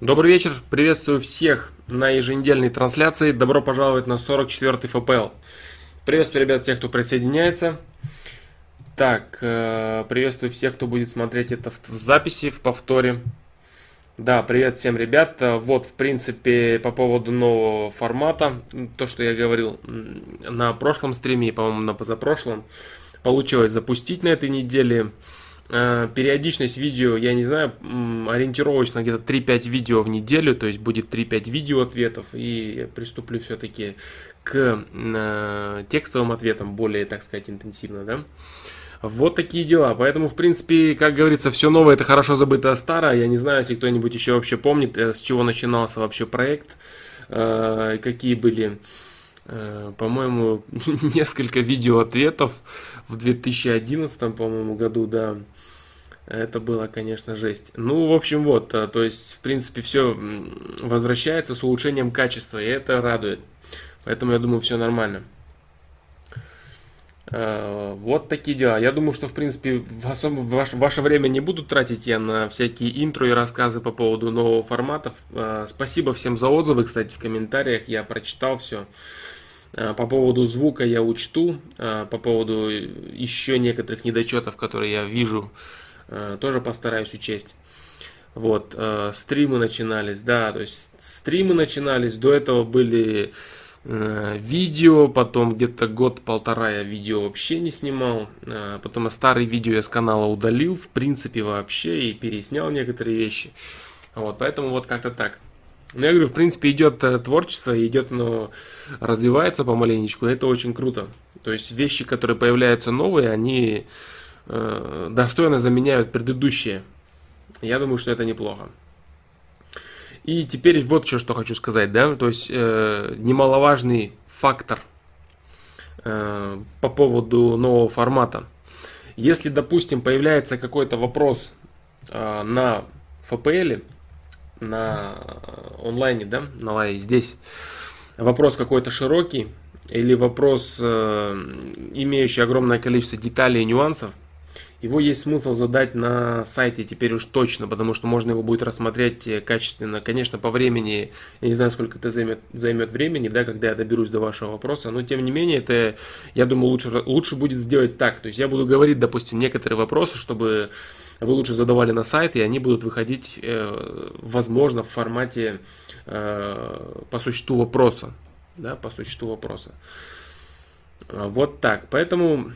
Добрый вечер, приветствую всех на еженедельной трансляции. Добро пожаловать на 44-й ФПЛ. Приветствую, ребят, тех, кто присоединяется. Так, э, приветствую всех, кто будет смотреть это в записи, в повторе. Да, привет всем, ребят. Вот, в принципе, по поводу нового формата, то, что я говорил на прошлом стриме, по-моему, на позапрошлом, получилось запустить на этой неделе. Э, периодичность видео, я не знаю, ориентировочно где-то 3-5 видео в неделю, то есть будет 3-5 видео ответов, и приступлю все-таки к э, текстовым ответам более, так сказать, интенсивно, да. Вот такие дела. Поэтому, в принципе, как говорится, все новое это хорошо забытое старое. Я не знаю, если кто-нибудь еще вообще помнит, э, с чего начинался вообще проект, какие были по-моему, несколько видео ответов в 2011, по-моему, году, да. Это было, конечно, жесть. Ну, в общем, вот, э, то есть, в принципе, все возвращается с улучшением качества, и это радует. Поэтому я думаю, все нормально. Э, вот такие дела. Я думаю, что, в принципе, в особо ваше, ваше время не буду тратить я на всякие интро и рассказы по поводу нового формата. Э, спасибо всем за отзывы, кстати, в комментариях. Я прочитал все. По поводу звука я учту. По поводу еще некоторых недочетов, которые я вижу Э, тоже постараюсь учесть. Вот, э, стримы начинались, да, то есть стримы начинались, до этого были э, видео, потом где-то год-полтора я видео вообще не снимал, потом я старые видео я с канала удалил, в принципе, вообще, и переснял некоторые вещи. Вот, поэтому вот как-то так. Но я говорю, в принципе, идет творчество, идет оно, развивается помаленечку, это очень круто. То есть вещи, которые появляются новые, они э, достойно заменяют предыдущие. Я думаю, что это неплохо. И теперь вот еще что хочу сказать, да, то есть э, немаловажный фактор э, по поводу нового формата. Если, допустим, появляется какой-то вопрос э, на FPL, на онлайне, да, на лайне здесь, вопрос какой-то широкий, или вопрос, э, имеющий огромное количество деталей и нюансов, его есть смысл задать на сайте теперь уж точно, потому что можно его будет рассмотреть э, качественно. Конечно, по времени, я не знаю, сколько это займет, займет времени, да, когда я доберусь до вашего вопроса, но тем не менее, это, я думаю, лучше, лучше будет сделать так. То есть я буду говорить, допустим, некоторые вопросы, чтобы вы лучше задавали на сайт, и они будут выходить, э, возможно, в формате э, по существу вопроса. Да, по существу вопроса. Вот так. Поэтому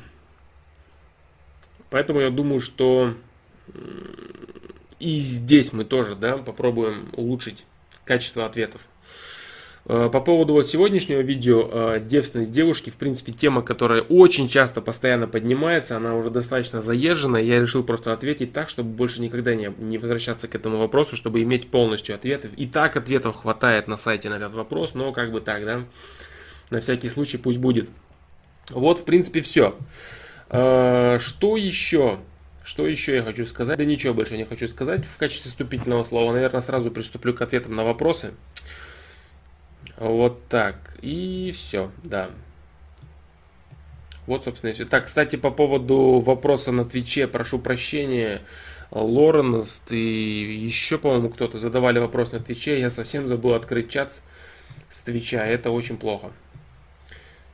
Поэтому я думаю, что и здесь мы тоже да, попробуем улучшить качество ответов. Э, по поводу вот сегодняшнего видео э, девственность девушки, в принципе, тема, которая очень часто, постоянно поднимается, она уже достаточно заезжена. Я решил просто ответить так, чтобы больше никогда не, не возвращаться к этому вопросу, чтобы иметь полностью ответы. И так ответов хватает на сайте на этот вопрос, но как бы так, да, на всякий случай пусть будет. Вот, в принципе, все. А, что еще? Что еще я хочу сказать? Да ничего больше не хочу сказать. В качестве вступительного слова, наверное, сразу приступлю к ответам на вопросы. Вот так. И все, да. Вот, собственно, и все. Так, кстати, по поводу вопроса на Твиче, прошу прощения. Лоренст и еще, по-моему, кто-то задавали вопрос на Твиче. Я совсем забыл открыть чат с Твича. Это очень плохо.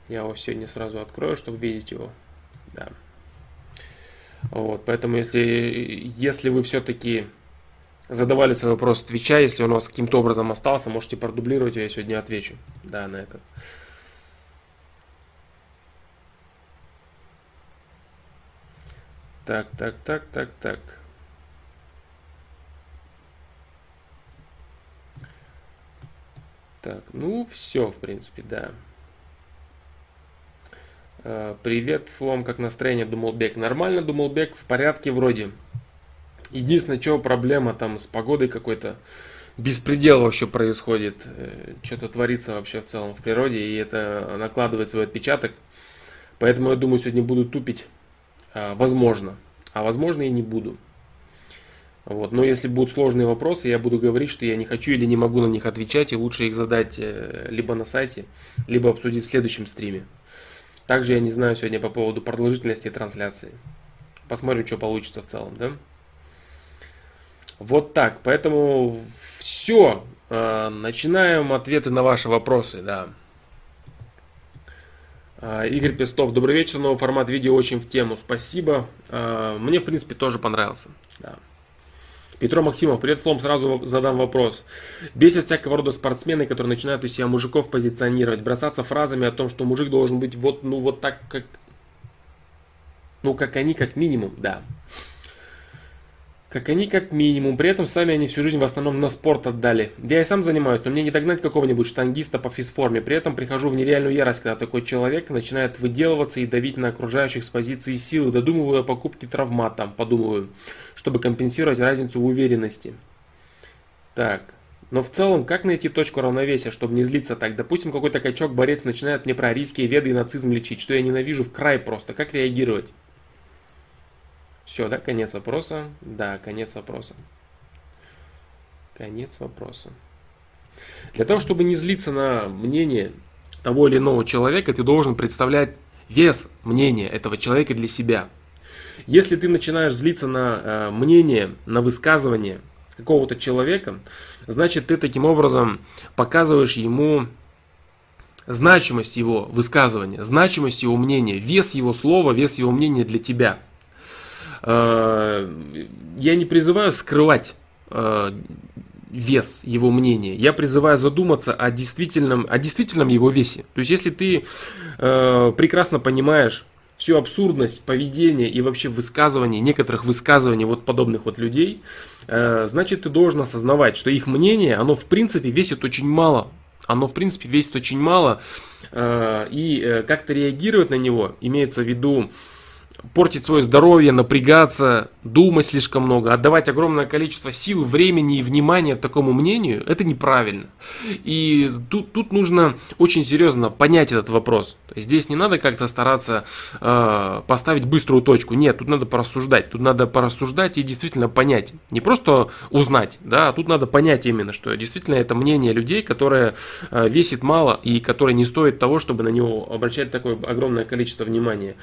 Я его сегодня сразу открою, чтобы видеть его. Да. Вот, поэтому если, если вы все-таки задавали свой вопрос Твича, если он у вас каким-то образом остался, можете продублировать, я сегодня отвечу. Да, на этот. Так, так, так, так, так. Так, ну все, в принципе, да. Э, привет, Флом, как настроение, думал Бек. Нормально, думал Бек, в порядке вроде. Единственное, что проблема там с погодой какой-то. Беспредел вообще происходит. Э, что-то творится вообще в целом в природе, и это накладывает свой отпечаток. Поэтому я думаю, сегодня буду тупить. А, возможно. А возможно и не буду. Вот. Но если будут сложные вопросы, я буду говорить, что я не хочу или не могу на них отвечать, и лучше их задать э, либо на сайте, либо обсудить в следующем стриме. Также я не знаю сегодня по поводу продолжительности трансляции. Посмотрим, что получится в целом, да? Вот так. Поэтому все, э, начинаем ответы на ваши вопросы, да. Э, Игорь Пестов, добрый вечер, новый формат видео очень в тему, спасибо. Э, мне, в принципе, тоже понравился, да. Петро Максимов, привет, Флом, сразу задам вопрос. Бесят всякого рода спортсмены, которые начинают из себя мужиков позиционировать, бросаться фразами о том, что мужик должен быть вот, ну, вот так, как... Ну, как они, как минимум, да. Как они, как минимум. При этом сами они всю жизнь в основном на спорт отдали. Я и сам занимаюсь, но мне не догнать какого-нибудь штангиста по физформе. При этом прихожу в нереальную ярость, когда такой человек начинает выделываться и давить на окружающих с позиции силы. Додумываю о покупке травмата, подумываю чтобы компенсировать разницу в уверенности. Так, но в целом, как найти точку равновесия, чтобы не злиться так? Допустим, какой-то качок-борец начинает мне про арийские веды и нацизм лечить, что я ненавижу в край просто. Как реагировать? Все, да, конец вопроса? Да, конец вопроса. Конец вопроса. Для того, чтобы не злиться на мнение того или иного человека, ты должен представлять вес мнения этого человека для себя. Если ты начинаешь злиться на э, мнение, на высказывание какого-то человека, значит ты таким образом показываешь ему значимость его высказывания, значимость его мнения, вес его слова, вес его мнения для тебя. Э, я не призываю скрывать э, вес его мнения. Я призываю задуматься о действительном, о действительном его весе. То есть, если ты э, прекрасно понимаешь всю абсурдность поведения и вообще высказываний, некоторых высказываний вот подобных вот людей, значит ты должен осознавать, что их мнение, оно в принципе весит очень мало. Оно в принципе весит очень мало. И как-то реагировать на него, имеется в виду портить свое здоровье, напрягаться, думать слишком много, отдавать огромное количество сил, времени и внимания такому мнению, это неправильно. И тут, тут нужно очень серьезно понять этот вопрос. Здесь не надо как-то стараться э, поставить быструю точку. Нет, тут надо порассуждать. Тут надо порассуждать и действительно понять. Не просто узнать, да, а тут надо понять именно, что действительно это мнение людей, которое э, весит мало и которое не стоит того, чтобы на него обращать такое огромное количество внимания.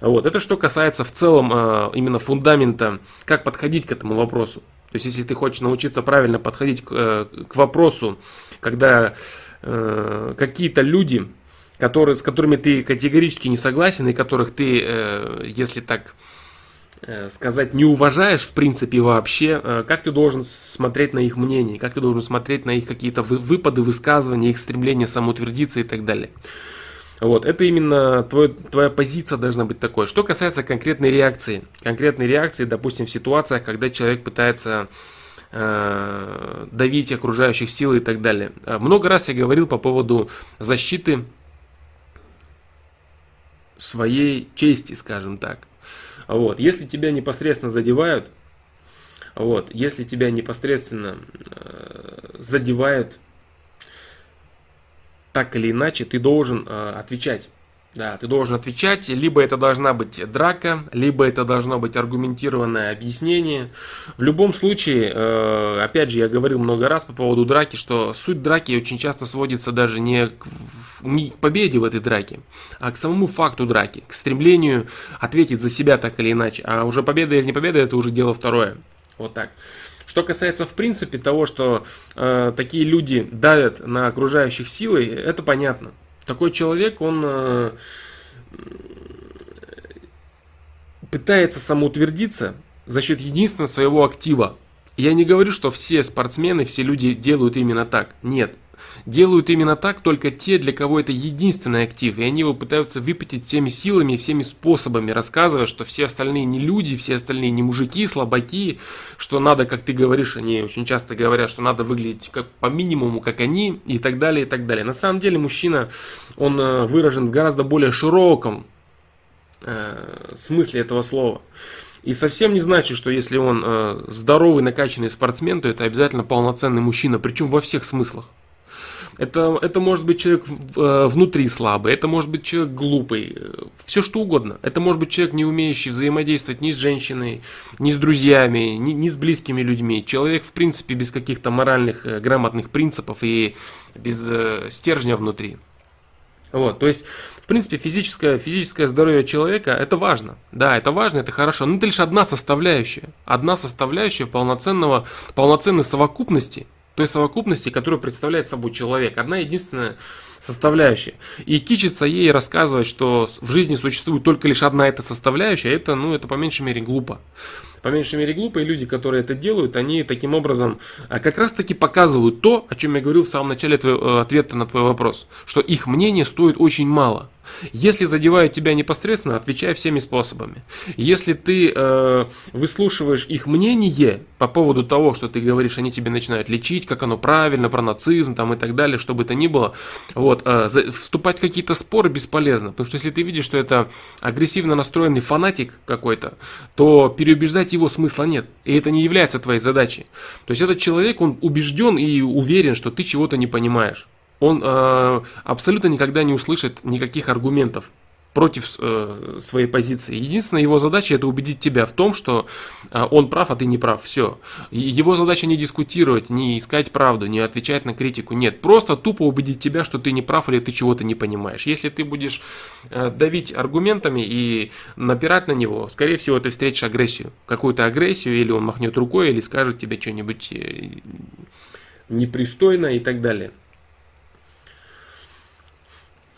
Вот. Это что касается в целом э, именно фундамента, как подходить к этому вопросу. То есть, если ты хочешь научиться правильно подходить к, э, к вопросу, когда э, какие-то люди, которые, с которыми ты категорически не согласен, и которых ты, э, если так э, сказать, не уважаешь в принципе вообще, э, как ты должен смотреть на их мнение, как ты должен смотреть на их какие-то выпады, высказывания, их стремление самоутвердиться и так далее. Вот, это именно твой, твоя позиция должна быть такой. Что касается конкретной реакции. Конкретной реакции, допустим, в ситуациях, когда человек пытается э, давить окружающих сил и так далее. Э, много раз я говорил по поводу защиты своей чести, скажем так. Вот, если тебя непосредственно задевают, вот, если тебя непосредственно э, задевают так или иначе ты должен э, отвечать. Да, ты должен отвечать, либо это должна быть драка, либо это должно быть аргументированное объяснение. В любом случае, э, опять же, я говорил много раз по поводу драки, что суть драки очень часто сводится даже не к, не к победе в этой драке, а к самому факту драки, к стремлению ответить за себя так или иначе. А уже победа или не победа, это уже дело второе. Вот так. Что касается в принципе того, что э, такие люди давят на окружающих силой, это понятно. Такой человек, он э, пытается самоутвердиться за счет единственного своего актива. Я не говорю, что все спортсмены, все люди делают именно так. Нет, делают именно так только те, для кого это единственный актив, и они его пытаются выпятить всеми силами и всеми способами, рассказывая, что все остальные не люди, все остальные не мужики, слабаки, что надо, как ты говоришь, они очень часто говорят, что надо выглядеть как по минимуму, как они, и так далее, и так далее. На самом деле мужчина, он э, выражен в гораздо более широком э, смысле этого слова. И совсем не значит, что если он э, здоровый, накачанный спортсмен, то это обязательно полноценный мужчина, причем во всех смыслах. Это, это может быть человек э, внутри слабый, это может быть человек глупый, все что угодно. Это может быть человек, не умеющий взаимодействовать ни с женщиной, ни с друзьями, ни, ни с близкими людьми. Человек, в принципе, без каких-то моральных, э, грамотных принципов и без э, стержня внутри. Вот, то есть, в принципе, физическое, физическое здоровье человека это важно. Да, это важно, это хорошо. Но это лишь одна составляющая. Одна составляющая полноценного, полноценной совокупности той совокупности, которую представляет собой человек. Одна единственная составляющая. И кичиться ей рассказывать, что в жизни существует только лишь одна эта составляющая, это, ну, это по меньшей мере глупо по меньшей мере глупые люди, которые это делают, они таким образом а, как раз таки показывают то, о чем я говорил в самом начале твоего, э, ответа на твой вопрос, что их мнение стоит очень мало. Если задевают тебя непосредственно, отвечай всеми способами. Если ты э, выслушиваешь их мнение по поводу того, что ты говоришь, они тебе начинают лечить, как оно правильно, про нацизм там, и так далее, что бы то ни было, вот, э, вступать в какие-то споры бесполезно. Потому что если ты видишь, что это агрессивно настроенный фанатик какой-то, то переубеждать его смысла нет. И это не является твоей задачей. То есть этот человек, он убежден и уверен, что ты чего-то не понимаешь он э, абсолютно никогда не услышит никаких аргументов против э, своей позиции. Единственная его задача это убедить тебя в том, что э, он прав, а ты не прав. Все. Его задача не дискутировать, не искать правду, не отвечать на критику. Нет, просто тупо убедить тебя, что ты не прав или ты чего-то не понимаешь. Если ты будешь э, давить аргументами и напирать на него, скорее всего, ты встретишь агрессию. Какую-то агрессию, или он махнет рукой, или скажет тебе что-нибудь э, непристойное и так далее.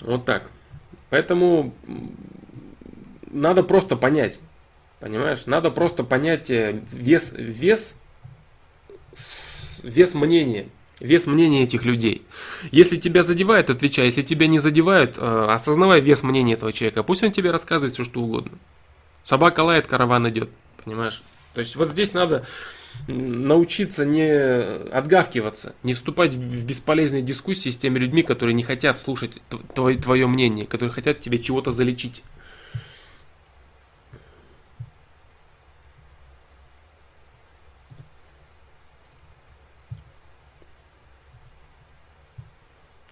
Вот так. Поэтому надо просто понять. Понимаешь? Надо просто понять э, вес, вес, вес мнения. Вес мнения этих людей. Если тебя задевает, отвечай. Если тебя не задевают, э, осознавай вес мнения этого человека. Пусть он тебе рассказывает все, что угодно. Собака лает, караван идет. Понимаешь? То есть вот здесь надо научиться не отгавкиваться, не вступать в бесполезные дискуссии с теми людьми, которые не хотят слушать твое, твое мнение, которые хотят тебе чего-то залечить.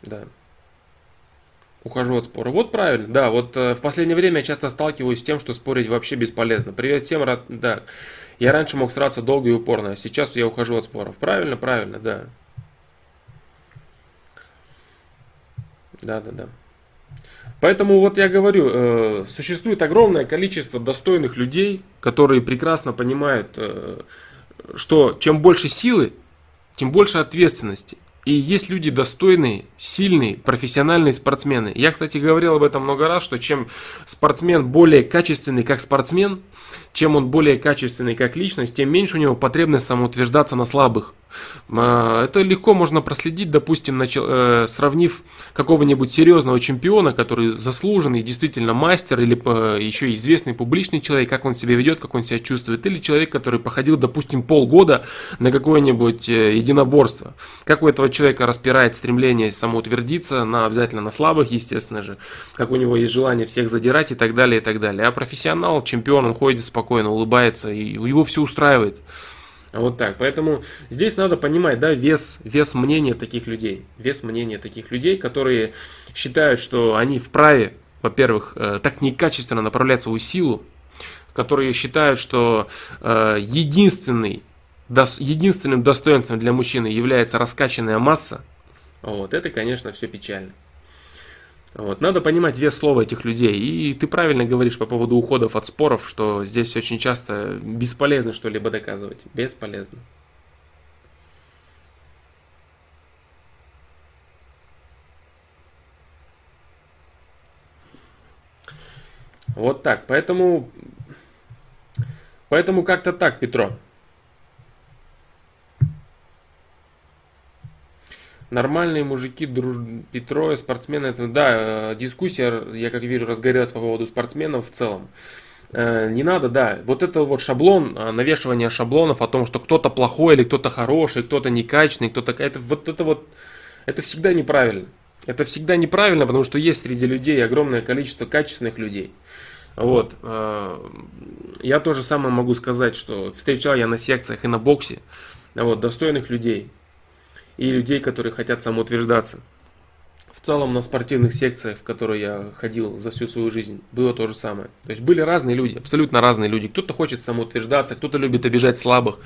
Да. Ухожу от спора. Вот правильно, да. Вот э, в последнее время я часто сталкиваюсь с тем, что спорить вообще бесполезно. Привет всем, рад, да. Я раньше мог сраться долго и упорно, а сейчас я ухожу от споров. Правильно, правильно, да. Да, да, да. Поэтому вот я говорю, э, существует огромное количество достойных людей, которые прекрасно понимают, э, что чем больше силы, тем больше ответственности. И есть люди достойные, сильные, профессиональные спортсмены. Я, кстати, говорил об этом много раз, что чем спортсмен более качественный как спортсмен, чем он более качественный как личность, тем меньше у него потребность самоутверждаться на слабых. А, это легко можно проследить, допустим, э, сравнив какого-нибудь серьезного чемпиона, который заслуженный, действительно мастер или э, еще известный публичный человек, как он себя ведет, как он себя чувствует, или человек, который походил, допустим, полгода на какое-нибудь э, единоборство. Как у этого человека распирает стремление самоутвердиться, на, обязательно на слабых, естественно же, как у него есть желание всех задирать и так далее, и так далее. А профессионал, чемпион, он ходит спокойно, улыбается, и его все устраивает. Вот так. Поэтому здесь надо понимать, да, вес, вес мнения таких людей. Вес мнения таких людей, которые считают, что они вправе, во-первых, э, так некачественно направлять свою силу, которые считают, что э, единственный, единственным достоинством для мужчины является раскачанная масса, вот, это, конечно, все печально. Вот. Надо понимать вес слова этих людей. И ты правильно говоришь по поводу уходов от споров, что здесь очень часто бесполезно что-либо доказывать. Бесполезно. Вот так. Поэтому, поэтому как-то так, Петро. Нормальные мужики, друж... Петро, спортсмены, это, да, э, дискуссия, я как вижу, разгорелась по поводу спортсменов в целом. Э, не надо, да, вот это вот шаблон, э, навешивание шаблонов о том, что кто-то плохой или кто-то хороший, кто-то некачественный, кто-то... Это, вот это вот, это всегда неправильно. Это всегда неправильно, потому что есть среди людей огромное количество качественных людей. Вот. Я тоже самое могу сказать, что встречал я на секциях и на боксе вот, достойных людей и людей, которые хотят самоутверждаться. В целом на спортивных секциях, в которые я ходил за всю свою жизнь, было то же самое. То есть были разные люди, абсолютно разные люди. Кто-то хочет самоутверждаться, кто-то любит обижать слабых,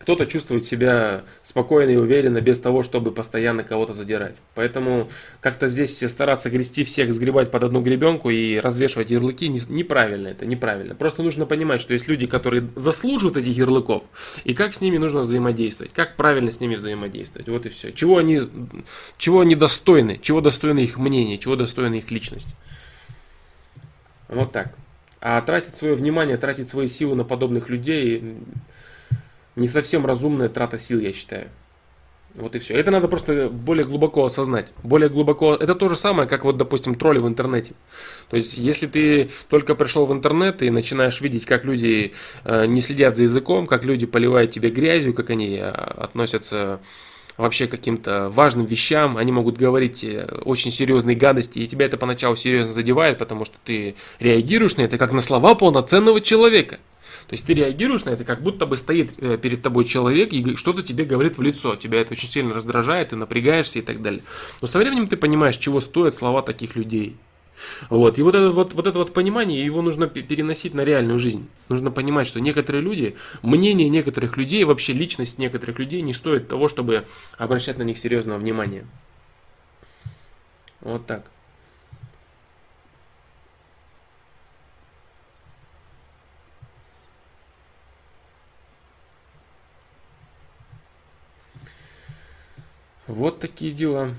Кто-то чувствует себя спокойно и уверенно без того, чтобы постоянно кого-то задирать. Поэтому как-то здесь стараться грести всех, сгребать под одну гребенку и развешивать ярлыки неправильно. Это неправильно. Просто нужно понимать, что есть люди, которые заслуживают этих ярлыков, и как с ними нужно взаимодействовать, как правильно с ними взаимодействовать. Вот и все. Чего они, чего они достойны, чего достойны их мнение, чего достойна их личность. Вот так. А тратить свое внимание, тратить свои силы на подобных людей не совсем разумная трата сил, я считаю. Вот и все. Это надо просто более глубоко осознать. Более глубоко. Это то же самое, как вот, допустим, тролли в интернете. То есть, если ты только пришел в интернет и начинаешь видеть, как люди э, не следят за языком, как люди поливают тебе грязью, как они э, относятся вообще к каким-то важным вещам, они могут говорить э, очень серьезные гадости, и тебя это поначалу серьезно задевает, потому что ты реагируешь на это как на слова полноценного человека. То есть ты реагируешь на это, как будто бы стоит э, перед тобой человек и что-то тебе говорит в лицо. Тебя это очень сильно раздражает, ты напрягаешься и так далее. Но со временем ты понимаешь, чего стоят слова таких людей. Вот. И вот это вот, вот это вот понимание, его нужно переносить на реальную жизнь. Нужно понимать, что некоторые люди, мнение некоторых людей, вообще личность некоторых людей не стоит того, чтобы обращать на них серьезное внимание. Вот так. Вот такие дела.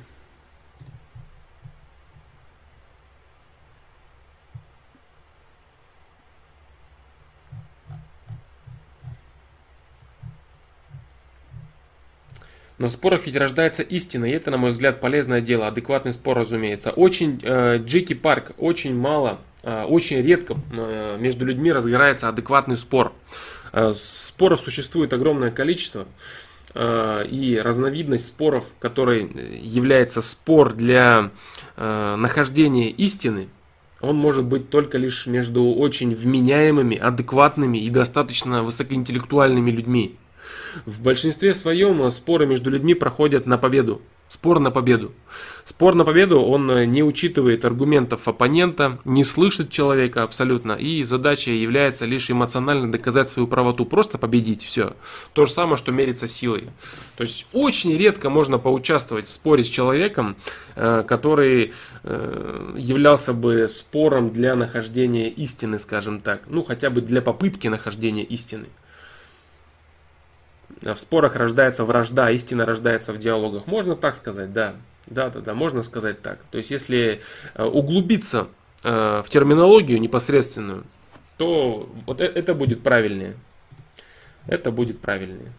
В спорах ведь рождается истина, и это, на мой взгляд, полезное дело, адекватный спор, разумеется. Очень, э, Джеки Парк, очень мало, э, очень редко э, между людьми разгорается адекватный спор. Э, споров существует огромное количество. Э, и разновидность споров, который является спор для э, нахождения истины, он может быть только лишь между очень вменяемыми, адекватными и достаточно высокоинтеллектуальными людьми. В большинстве своем споры между людьми проходят на победу. Спор на победу. Спор на победу, он э, не учитывает аргументов оппонента, не слышит человека абсолютно, и задача является лишь эмоционально доказать свою правоту, просто победить, все. То же самое, что мериться силой. То есть очень редко можно поучаствовать в споре с человеком, э, который э, являлся бы спором для нахождения истины, скажем так, ну хотя бы для попытки нахождения истины. В спорах рождается вражда, истина рождается в диалогах. Можно так сказать, да. Да, да, да, можно сказать так. То есть, если э, углубиться э, в терминологию непосредственную, то вот э, это будет правильнее. Это будет правильнее.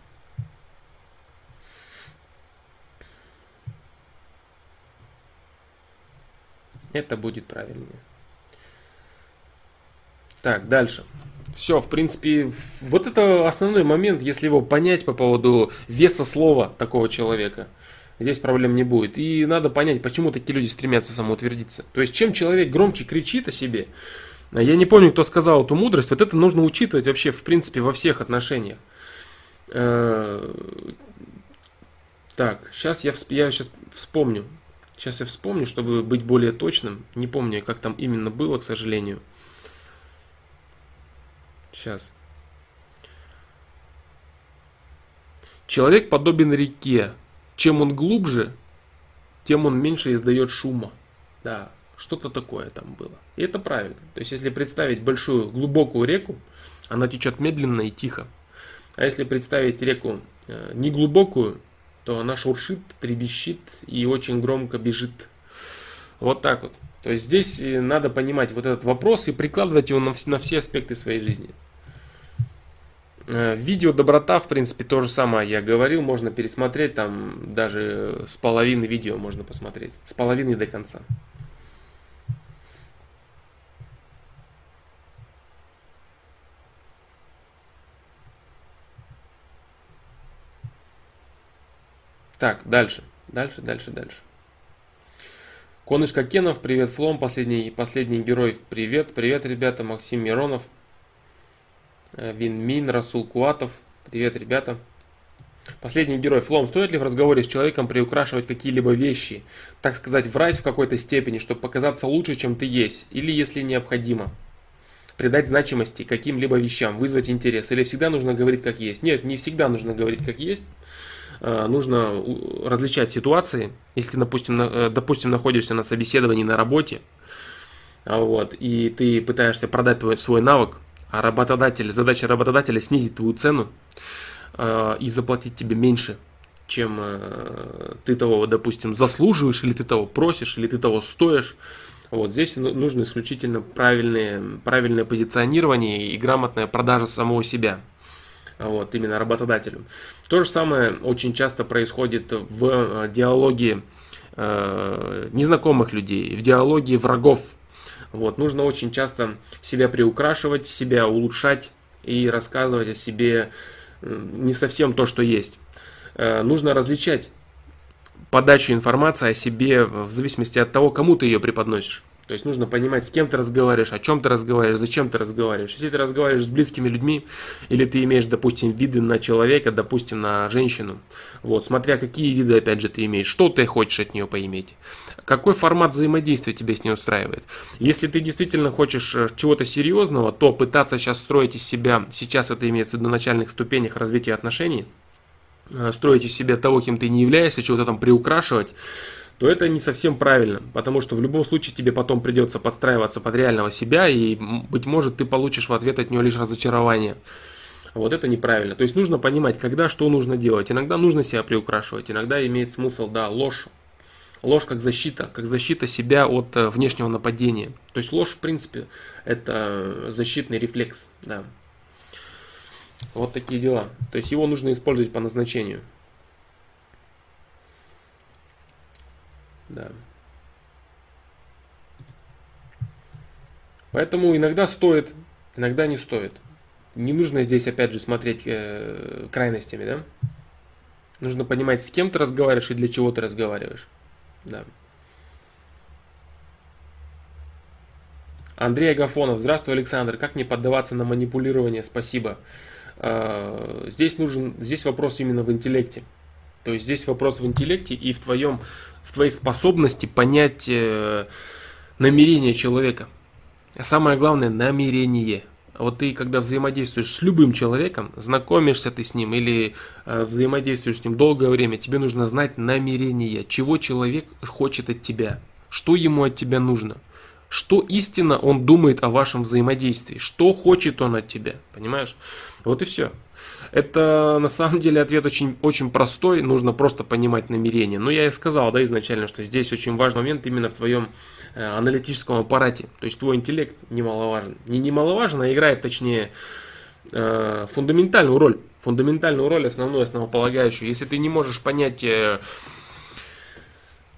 Это будет правильнее. Так, дальше. Все, в принципе, вот это основной момент, если его понять по поводу веса слова такого человека. Здесь проблем не будет. И надо понять, почему такие люди стремятся самоутвердиться. То есть, чем человек громче кричит о себе, я не помню, кто сказал эту мудрость, вот это нужно учитывать вообще, в принципе, во всех отношениях. Э, так, сейчас я, я сейчас вспомню. Сейчас я вспомню, чтобы быть более точным. Не помню, как там именно было, к сожалению. Сейчас. Человек подобен реке. Чем он глубже, тем он меньше издает шума. Да, что-то такое там было. И это правильно. То есть, если представить большую глубокую реку, она течет медленно и тихо. А если представить реку э, неглубокую, то она шуршит, требещит и очень громко бежит. Вот так вот. То есть здесь э, надо понимать вот этот вопрос и прикладывать его на, на все аспекты своей жизни. Э, видео доброта, в принципе, то же самое я говорил, можно пересмотреть, там даже с половины видео можно посмотреть, с половины до конца. Так, дальше, дальше, дальше, дальше. Коныш Кокенов, привет, Флом, последний, последний герой, привет, привет, ребята, Максим Миронов, Вин Мин, Расул Куатов, привет, ребята. Последний герой, Флом, стоит ли в разговоре с человеком приукрашивать какие-либо вещи, так сказать, врать в какой-то степени, чтобы показаться лучше, чем ты есть, или если необходимо? придать значимости каким-либо вещам, вызвать интерес? Или всегда нужно говорить как есть? Нет, не всегда нужно говорить как есть. Э, нужно различать ситуации. Если, допустим, э, допустим, находишься на собеседовании на работе, а вот, и ты пытаешься продать твой, свой навык, а работодатель, задача работодателя снизить твою цену э, и заплатить тебе меньше, чем э, ты того, допустим, заслуживаешь, или ты того просишь, или ты того стоишь. Вот здесь ну, нужно исключительно правильное, правильное позиционирование и грамотная продажа самого себя. Вот, именно работодателю. То же самое очень часто происходит в э, диалоге э, незнакомых людей, в диалоге врагов вот, нужно очень часто себя приукрашивать, себя улучшать и рассказывать о себе не совсем то, что есть. Э, нужно различать подачу информации о себе в зависимости от того, кому ты ее преподносишь. То есть нужно понимать, с кем ты разговариваешь, о чем ты разговариваешь, зачем ты разговариваешь. Если ты разговариваешь с близкими людьми, или ты имеешь, допустим, виды на человека, допустим, на женщину, вот, смотря какие виды, опять же, ты имеешь, что ты хочешь от нее поиметь, какой формат взаимодействия тебе с ней устраивает. Если ты действительно хочешь э, чего-то серьезного, то пытаться сейчас строить из себя, сейчас это имеется в виду на начальных ступенях развития отношений, э, строить из себя того, кем ты не являешься, чего-то там приукрашивать, то это не совсем правильно, потому что в любом случае тебе потом придется подстраиваться под реального себя, и, быть может, ты получишь в ответ от него лишь разочарование. Вот это неправильно. То есть нужно понимать, когда что нужно делать. Иногда нужно себя приукрашивать, иногда имеет смысл, да, ложь. Ложь как защита, как защита себя от э, внешнего нападения. То есть ложь, в принципе, это защитный рефлекс, да. Вот такие дела. То есть его нужно использовать по назначению. Да. Поэтому иногда стоит, иногда не стоит. Не нужно здесь, опять же, смотреть э, крайностями, да? Нужно понимать, с кем ты разговариваешь и для чего ты разговариваешь. Да. Андрей Агафонов. Здравствуй, Александр. Как не поддаваться на манипулирование? Спасибо. Э, здесь нужен, здесь вопрос именно в интеллекте. То есть здесь вопрос в интеллекте и в твоем в твоей способности понять э, намерение человека. А самое главное, намерение. Вот ты, когда взаимодействуешь с любым человеком, знакомишься ты с ним или э, взаимодействуешь с ним долгое время, тебе нужно знать намерение, чего человек хочет от тебя, что ему от тебя нужно, что истинно он думает о вашем взаимодействии, что хочет он от тебя, понимаешь? Вот и все. Это на самом деле ответ очень, очень простой, нужно просто понимать намерение. Но я и сказал, да, изначально, что здесь очень важный момент именно в твоем э, аналитическом аппарате. То есть твой интеллект немаловажен. Не немаловажен, а играет, точнее, э, фундаментальную роль. Фундаментальную роль, основную, основополагающую. Если ты не можешь понять... Э,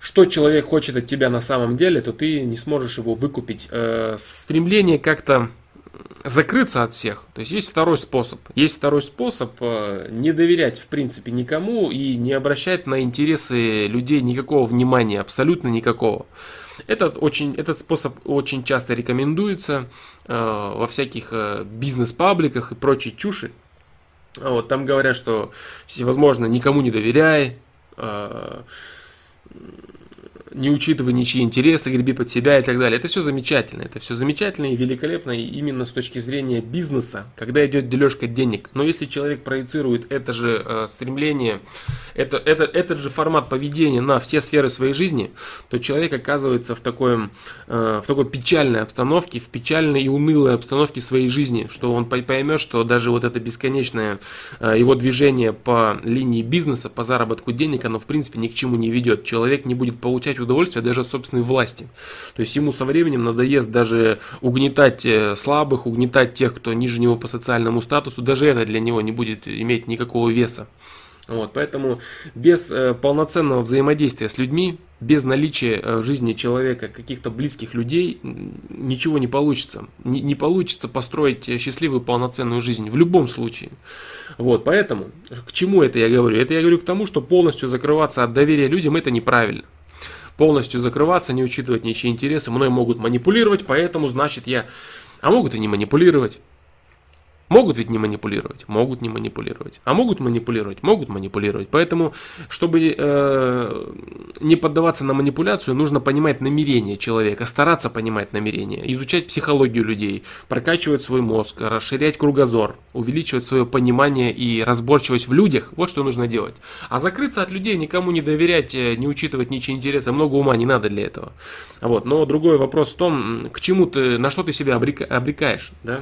что человек хочет от тебя на самом деле, то ты не сможешь его выкупить. Стремление как-то закрыться от всех. То есть есть второй способ. Есть второй способ э, не доверять в принципе никому и не обращать на интересы людей никакого внимания, абсолютно никакого. Этот, очень, этот способ очень часто рекомендуется э, во всяких э, бизнес-пабликах и прочей чуши. Вот, там говорят, что всевозможно никому не доверяй, э, не учитывая ничьи интересы, греби под себя и так далее. Это все замечательно. Это все замечательно и великолепно именно с точки зрения бизнеса, когда идет дележка денег. Но если человек проецирует это же э, стремление, это, это, этот же формат поведения на все сферы своей жизни, то человек оказывается в, такой, э, в такой печальной обстановке, в печальной и унылой обстановке своей жизни, что он поймет, что даже вот это бесконечное э, его движение по линии бизнеса, по заработку денег, оно в принципе ни к чему не ведет. Человек не будет получать удовольствие даже от собственной власти. То есть ему со временем надоест даже угнетать э, слабых, угнетать тех, кто ниже него по социальному статусу, даже это для него не будет иметь никакого веса. Вот, поэтому без э, полноценного взаимодействия с людьми, без наличия э, в жизни человека каких-то близких людей, ничего не получится. Не, не получится построить счастливую полноценную жизнь в любом случае. Вот, поэтому к чему это я говорю? Это я говорю к тому, что полностью закрываться от доверия людям это неправильно полностью закрываться, не учитывать ничьи интересы. Мной могут манипулировать, поэтому значит я... А могут и не манипулировать. Могут ведь не манипулировать? Могут не манипулировать. А могут манипулировать? Могут манипулировать. Поэтому, чтобы э, не поддаваться на манипуляцию, нужно понимать намерение человека, стараться понимать намерение, изучать психологию людей, прокачивать свой мозг, расширять кругозор, увеличивать свое понимание и разборчивость в людях. Вот что нужно делать. А закрыться от людей, никому не доверять, э, не учитывать ничьи интересы, много ума не надо для этого. Вот. Но другой вопрос в том, к чему ты, на что ты себя обрекаешь, да?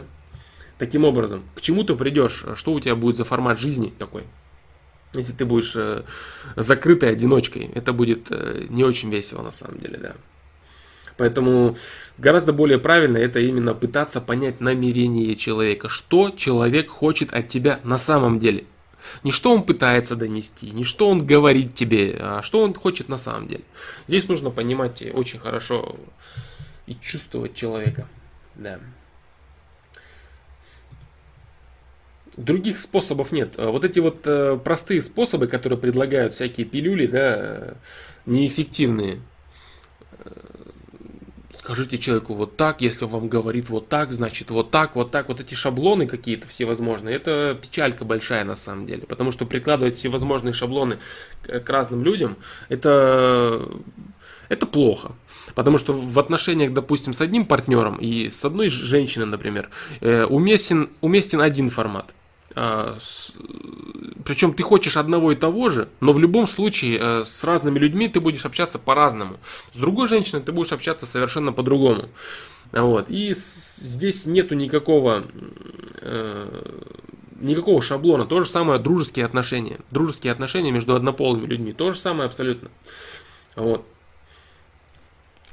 Таким образом, к чему ты придешь, что у тебя будет за формат жизни такой. Если ты будешь э, закрытой одиночкой, это будет э, не очень весело на самом деле, да. Поэтому гораздо более правильно это именно пытаться понять намерение человека, что человек хочет от тебя на самом деле. Не что он пытается донести, не что он говорит тебе, а что он хочет на самом деле. Здесь нужно понимать очень хорошо и чувствовать человека. Да. Других способов нет. А вот эти вот э, простые способы, которые предлагают всякие пилюли, да, неэффективные. Э, скажите человеку вот так, если он вам говорит вот так, значит вот так, вот так. Вот эти шаблоны какие-то всевозможные, это печалька большая на самом деле. Потому что прикладывать всевозможные шаблоны к разным людям, это, это плохо. Потому что в отношениях, допустим, с одним партнером и с одной женщиной, например, э, уместен, уместен один формат. А, Причем ты хочешь одного и того же, но в любом случае э, с разными людьми ты будешь общаться по-разному. С другой женщиной ты будешь общаться совершенно по-другому. Вот. И здесь нету никакого, э, никакого шаблона. То же самое дружеские отношения. Дружеские отношения между однополыми людьми. То же самое абсолютно. Вот.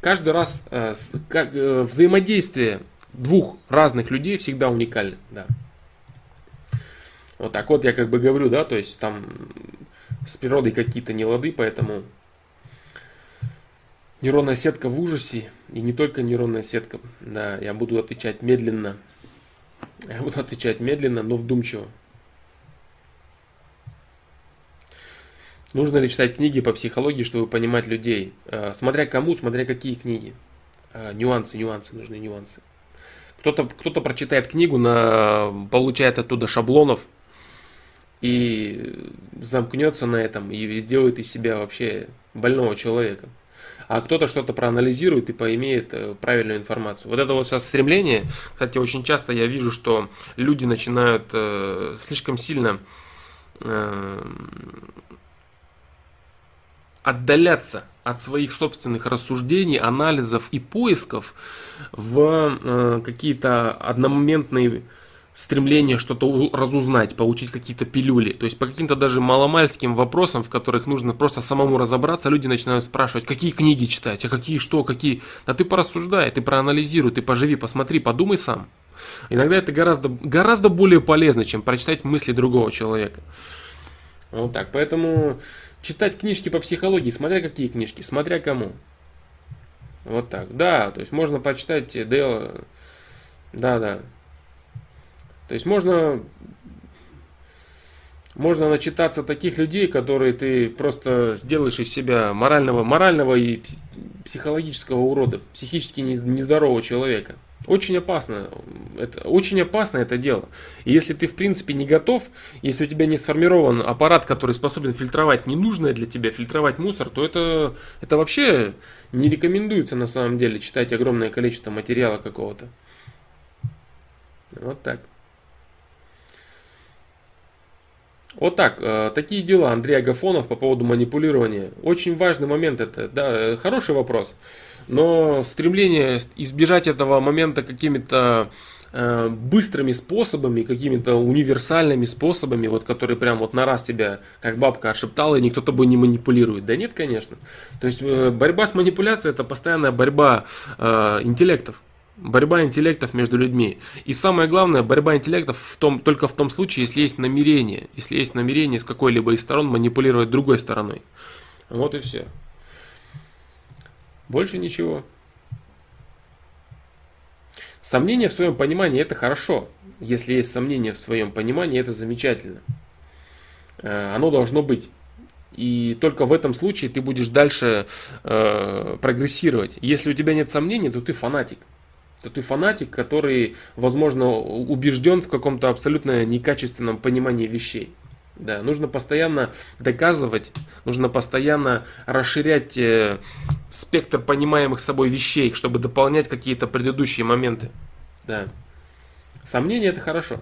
Каждый раз э, как, взаимодействие двух разных людей всегда уникально. Да. Вот так вот я как бы говорю, да, то есть там с природой какие-то нелады, поэтому нейронная сетка в ужасе, и не только нейронная сетка, да, я буду отвечать медленно, я буду отвечать медленно, но вдумчиво. Нужно ли читать книги по психологии, чтобы понимать людей? Э, смотря кому, смотря какие книги. Э, нюансы, нюансы, нужны нюансы. Кто-то кто прочитает книгу, на, получает оттуда шаблонов, и замкнется на этом и сделает из себя вообще больного человека. А кто-то что-то проанализирует и поимеет э, правильную информацию. Вот это вот сейчас стремление, кстати, очень часто я вижу, что люди начинают э, слишком сильно э, отдаляться от своих собственных рассуждений, анализов и поисков в э, какие-то одномоментные стремление что-то разузнать, получить какие-то пилюли. То есть по каким-то даже маломальским вопросам, в которых нужно просто самому разобраться, люди начинают спрашивать, какие книги читать, а какие что, какие. Да ты порассуждай, ты проанализируй, ты поживи, посмотри, подумай сам. Иногда это гораздо, гораздо более полезно, чем прочитать мысли другого человека. Вот так. Поэтому читать книжки по психологии, смотря какие книжки, смотря кому. Вот так. Да, то есть можно почитать Дела. Да, да. То есть можно, можно начитаться таких людей, которые ты просто сделаешь из себя морального, морального и психологического урода, психически нездорового человека. Очень опасно, это, очень опасно это дело. И если ты в принципе не готов, если у тебя не сформирован аппарат, который способен фильтровать ненужное для тебя, фильтровать мусор, то это, это вообще не рекомендуется на самом деле читать огромное количество материала какого-то. Вот так. Вот так, э, такие дела Андрей Агафонов по поводу манипулирования. Очень важный момент это, да, хороший вопрос. Но стремление избежать этого момента какими-то э, быстрыми способами, какими-то универсальными способами, вот которые прям вот на раз тебя, как бабка отшептала, и никто тобой не манипулирует. Да нет, конечно. То есть э, борьба с манипуляцией это постоянная борьба интеллектов. Борьба интеллектов между людьми. И самое главное, борьба интеллектов в том, только в том случае, если есть намерение. Если есть намерение с какой-либо из сторон манипулировать другой стороной. Вот и все. Больше ничего. Сомнение в своем понимании это хорошо. Если есть сомнение в своем понимании, это замечательно. Э, оно должно быть. И только в этом случае ты будешь дальше э, прогрессировать. Если у тебя нет сомнений, то ты фанатик. Это ты фанатик, который, возможно, убежден в каком-то абсолютно некачественном понимании вещей. Да, нужно постоянно доказывать, нужно постоянно расширять э, спектр понимаемых собой вещей, чтобы дополнять какие-то предыдущие моменты. Да. Сомнения это хорошо.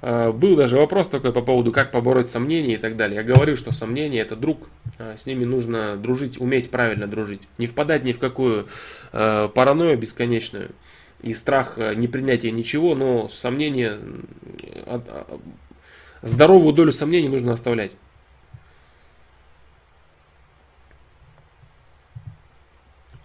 Э, был даже вопрос такой по поводу, как побороть сомнения и так далее. Я говорю, что сомнения это друг, э, с ними нужно дружить, уметь правильно дружить. Не впадать ни в какую э, паранойю бесконечную и страх непринятия ничего, но сомнения здоровую долю сомнений нужно оставлять.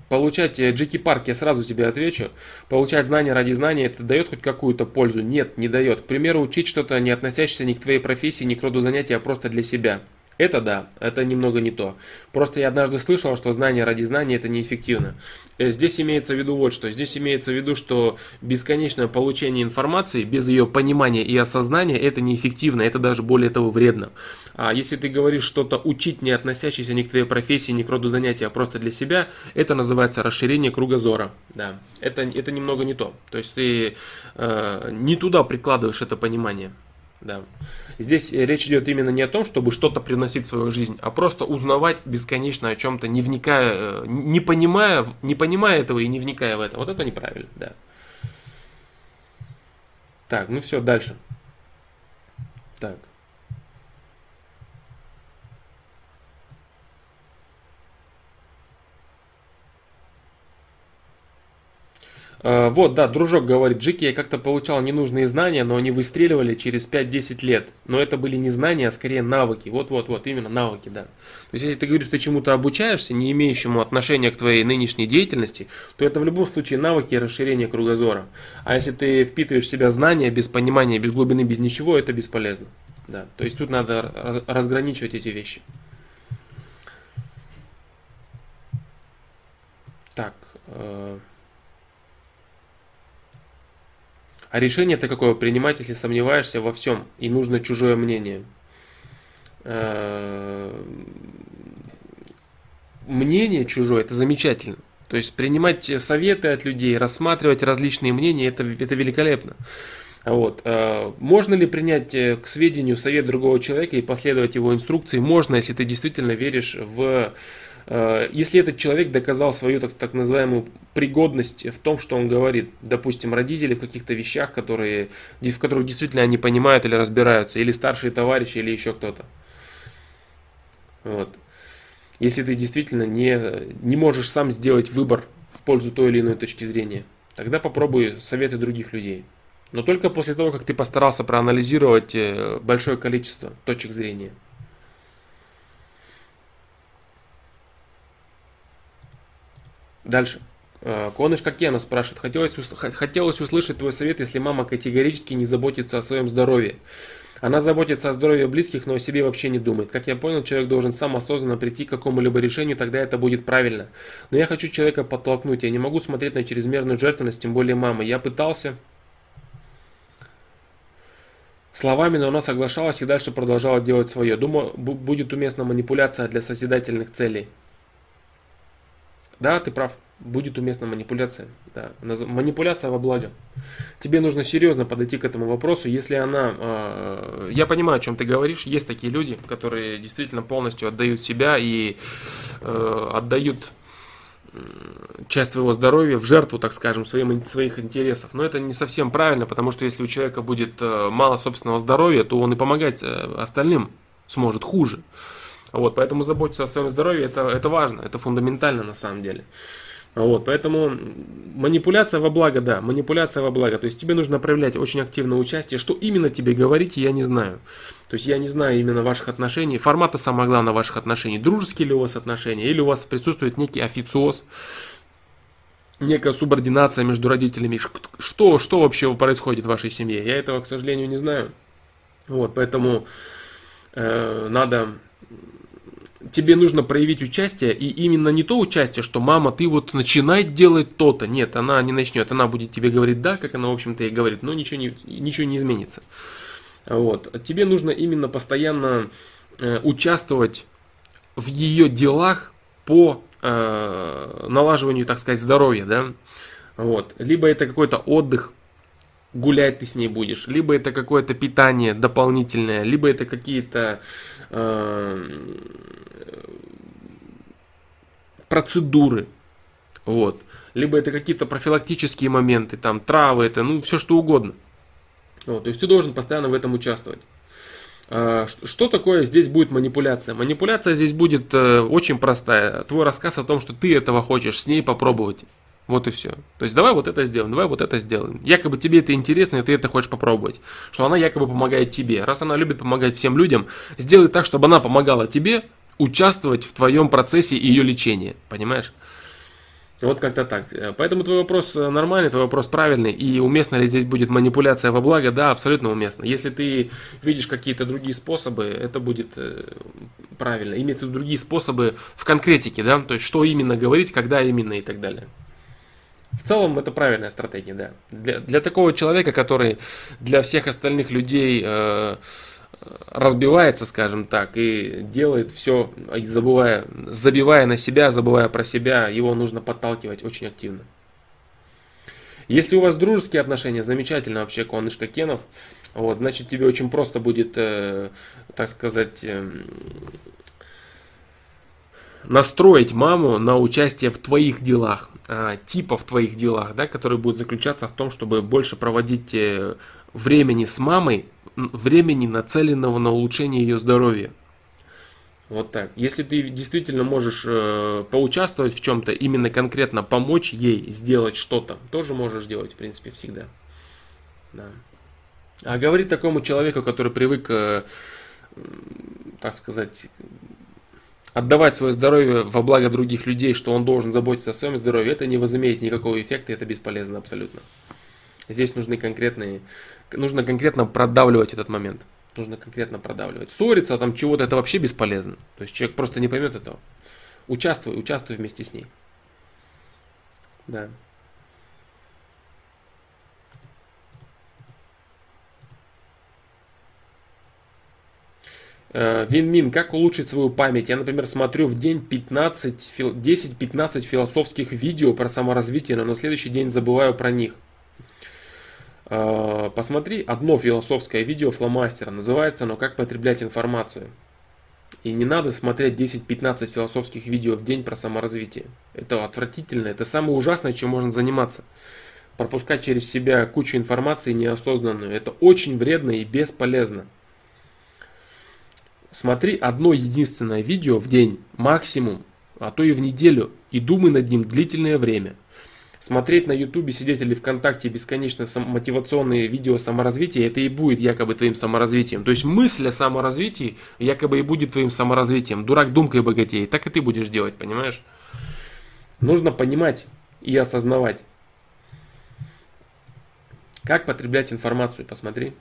Получать Джеки э, Парк, я сразу тебе отвечу, получать знания ради знания, это дает хоть какую-то пользу? Нет, не дает. К примеру, учить что-то, не относящееся ни к твоей профессии, ни к роду занятия, а просто для себя. Это да, это немного не то. Просто я однажды слышал, что знание ради знания это неэффективно. Э, здесь имеется в виду вот что. Здесь имеется в виду, что бесконечное получение информации без ее понимания и осознания это неэффективно, это даже более того вредно. А если ты говоришь что-то учить, не относящееся ни к твоей профессии, ни к роду занятия, а просто для себя, это называется расширение кругозора. Да, это, это немного не то. То есть ты э, не туда прикладываешь это понимание. Да. Здесь речь идет именно не о том, чтобы что-то приносить в свою жизнь, а просто узнавать бесконечно о чем-то, не вникая, э, не понимая, не понимая этого и не вникая в это. Вот это неправильно, да. Так, ну все, дальше. Так. Вот, да, дружок говорит, Джики, я как-то получал ненужные знания, но они выстреливали через 5-10 лет. Но это были не знания, а скорее навыки. Вот-вот-вот, именно навыки, да. То есть, если ты говоришь, ты чему-то обучаешься, не имеющему отношения к твоей нынешней деятельности, то это в любом случае навыки и расширение кругозора. А если ты впитываешь в себя знания без понимания, без глубины, без ничего, это бесполезно. Да. То есть, тут надо разграничивать эти вещи. Так. Э А решение это какое принимать, если сомневаешься во всем и нужно чужое мнение? Э, мнение чужое это замечательно. То есть принимать советы от людей, рассматривать различные мнения, это, это великолепно. Вот. Э, можно ли принять э, к сведению совет другого человека и последовать его инструкции? Можно, если ты действительно веришь в если этот человек доказал свою так, так называемую пригодность в том, что он говорит, допустим, родители в каких-то вещах, которые, в которых действительно они понимают или разбираются, или старшие товарищи, или еще кто-то. Вот. Если ты действительно не, не можешь сам сделать выбор в пользу той или иной точки зрения, тогда попробуй советы других людей. Но только после того, как ты постарался проанализировать э, большое количество точек зрения. Дальше. Э, Коныш Кокена спрашивает, хотелось, хотелось услышать твой совет, если мама категорически не заботится о своем здоровье. Она заботится о здоровье близких, но о себе вообще не думает. Как я понял, человек должен сам осознанно прийти к какому-либо решению, тогда это будет правильно. Но я хочу человека подтолкнуть, я не могу смотреть на чрезмерную жертвенность, тем более мамы. Я пытался словами, но она соглашалась и дальше продолжала делать свое. Думаю, будет уместна манипуляция для созидательных целей. Да, ты прав. Будет уместна манипуляция. Да. Манипуляция во благо. Тебе нужно серьезно подойти к этому вопросу. Если она... Э, я понимаю, о чем ты говоришь. Есть такие люди, которые действительно полностью отдают себя и э, отдают часть своего здоровья в жертву, так скажем, своим, своих интересов. Но это не совсем правильно, потому что если у человека будет э, мало собственного здоровья, то он и помогать э, остальным сможет хуже. Вот, поэтому заботиться о своем здоровье это, это важно, это фундаментально на самом деле. Вот, поэтому манипуляция во благо, да, манипуляция во благо. То есть тебе нужно проявлять очень активное участие. Что именно тебе говорить, я не знаю. То есть я не знаю именно ваших отношений, формата самое главное ваших отношений. Дружеские ли у вас отношения, или у вас присутствует некий официоз, некая субординация между родителями. Что, что вообще происходит в вашей семье? Я этого, к сожалению, не знаю. Вот, поэтому э, надо тебе нужно проявить участие, и именно не то участие, что мама, ты вот начинай делать то-то. Нет, она не начнет, она будет тебе говорить да, как она, в общем-то, и говорит, но ничего не, ничего не изменится. Вот. Тебе нужно именно постоянно э, участвовать в ее делах по э, налаживанию, так сказать, здоровья, да. Вот. Либо это какой-то отдых, гулять ты с ней будешь, либо это какое-то питание дополнительное, либо это какие-то э, процедуры, вот, либо это какие-то профилактические моменты, там травы, это, ну, все что угодно. Вот, то есть ты должен постоянно в этом участвовать. Э, что такое здесь будет манипуляция? Манипуляция здесь будет э, очень простая. Твой рассказ о том, что ты этого хочешь с ней попробовать. Вот и все. То есть давай вот это сделаем, давай вот это сделаем. Якобы тебе это интересно, и ты это хочешь попробовать. Что она якобы помогает тебе. Раз она любит помогать всем людям, сделай так, чтобы она помогала тебе участвовать в твоем процессе ее лечения. Понимаешь? Вот как-то так. Поэтому твой вопрос нормальный, твой вопрос правильный. И уместно ли здесь будет манипуляция во благо? Да, абсолютно уместно. Если ты видишь какие-то другие способы, это будет э, правильно. Виду другие способы в конкретике, да, то есть что именно говорить, когда именно и так далее. В целом это правильная стратегия, да. Для, для такого человека, который для всех остальных людей э, разбивается, скажем так, и делает все, забывая, забивая на себя, забывая про себя, его нужно подталкивать очень активно. Если у вас дружеские отношения, замечательно вообще, Конышка Кенов, вот, значит тебе очень просто будет, э, так сказать, э, настроить маму на участие в твоих делах, а, типа в твоих делах, да, которые будут заключаться в том, чтобы больше проводить э, времени с мамой, времени нацеленного на улучшение ее здоровья. Вот так. Если ты действительно можешь э, поучаствовать в чем-то, именно конкретно помочь ей сделать что-то, тоже можешь делать, в принципе, всегда. Да. А говорить такому человеку, который привык, э, так сказать, отдавать свое здоровье во благо других людей, что он должен заботиться о своем здоровье, это не возымеет никакого эффекта, это бесполезно абсолютно. Здесь нужны конкретные, нужно конкретно продавливать этот момент. Нужно конкретно продавливать. Ссориться там чего-то, это вообще бесполезно. То есть человек просто не поймет этого. Участвуй, участвуй вместе с ней. Да. Э, Винмин, как улучшить свою память? Я, например, смотрю в день 15, 10-15 философских видео про саморазвитие, но на следующий день забываю про них. Э, посмотри одно философское видео фломастера, называется оно «Как потреблять информацию». И не надо смотреть 10-15 философских видео в день про саморазвитие. Это отвратительно, это самое ужасное, чем можно заниматься. Пропускать через себя кучу информации неосознанную. Это очень вредно и бесполезно. Смотри одно единственное видео в день, максимум, а то и в неделю, и думай над ним длительное время. Смотреть на ютубе, сидеть или ВКонтакте бесконечно мотивационные видео саморазвития, это и будет якобы твоим саморазвитием. То есть мысль о саморазвитии якобы и будет твоим саморазвитием. Дурак думкой богатеет. Так и ты будешь делать, понимаешь? Нужно понимать и осознавать. Как потреблять информацию, посмотри.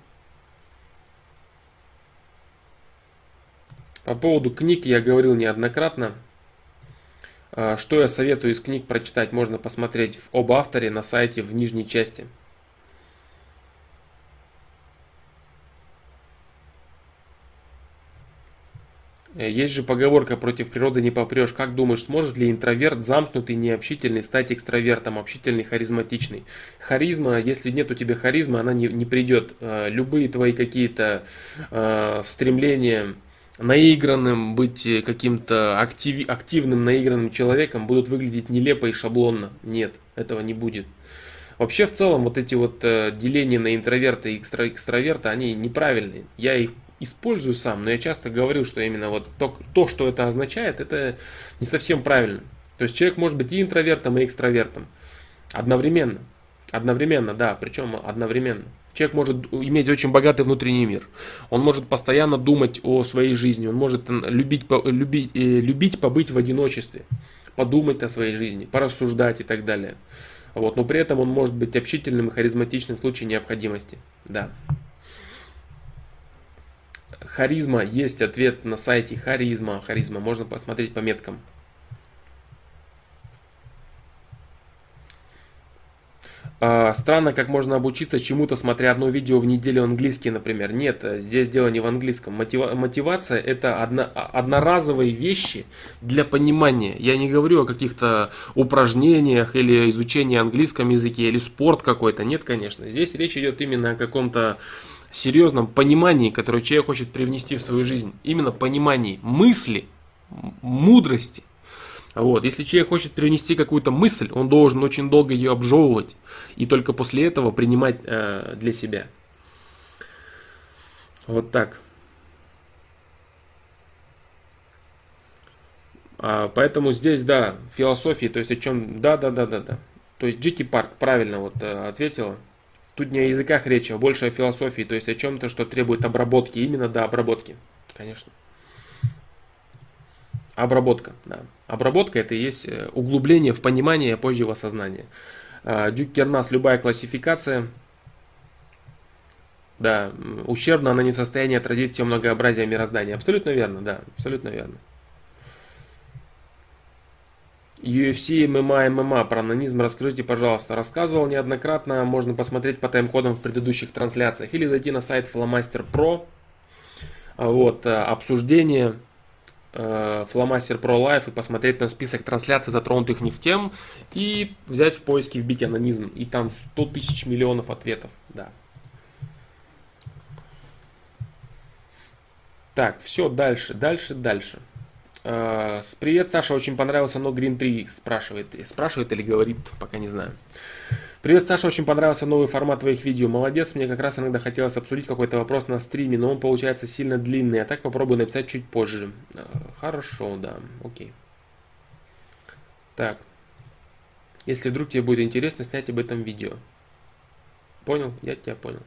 По поводу книг я говорил неоднократно. А, что я советую из книг прочитать, можно посмотреть об авторе на сайте в нижней части. Э, есть же поговорка «против природы не попрешь». Как думаешь, сможет ли интроверт, замкнутый, необщительный, стать экстравертом, общительный, харизматичный? Харизма, если нет у тебя харизмы, она не, не придет. Э, любые твои какие-то э, стремления наигранным, быть каким-то актив, активным наигранным человеком будут выглядеть нелепо и шаблонно. Нет, этого не будет. Вообще, в целом, вот эти вот э, деления на интроверта и экстра, экстраверта, они неправильные. Я их использую сам, но я часто говорю, что именно вот то, то, что это означает, это не совсем правильно. То есть человек может быть и интровертом, и экстравертом одновременно. Одновременно, да, причем одновременно. Человек может иметь очень богатый внутренний мир. Он может постоянно думать о своей жизни. Он может любить, любить, э, любить побыть в одиночестве, подумать о своей жизни, порассуждать и так далее. Вот, но при этом он может быть общительным и харизматичным в случае необходимости. Да. Харизма. Есть ответ на сайте Харизма. Харизма. Можно посмотреть по меткам. Странно, как можно обучиться чему-то, смотря одно видео в неделю английский, например. Нет, здесь дело не в английском. Мотива- мотивация это одно- одноразовые вещи для понимания. Я не говорю о каких-то упражнениях или изучении английском языке или спорт какой-то. Нет, конечно. Здесь речь идет именно о каком-то серьезном понимании, которое человек хочет привнести в свою жизнь. Именно понимании мысли, мудрости. Вот. Если человек хочет перенести какую-то мысль, он должен очень долго ее обжевывать и только после этого принимать э, для себя. Вот так. А, поэтому здесь, да, философии, то есть о чем, да, да, да, да, да. То есть Джики Парк правильно вот э, ответила. Тут не о языках речи, а больше о философии, то есть о чем-то, что требует обработки, именно до обработки, конечно. Обработка, да. Обработка это и есть э, углубление в понимание, а позже в осознание. А, Дюк Кернас, любая классификация, да, ущербно она не в состоянии отразить все многообразие мироздания. Абсолютно верно, да, абсолютно верно. UFC, MMA, MMA. Про анонизм расскажите, пожалуйста. Рассказывал неоднократно, можно посмотреть по тайм-кодам в предыдущих трансляциях. Или зайти на сайт Flamaster Pro. Вот, э, обсуждение Э, Flamaster Pro Live и посмотреть на список трансляций, затронутых не в тем, и взять в поиске вбить анонизм, и там 100 тысяч миллионов ответов, да. Так, все, дальше, дальше, дальше. Э, привет, Саша, очень понравился No Green 3, спрашивает, спрашивает или говорит, пока не знаю. Привет, Саша, очень понравился новый формат твоих видео. Молодец, мне как раз иногда хотелось обсудить какой-то вопрос на стриме, но он получается сильно длинный, а так попробую написать чуть позже. Э, хорошо, да, окей. Так. Если вдруг тебе будет интересно снять об этом видео. Понял? Я тебя понял.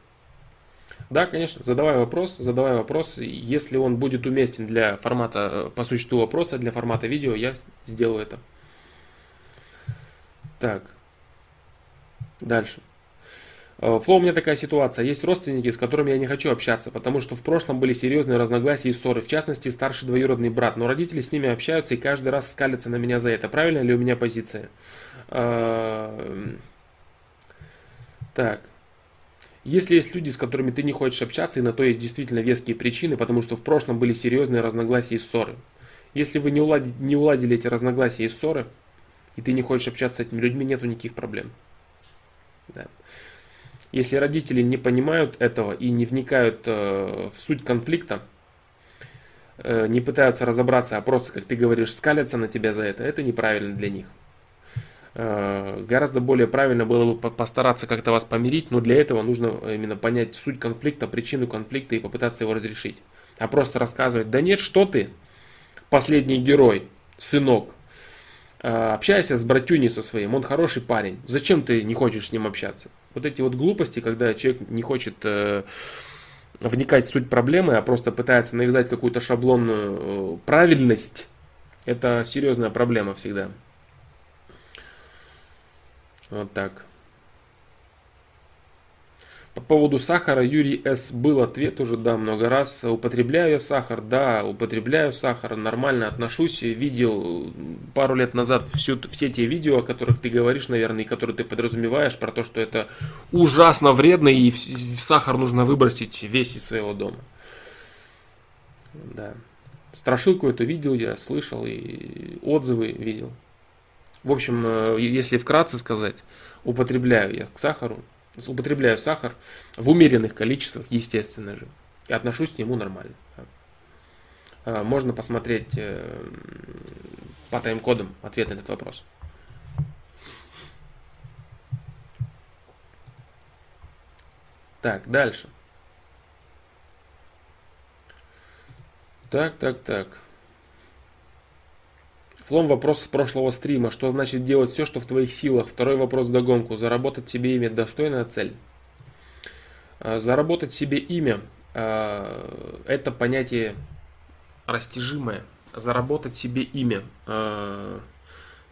Да, конечно, задавай вопрос, задавай вопрос. Если он будет уместен для формата, э, по существу вопроса, для формата видео, я сделаю это. Так. Дальше. Э, Флоу, у меня такая ситуация. Есть родственники, с которыми я не хочу общаться, потому что в прошлом были серьезные разногласия и ссоры. В частности, старший двоюродный брат. Но родители с ними общаются и каждый раз скалятся на меня за это. Правильно ли у меня позиция? Э, так. Если есть люди, с которыми ты не хочешь общаться, и на то есть действительно веские причины, потому что в прошлом были серьезные разногласия и ссоры. Если вы не уладили, не уладили эти разногласия и ссоры, и ты не хочешь общаться с этими людьми, нету никаких проблем. Да. Если родители не понимают этого и не вникают э, в суть конфликта, э, не пытаются разобраться, а просто, как ты говоришь, скалятся на тебя за это, это неправильно для них. Э, гораздо более правильно было бы постараться как-то вас помирить, но для этого нужно именно понять суть конфликта, причину конфликта и попытаться его разрешить. А просто рассказывать, да нет, что ты, последний герой, сынок, общайся с братюней со своим, он хороший парень. Зачем ты не хочешь с ним общаться? Вот эти вот глупости, когда человек не хочет э, вникать в суть проблемы, а просто пытается навязать какую-то шаблонную э, правильность, это серьезная проблема всегда. Вот так. По поводу сахара Юрий С. был ответ уже, да, много раз. Употребляю я сахар? Да, употребляю сахар, нормально отношусь. Видел пару лет назад всю, все те видео, о которых ты говоришь, наверное, и которые ты подразумеваешь, про то, что это ужасно вредно и сахар нужно выбросить весь из своего дома. Да. Страшилку эту видел я, слышал и отзывы видел. В общем, э, если вкратце сказать, употребляю я к сахару, употребляю сахар в умеренных количествах, естественно же, и отношусь к нему нормально. А, можно посмотреть э, по тайм-кодам ответ на этот вопрос. Так, дальше. Так, так, так. Флом вопрос с прошлого стрима. Что значит делать все, что в твоих силах? Второй вопрос догонку. Заработать себе имя – достойная цель? А, заработать себе имя а, – это понятие растяжимое. Заработать себе имя. А,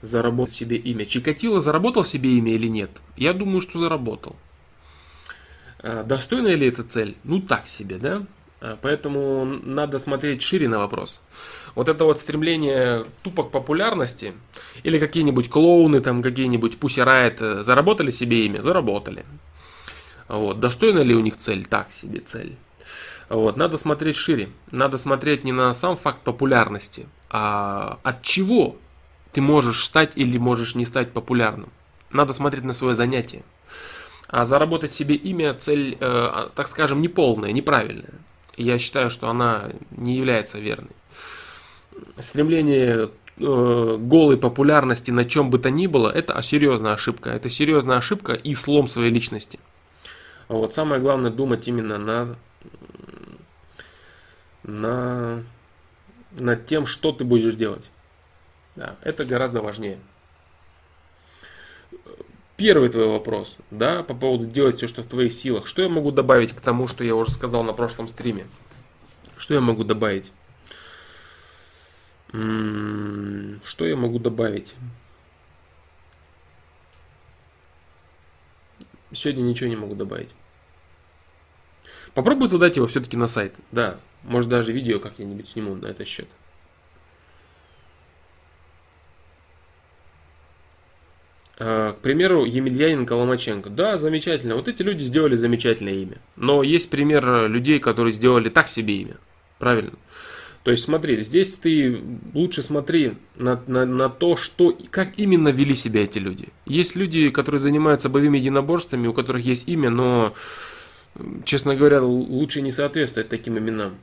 заработать себе имя. Чикатило заработал себе имя или нет? Я думаю, что заработал. Достойная ли эта цель? Ну так себе, да? Поэтому надо смотреть шире на вопрос. Вот это вот стремление тупо к популярности, или какие-нибудь клоуны, там какие-нибудь Pussy Riot заработали себе имя? Заработали. Вот. Достойна ли у них цель? Так себе цель. Вот. Надо смотреть шире. Надо смотреть не на сам факт популярности, а от чего ты можешь стать или можешь не стать популярным. Надо смотреть на свое занятие. А заработать себе имя цель, э, так скажем, неполная, неправильная. Я считаю, что она не является верной. Стремление э, голой популярности на чем бы то ни было, это серьезная ошибка. Это серьезная ошибка и слом своей личности. Вот самое главное думать именно на, на, над тем, что ты будешь делать. Да, это гораздо важнее. Первый твой вопрос, да, по поводу делать все, что в твоих силах. Что я могу добавить к тому, что я уже сказал на прошлом стриме? Что я могу добавить? Что я могу добавить? Сегодня ничего не могу добавить. Попробуй задать его все-таки на сайт. Да, может даже видео как-нибудь сниму на этот счет. А, к примеру, Емельяненко Ломаченко. Да, замечательно. Вот эти люди сделали замечательное имя. Но есть пример людей, которые сделали так себе имя. Правильно? То есть смотри, здесь ты лучше смотри на, на, на то, что, как именно вели себя эти люди. Есть люди, которые занимаются боевыми единоборствами, у которых есть имя, но честно говоря, лучше не соответствовать таким именам.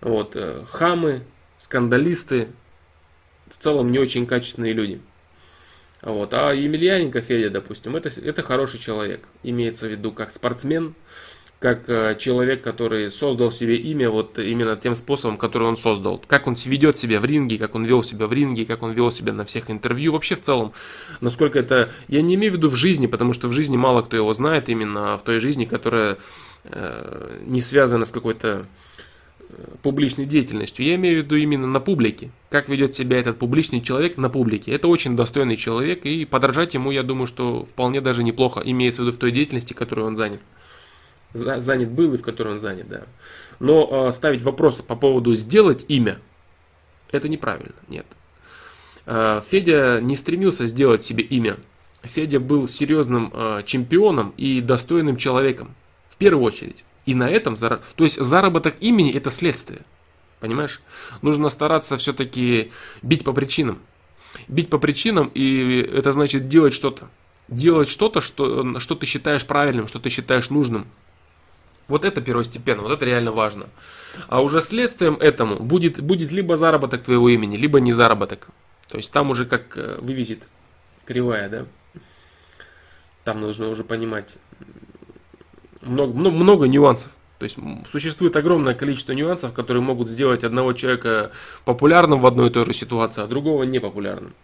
Вот, э, хамы, скандалисты, в целом не очень качественные люди. Вот. А Емельяненко Федя, допустим, это, это хороший человек. Имеется в виду как спортсмен, как э, человек, который создал себе имя вот именно тем способом, который он создал. Как он ведет себя в ринге, как он вел себя в ринге, как он вел себя на всех интервью. Вообще в целом, насколько это... Я не имею в виду в жизни, потому что в жизни мало кто его знает, именно в той жизни, которая э, не связана с какой-то э, публичной деятельностью. Я имею в виду именно на публике. Как ведет себя этот публичный человек на публике. Это очень достойный человек, и подражать ему, я думаю, что вполне даже неплохо имеется в виду в той деятельности, которой он занят занят был и в которой он занят, да. Но э, ставить вопрос по поводу сделать имя, это неправильно, нет. Э, Федя не стремился сделать себе имя. Федя был серьезным э, чемпионом и достойным человеком, в первую очередь. И на этом, то есть заработок имени это следствие. Понимаешь? Нужно стараться все-таки бить по причинам. Бить по причинам, и это значит делать что-то. Делать что-то, что, что ты считаешь правильным, что ты считаешь нужным. Вот это первостепенно, вот это реально важно. А уже следствием этому будет, будет либо заработок твоего имени, либо не заработок. То есть там уже как э, вывезет кривая, да? Там нужно уже понимать много, много, много нюансов. То есть существует огромное количество нюансов, которые могут сделать одного человека популярным в одной и той же ситуации, а другого непопулярным.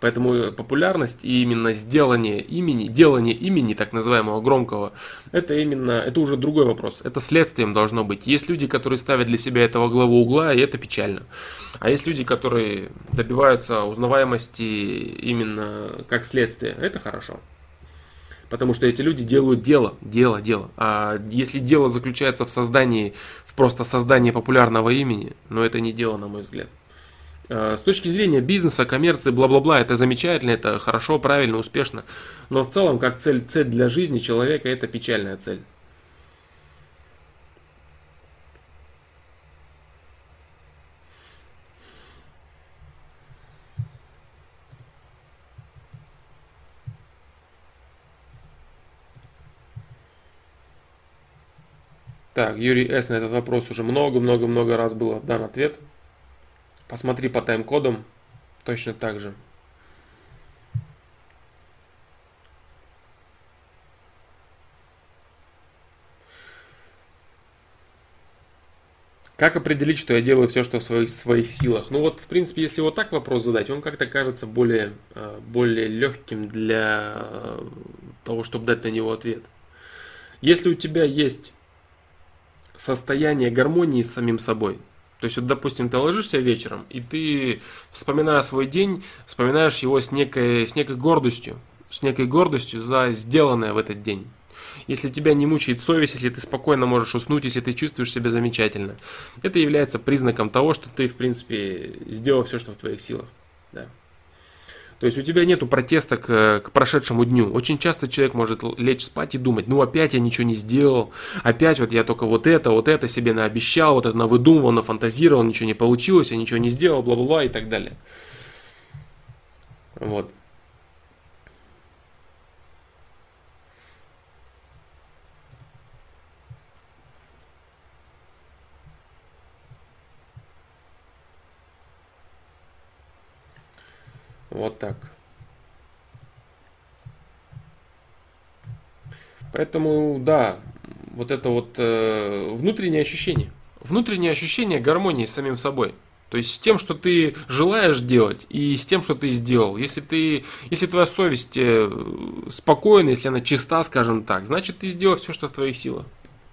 Поэтому популярность и именно сделание имени, делание имени, так называемого громкого, это именно, это уже другой вопрос. Это следствием должно быть. Есть люди, которые ставят для себя этого главу угла, и это печально. А есть люди, которые добиваются узнаваемости именно как следствие. Это хорошо. Потому что эти люди делают дело, дело, дело. А если дело заключается в создании, в просто создании популярного имени, но это не дело, на мой взгляд. Э, с точки зрения бизнеса, коммерции, бла-бла-бла, это замечательно, это хорошо, правильно, успешно. Но в целом, как цель, цель для жизни человека, это печальная цель. Так, Юрий С. на этот вопрос уже много-много-много раз был дан ответ. Посмотри по тайм-кодам точно так же. Как определить, что я делаю все, что в своих, своих силах? Ну вот, в принципе, если вот так вопрос задать, он как-то кажется более, э, более легким для э, того, чтобы дать на него ответ. Если у тебя есть состояние гармонии с самим собой, то есть, вот, допустим, ты ложишься вечером, и ты, вспоминая свой день, вспоминаешь его с некой, с некой гордостью, с некой гордостью за сделанное в этот день. если тебя не мучает совесть, если ты спокойно можешь уснуть, если ты чувствуешь себя замечательно, это является признаком того, что ты, в принципе, сделал все, что в твоих силах. То есть у тебя нету протеста к, к прошедшему дню. Очень часто человек может лечь спать и думать, ну опять я ничего не сделал, опять вот я только вот это, вот это себе наобещал, вот это навыдумывал, нафантазировал, ничего не получилось, я ничего не сделал, бла-бла-бла и так далее. Вот. Вот так. Поэтому, да, вот это вот э, внутреннее ощущение. Внутреннее ощущение гармонии с самим собой. То есть с тем, что ты желаешь делать, и с тем, что ты сделал. Если, ты, если твоя совесть э, спокойна, если она чиста, скажем так, значит ты сделал все, что в твоих силах.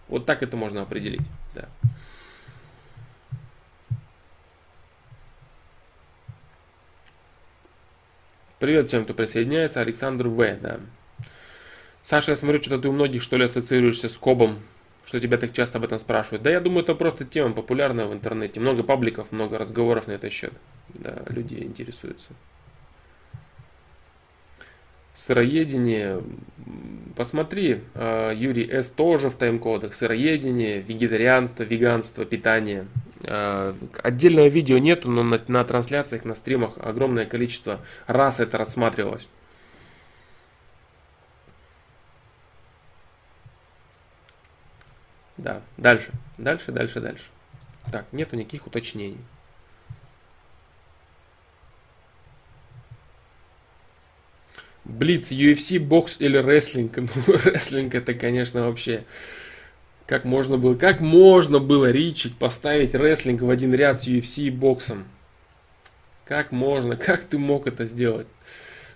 Вот так это можно определить. Да. Привет всем, кто присоединяется. Александр В. Да. Саша, я смотрю, что ты у многих, что ли, ассоциируешься с Кобом, что тебя так часто об этом спрашивают. Да, я думаю, это просто тема популярная в интернете. Много пабликов, много разговоров на этот счет. Да, люди интересуются. Сыроедение. Посмотри, а, Юрий С. тоже в тайм-кодах. Сыроедение, вегетарианство, веганство, питание. Э, отдельного видео нету, но на, на трансляциях, на стримах огромное количество раз это рассматривалось. Да, дальше, дальше, дальше, дальше. Так, нету никаких уточнений. Блиц, UFC, бокс или рестлинг? Ну, рестлинг это, конечно, вообще как можно было, как можно было, Ричик, поставить рестлинг в один ряд с UFC и боксом? Как можно? Как ты мог это сделать,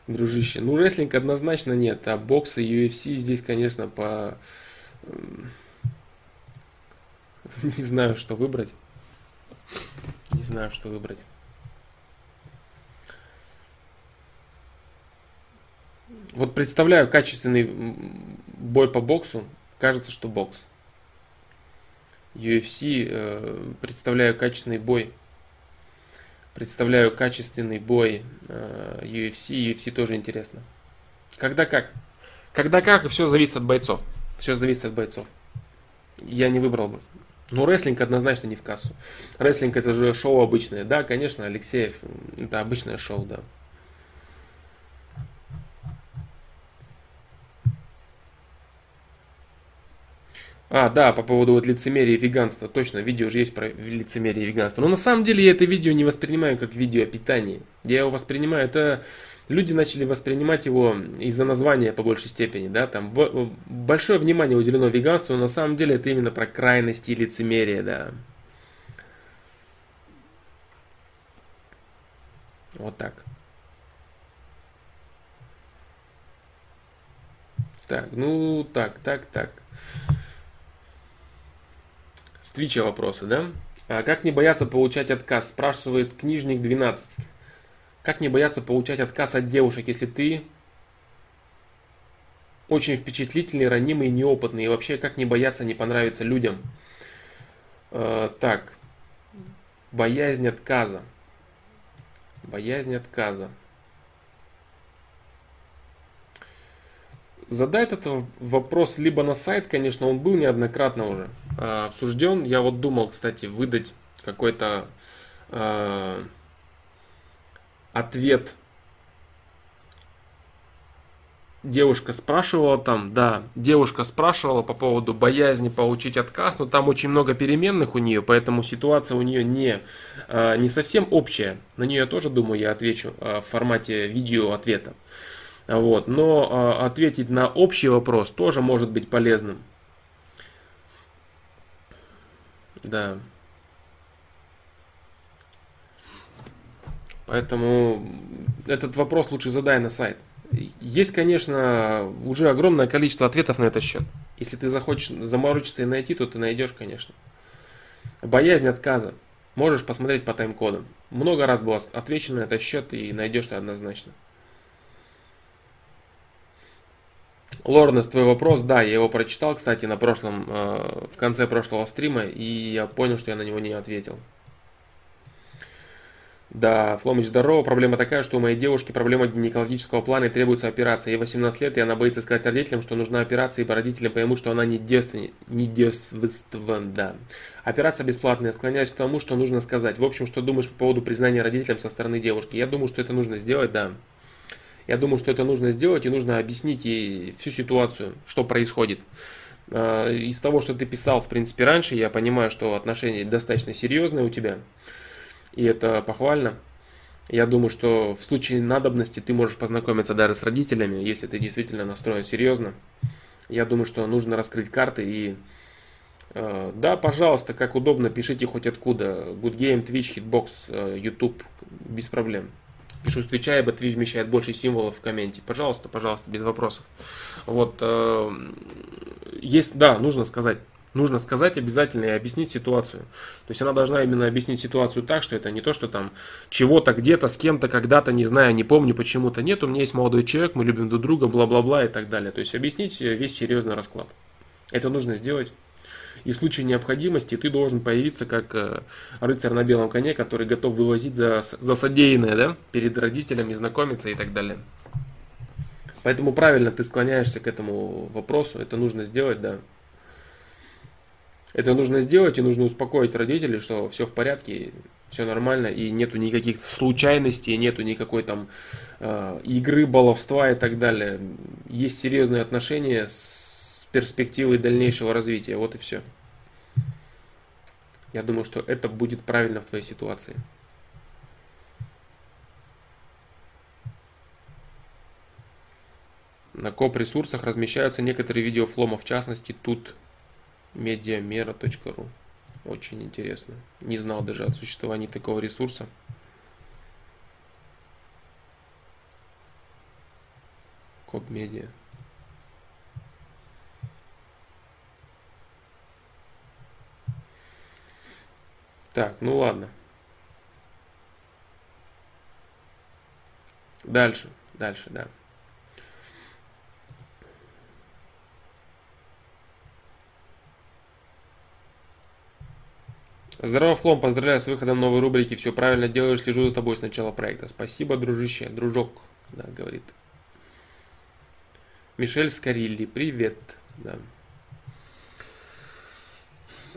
дружище? Ну, рестлинг однозначно нет, а бокс и UFC здесь, конечно, по... Не знаю, что выбрать. Не знаю, что выбрать. Вот представляю качественный бой по боксу. Кажется, что бокс. UFC, э, представляю качественный бой. Представляю качественный бой э, UFC, UFC тоже интересно. Когда как? Когда как, все зависит от бойцов. Все зависит от бойцов. Я не выбрал бы. Но рестлинг однозначно не в кассу. Рестлинг это же шоу обычное. Да, конечно, Алексеев, это обычное шоу, да. А, да, по поводу вот лицемерия и веганства. Точно, видео же есть про лицемерие и веганство. Но на самом деле я это видео не воспринимаю как видео о питании. Я его воспринимаю, это люди начали воспринимать его из-за названия по большей степени, да, там большое внимание уделено веганству, но на самом деле это именно про крайности и лицемерие, да. Вот так. Так, ну так, так, так. С Твича вопросы, да? А как не бояться получать отказ? Спрашивает книжник 12. Как не бояться получать отказ от девушек, если ты очень впечатлительный, ранимый, неопытный? И вообще, как не бояться не понравиться людям? Э, так, боязнь отказа. Боязнь отказа. Задай этот вопрос либо на сайт, конечно, он был неоднократно уже э, обсужден. Я вот думал, кстати, выдать какой-то э, ответ. Девушка спрашивала там, да, девушка спрашивала по поводу боязни получить отказ, но там очень много переменных у нее, поэтому ситуация у нее не, э, не совсем общая. На нее тоже, думаю, я отвечу в формате видео ответа. Вот. Но э, ответить на общий вопрос тоже может быть полезным. Да. Поэтому этот вопрос лучше задай на сайт. Есть, конечно, уже огромное количество ответов на этот счет. Если ты захочешь заморочиться и найти, то ты найдешь, конечно. Боязнь отказа. Можешь посмотреть по тайм-кодам. Много раз было отвечено на этот счет и найдешь ты однозначно. Лорнес, твой вопрос, да, я его прочитал, кстати, на прошлом, э, в конце прошлого стрима, и я понял, что я на него не ответил. Да, Фломыч, здорово. Проблема такая, что у моей девушки проблема гинекологического плана и требуется операция. Ей 18 лет, и она боится сказать родителям, что нужна операция, ибо родители поймут, что она не девственница. Не девственна, да. Операция бесплатная. Склоняюсь к тому, что нужно сказать. В общем, что думаешь по поводу признания родителям со стороны девушки? Я думаю, что это нужно сделать, да. Я думаю, что это нужно сделать, и нужно объяснить ей всю ситуацию, что происходит. А, из того, что ты писал, в принципе, раньше, я понимаю, что отношения достаточно серьезные у тебя и это похвально. Я думаю, что в случае надобности ты можешь познакомиться даже с родителями, если ты действительно настроен серьезно. Я думаю, что нужно раскрыть карты и э, да, пожалуйста, как удобно, пишите хоть откуда. Good Game, Twitch, Hitbox, э, YouTube, без проблем. Пишу ибо Twitch вмещает больше символов в комменте. Пожалуйста, пожалуйста, без вопросов. Вот, э, есть, да, нужно сказать, нужно сказать обязательно и объяснить ситуацию. То есть она должна именно объяснить ситуацию так, что это не то, что там чего-то где-то с кем-то когда-то, не знаю, не помню почему-то нет, у меня есть молодой человек, мы любим друг друга, бла-бла-бла и так далее. То есть объяснить весь серьезный расклад. Это нужно сделать. И в случае необходимости ты должен появиться как э, рыцарь на белом коне, который готов вывозить за, за содеянное да, перед родителями, знакомиться и так далее. Поэтому правильно ты склоняешься к этому вопросу, это нужно сделать, да. Это нужно сделать, и нужно успокоить родителей, что все в порядке, все нормально, и нету никаких случайностей, нету никакой там э, игры, баловства и так далее. Есть серьезные отношения с перспективой дальнейшего развития. Вот и все. Я думаю, что это будет правильно в твоей ситуации. На коп-ресурсах размещаются некоторые видеофлома, в частности тут медиамера.ру. Очень интересно. Не знал даже о существовании такого ресурса. Код Так, ну ладно. Дальше, дальше, да. Здорово, Флом, поздравляю с выходом новой рубрики. Все правильно делаешь, слежу за тобой с начала проекта. Спасибо, дружище, дружок, да, говорит. Мишель Скарилли, привет. Да.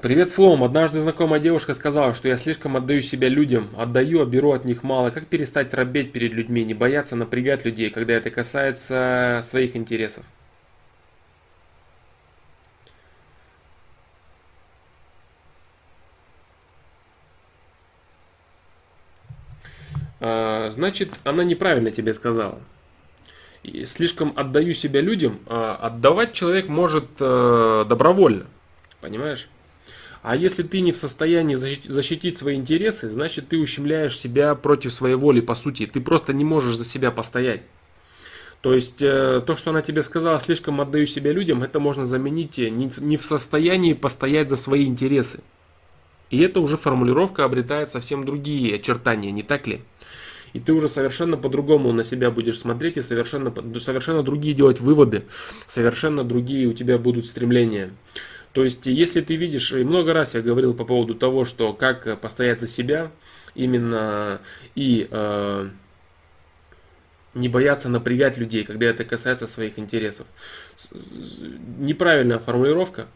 Привет, Флом. Однажды знакомая девушка сказала, что я слишком отдаю себя людям, отдаю, а беру от них мало. Как перестать робеть перед людьми, не бояться напрягать людей, когда это касается своих интересов? А, значит, она неправильно тебе сказала. Слишком отдаю себя людям, а отдавать человек может э, добровольно. Понимаешь? А если ты не в состоянии защитить свои интересы, значит ты ущемляешь себя против своей воли, по сути. Ты просто не можешь за себя постоять. То есть э, то, что она тебе сказала, слишком отдаю себя людям, это можно заменить э, не в состоянии постоять за свои интересы. И это уже формулировка обретает совсем другие очертания, не так ли? и ты уже совершенно по-другому на себя будешь смотреть и совершенно, совершенно другие делать выводы, совершенно другие у тебя будут стремления. То есть, если ты видишь, и много раз я говорил по поводу того, что как постоять за себя, именно и э, не бояться напрягать людей, когда это касается своих интересов. Неправильная формулировка.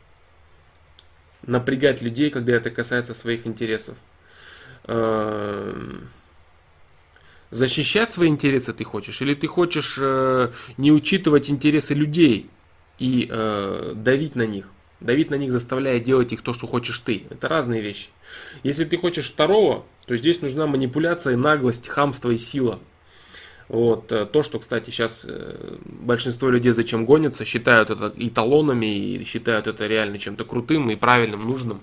Напрягать людей, когда это касается своих интересов. Э, защищать свои интересы ты хочешь, или ты хочешь э, не учитывать интересы людей и э, давить на них, давить на них, заставляя делать их то, что хочешь ты. Это разные вещи. Если ты хочешь второго, то здесь нужна манипуляция, наглость, хамство и сила. Вот, э, то, что, кстати, сейчас э, большинство людей зачем гонятся, считают это эталонами и считают это реально чем-то крутым и правильным, нужным.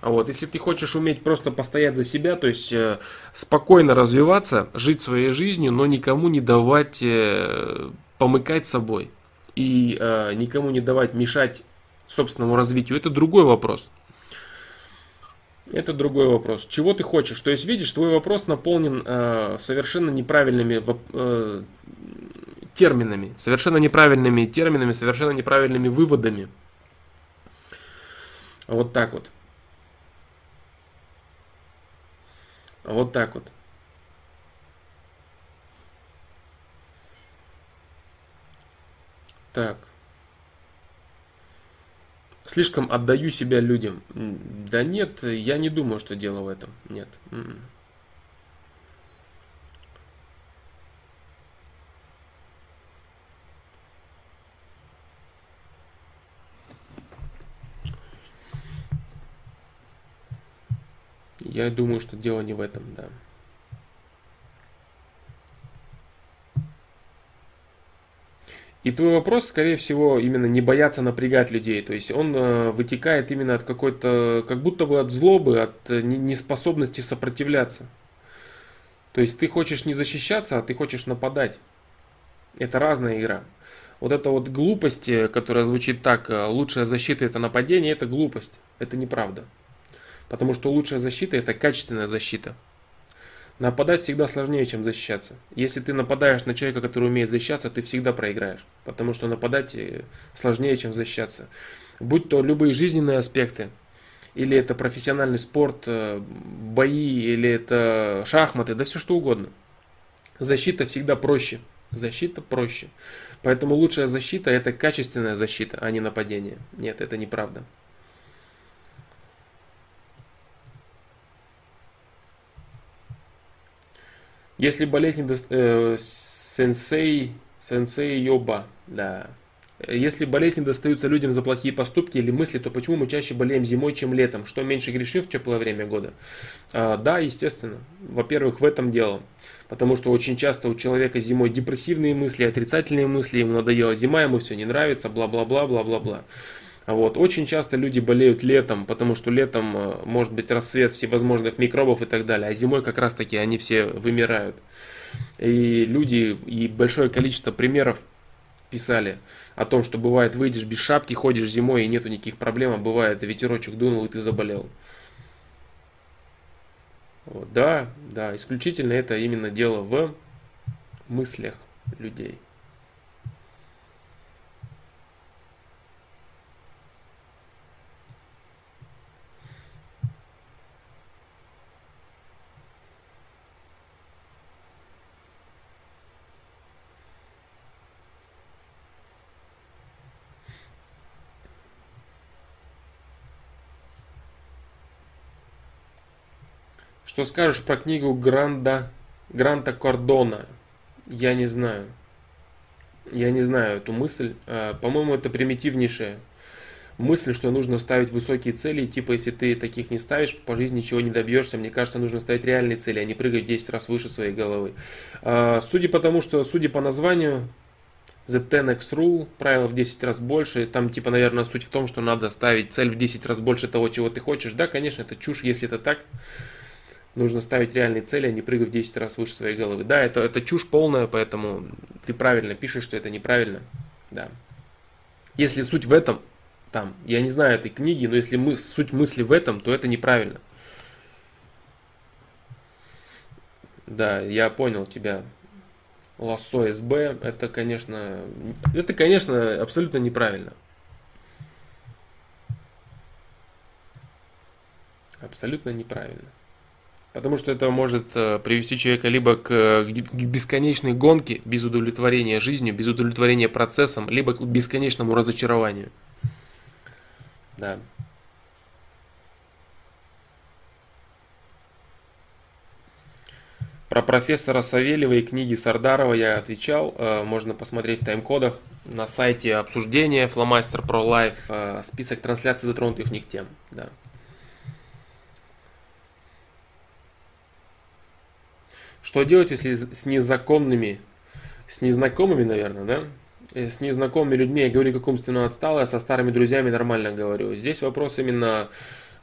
Вот, если ты хочешь уметь просто постоять за себя, то есть э, спокойно развиваться, жить своей жизнью, но никому не давать помыкать собой и э, никому не давать мешать собственному развитию, это другой вопрос. Это другой вопрос. Чего ты хочешь? То есть, видишь, твой вопрос наполнен э, совершенно неправильными э, терминами, совершенно неправильными терминами, совершенно неправильными выводами. Вот так вот. Вот так вот. Так. Слишком отдаю себя людям. Да нет, я не думаю, что дело в этом. Нет. М-м. Я думаю, что дело не в этом, да. И твой вопрос, скорее всего, именно не бояться напрягать людей. То есть он э, вытекает именно от какой-то, как будто бы от злобы, от э, неспособности сопротивляться. То есть ты хочешь не защищаться, а ты хочешь нападать. Это разная игра. Вот эта вот глупость, э, которая звучит так, э, лучшая защита это нападение, это глупость. Это неправда. Потому что лучшая защита это качественная защита. Нападать всегда сложнее, чем защищаться. Если ты нападаешь на человека, который умеет защищаться, ты всегда проиграешь. Потому что нападать э, сложнее, чем защищаться. Будь то любые жизненные аспекты, или это профессиональный спорт, э, бои, или это шахматы, да все что угодно. Защита всегда проще. Защита проще. Поэтому лучшая защита это качественная защита, а не нападение. Нет, это неправда. Если болезнь э, сенсей, сенсей йоба, да. Если болезни достаются людям за плохие поступки или мысли, то почему мы чаще болеем зимой, чем летом? Что меньше грешим в теплое время года? А, да, естественно. Во-первых, в этом дело. Потому что очень часто у человека зимой депрессивные мысли, отрицательные мысли, ему надоело зима, ему все не нравится, бла-бла-бла, бла-бла-бла. Вот. Очень часто люди болеют летом, потому что летом э, может быть рассвет всевозможных микробов и так далее, а зимой как раз таки они все вымирают. И люди, и большое количество примеров писали о том, что бывает выйдешь без шапки, ходишь зимой и нету никаких проблем, а бывает ветерочек дунул и ты заболел. Вот, да, да, исключительно это именно дело в мыслях людей. Что скажешь про книгу Гранда, Гранта Кордона? Я не знаю. Я не знаю эту мысль. А, по-моему, это примитивнейшая мысль, что нужно ставить высокие цели. Типа, если ты таких не ставишь, по жизни ничего не добьешься. Мне кажется, нужно ставить реальные цели, а не прыгать 10 раз выше своей головы. А, судя по тому, что, судя по названию, The 10x Rule, правило в 10 раз больше, там типа, наверное, суть в том, что надо ставить цель в 10 раз больше того, чего ты хочешь. Да, конечно, это чушь, если это так нужно ставить реальные цели, а не прыгать в 10 раз выше своей головы. Да, это, это чушь полная, поэтому ты правильно пишешь, что это неправильно. Да. Если суть в этом, там, я не знаю этой книги, но если мы, суть мысли в этом, то это неправильно. Да, я понял тебя. Лассо СБ, это, конечно, это, конечно, абсолютно неправильно. Абсолютно неправильно. Потому что это может э, привести человека либо к, к бесконечной гонке без удовлетворения жизнью, без удовлетворения процессом, либо к бесконечному разочарованию. Да. Про профессора Савельева и книги Сардарова я отвечал. Э, можно посмотреть в тайм-кодах на сайте обсуждения Фломастер Life э, список трансляций затронутых в них тем. Да. Что делать, если с незнакомыми, с незнакомыми, наверное, да? Э, с незнакомыми людьми я говорю, как умственно отстало, а со старыми друзьями нормально говорю. Здесь вопрос именно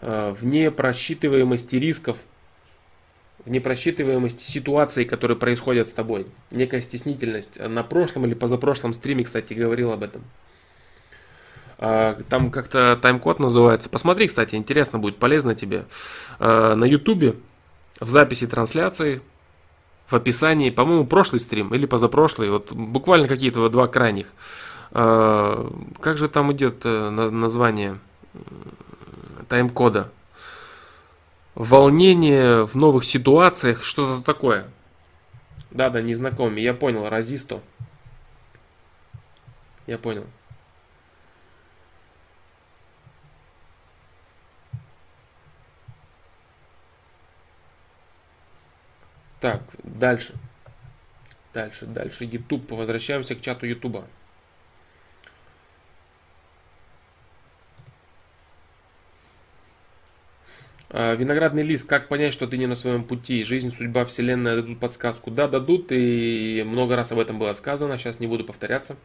э, в непросчитываемости рисков, в непросчитываемости ситуаций, которые происходят с тобой. Некая стеснительность. На прошлом или позапрошлом стриме, кстати, говорил об этом. А, там как-то тайм-код называется. Посмотри, кстати, интересно будет, полезно тебе. А, на ютубе в записи трансляции в описании, по-моему, прошлый стрим или позапрошлый, вот буквально какие-то два крайних. А, как же там идет э, название тайм-кода? Волнение в новых ситуациях, что-то такое. Да-да, незнакомый, я понял, Разисто. Я понял. Так, дальше. Дальше, дальше. YouTube. Возвращаемся к чату YouTube. А, виноградный лист. Как понять, что ты не на своем пути? Жизнь, судьба, вселенная дадут подсказку. Да, дадут, и много раз об этом было сказано. Сейчас не буду повторяться.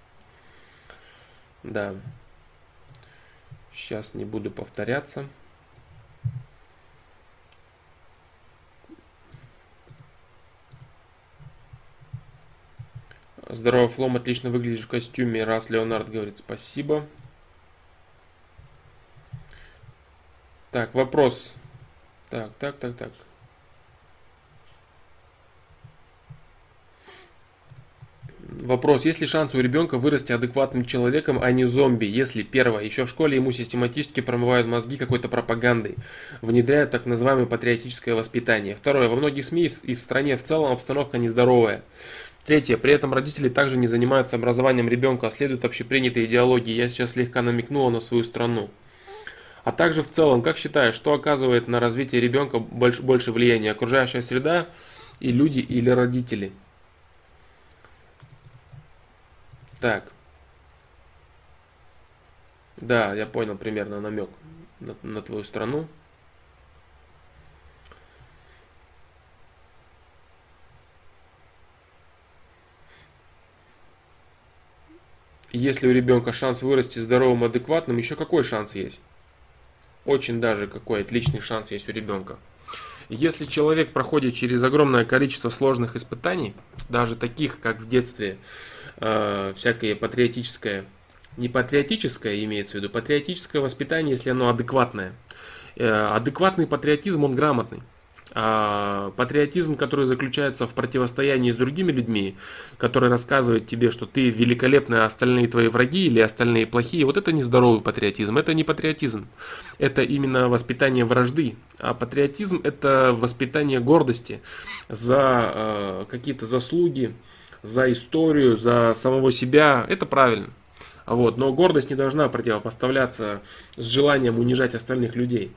Да. Сейчас не буду повторяться. Здорово, Флом, отлично выглядишь в костюме. Раз Леонард говорит спасибо. Так, вопрос. Так, так, так, так. Вопрос, есть ли шанс у ребенка вырасти адекватным человеком, а не зомби, если, первое, еще в школе ему систематически промывают мозги какой-то пропагандой, внедряют так называемое патриотическое воспитание. Второе, во многих СМИ и в стране в целом обстановка нездоровая. Третье. При этом родители также не занимаются образованием ребенка, а следуют общепринятой идеологии. Я сейчас слегка намекнула на свою страну. А также в целом, как считаешь, что оказывает на развитие ребенка больше, больше влияния? Окружающая среда и люди или родители? Так. Да, я понял примерно намек на, на твою страну. Если у ребенка шанс вырасти здоровым, адекватным, еще какой шанс есть? Очень даже какой отличный шанс есть у ребенка. Если человек проходит через огромное количество сложных испытаний, даже таких, как в детстве, э, всякое патриотическое, не патриотическое имеется в виду, патриотическое воспитание, если оно адекватное. Э, адекватный патриотизм, он грамотный. А патриотизм, который заключается в противостоянии с другими людьми, который рассказывает тебе, что ты великолепный, а остальные твои враги или остальные плохие, вот это нездоровый патриотизм, это не патриотизм, это именно воспитание вражды, а патриотизм это воспитание гордости за э, какие-то заслуги, за историю, за самого себя, это правильно. Вот, но гордость не должна противопоставляться с желанием унижать остальных людей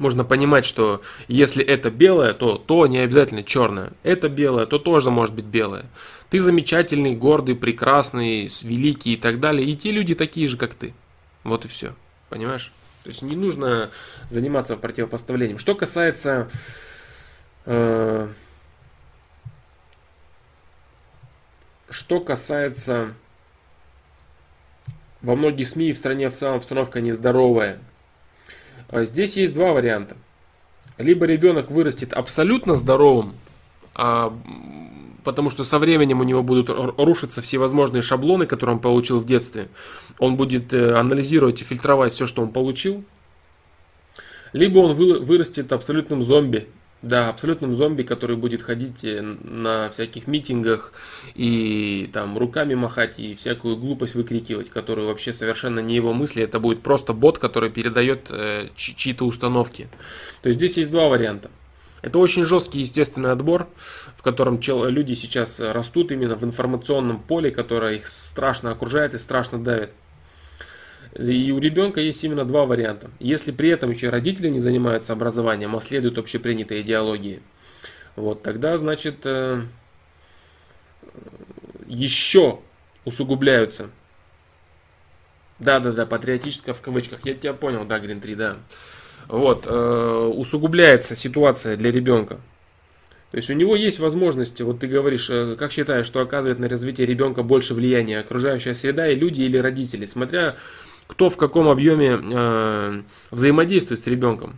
можно понимать, что если это белое, то то не обязательно черное. Это белое, то тоже может быть белое. Ты замечательный, гордый, прекрасный, великий и так далее. И те люди такие же, как ты. Вот и все. Понимаешь? То есть не нужно заниматься противопоставлением. Что касается э, что касается во многих СМИ в стране в целом обстановка нездоровая. А здесь есть два варианта. Либо ребенок вырастет абсолютно здоровым, а, потому что со временем у него будут рушиться всевозможные шаблоны, которые он получил в детстве. Он будет э, анализировать и фильтровать все, что он получил. Либо он вырастет абсолютным зомби, да, абсолютным зомби, который будет ходить э, на всяких митингах и там руками махать и всякую глупость выкрикивать, которую вообще совершенно не его мысли, это будет просто бот, который передает э, чьи-то установки. То есть здесь есть два варианта. Это очень жесткий естественный отбор, в котором люди сейчас растут именно в информационном поле, которое их страшно окружает и страшно давит. И у ребенка есть именно два варианта. Если при этом еще родители не занимаются образованием, а следуют общепринятой идеологии, вот тогда, значит, э, еще усугубляются. Да-да-да, патриотическое в кавычках. Я тебя понял, да, Грин 3, да. Вот, э, усугубляется ситуация для ребенка. То есть у него есть возможности, вот ты говоришь, э, как считаешь, что оказывает на развитие ребенка больше влияния, окружающая среда и люди или родители, смотря кто в каком объеме э, взаимодействует с ребенком.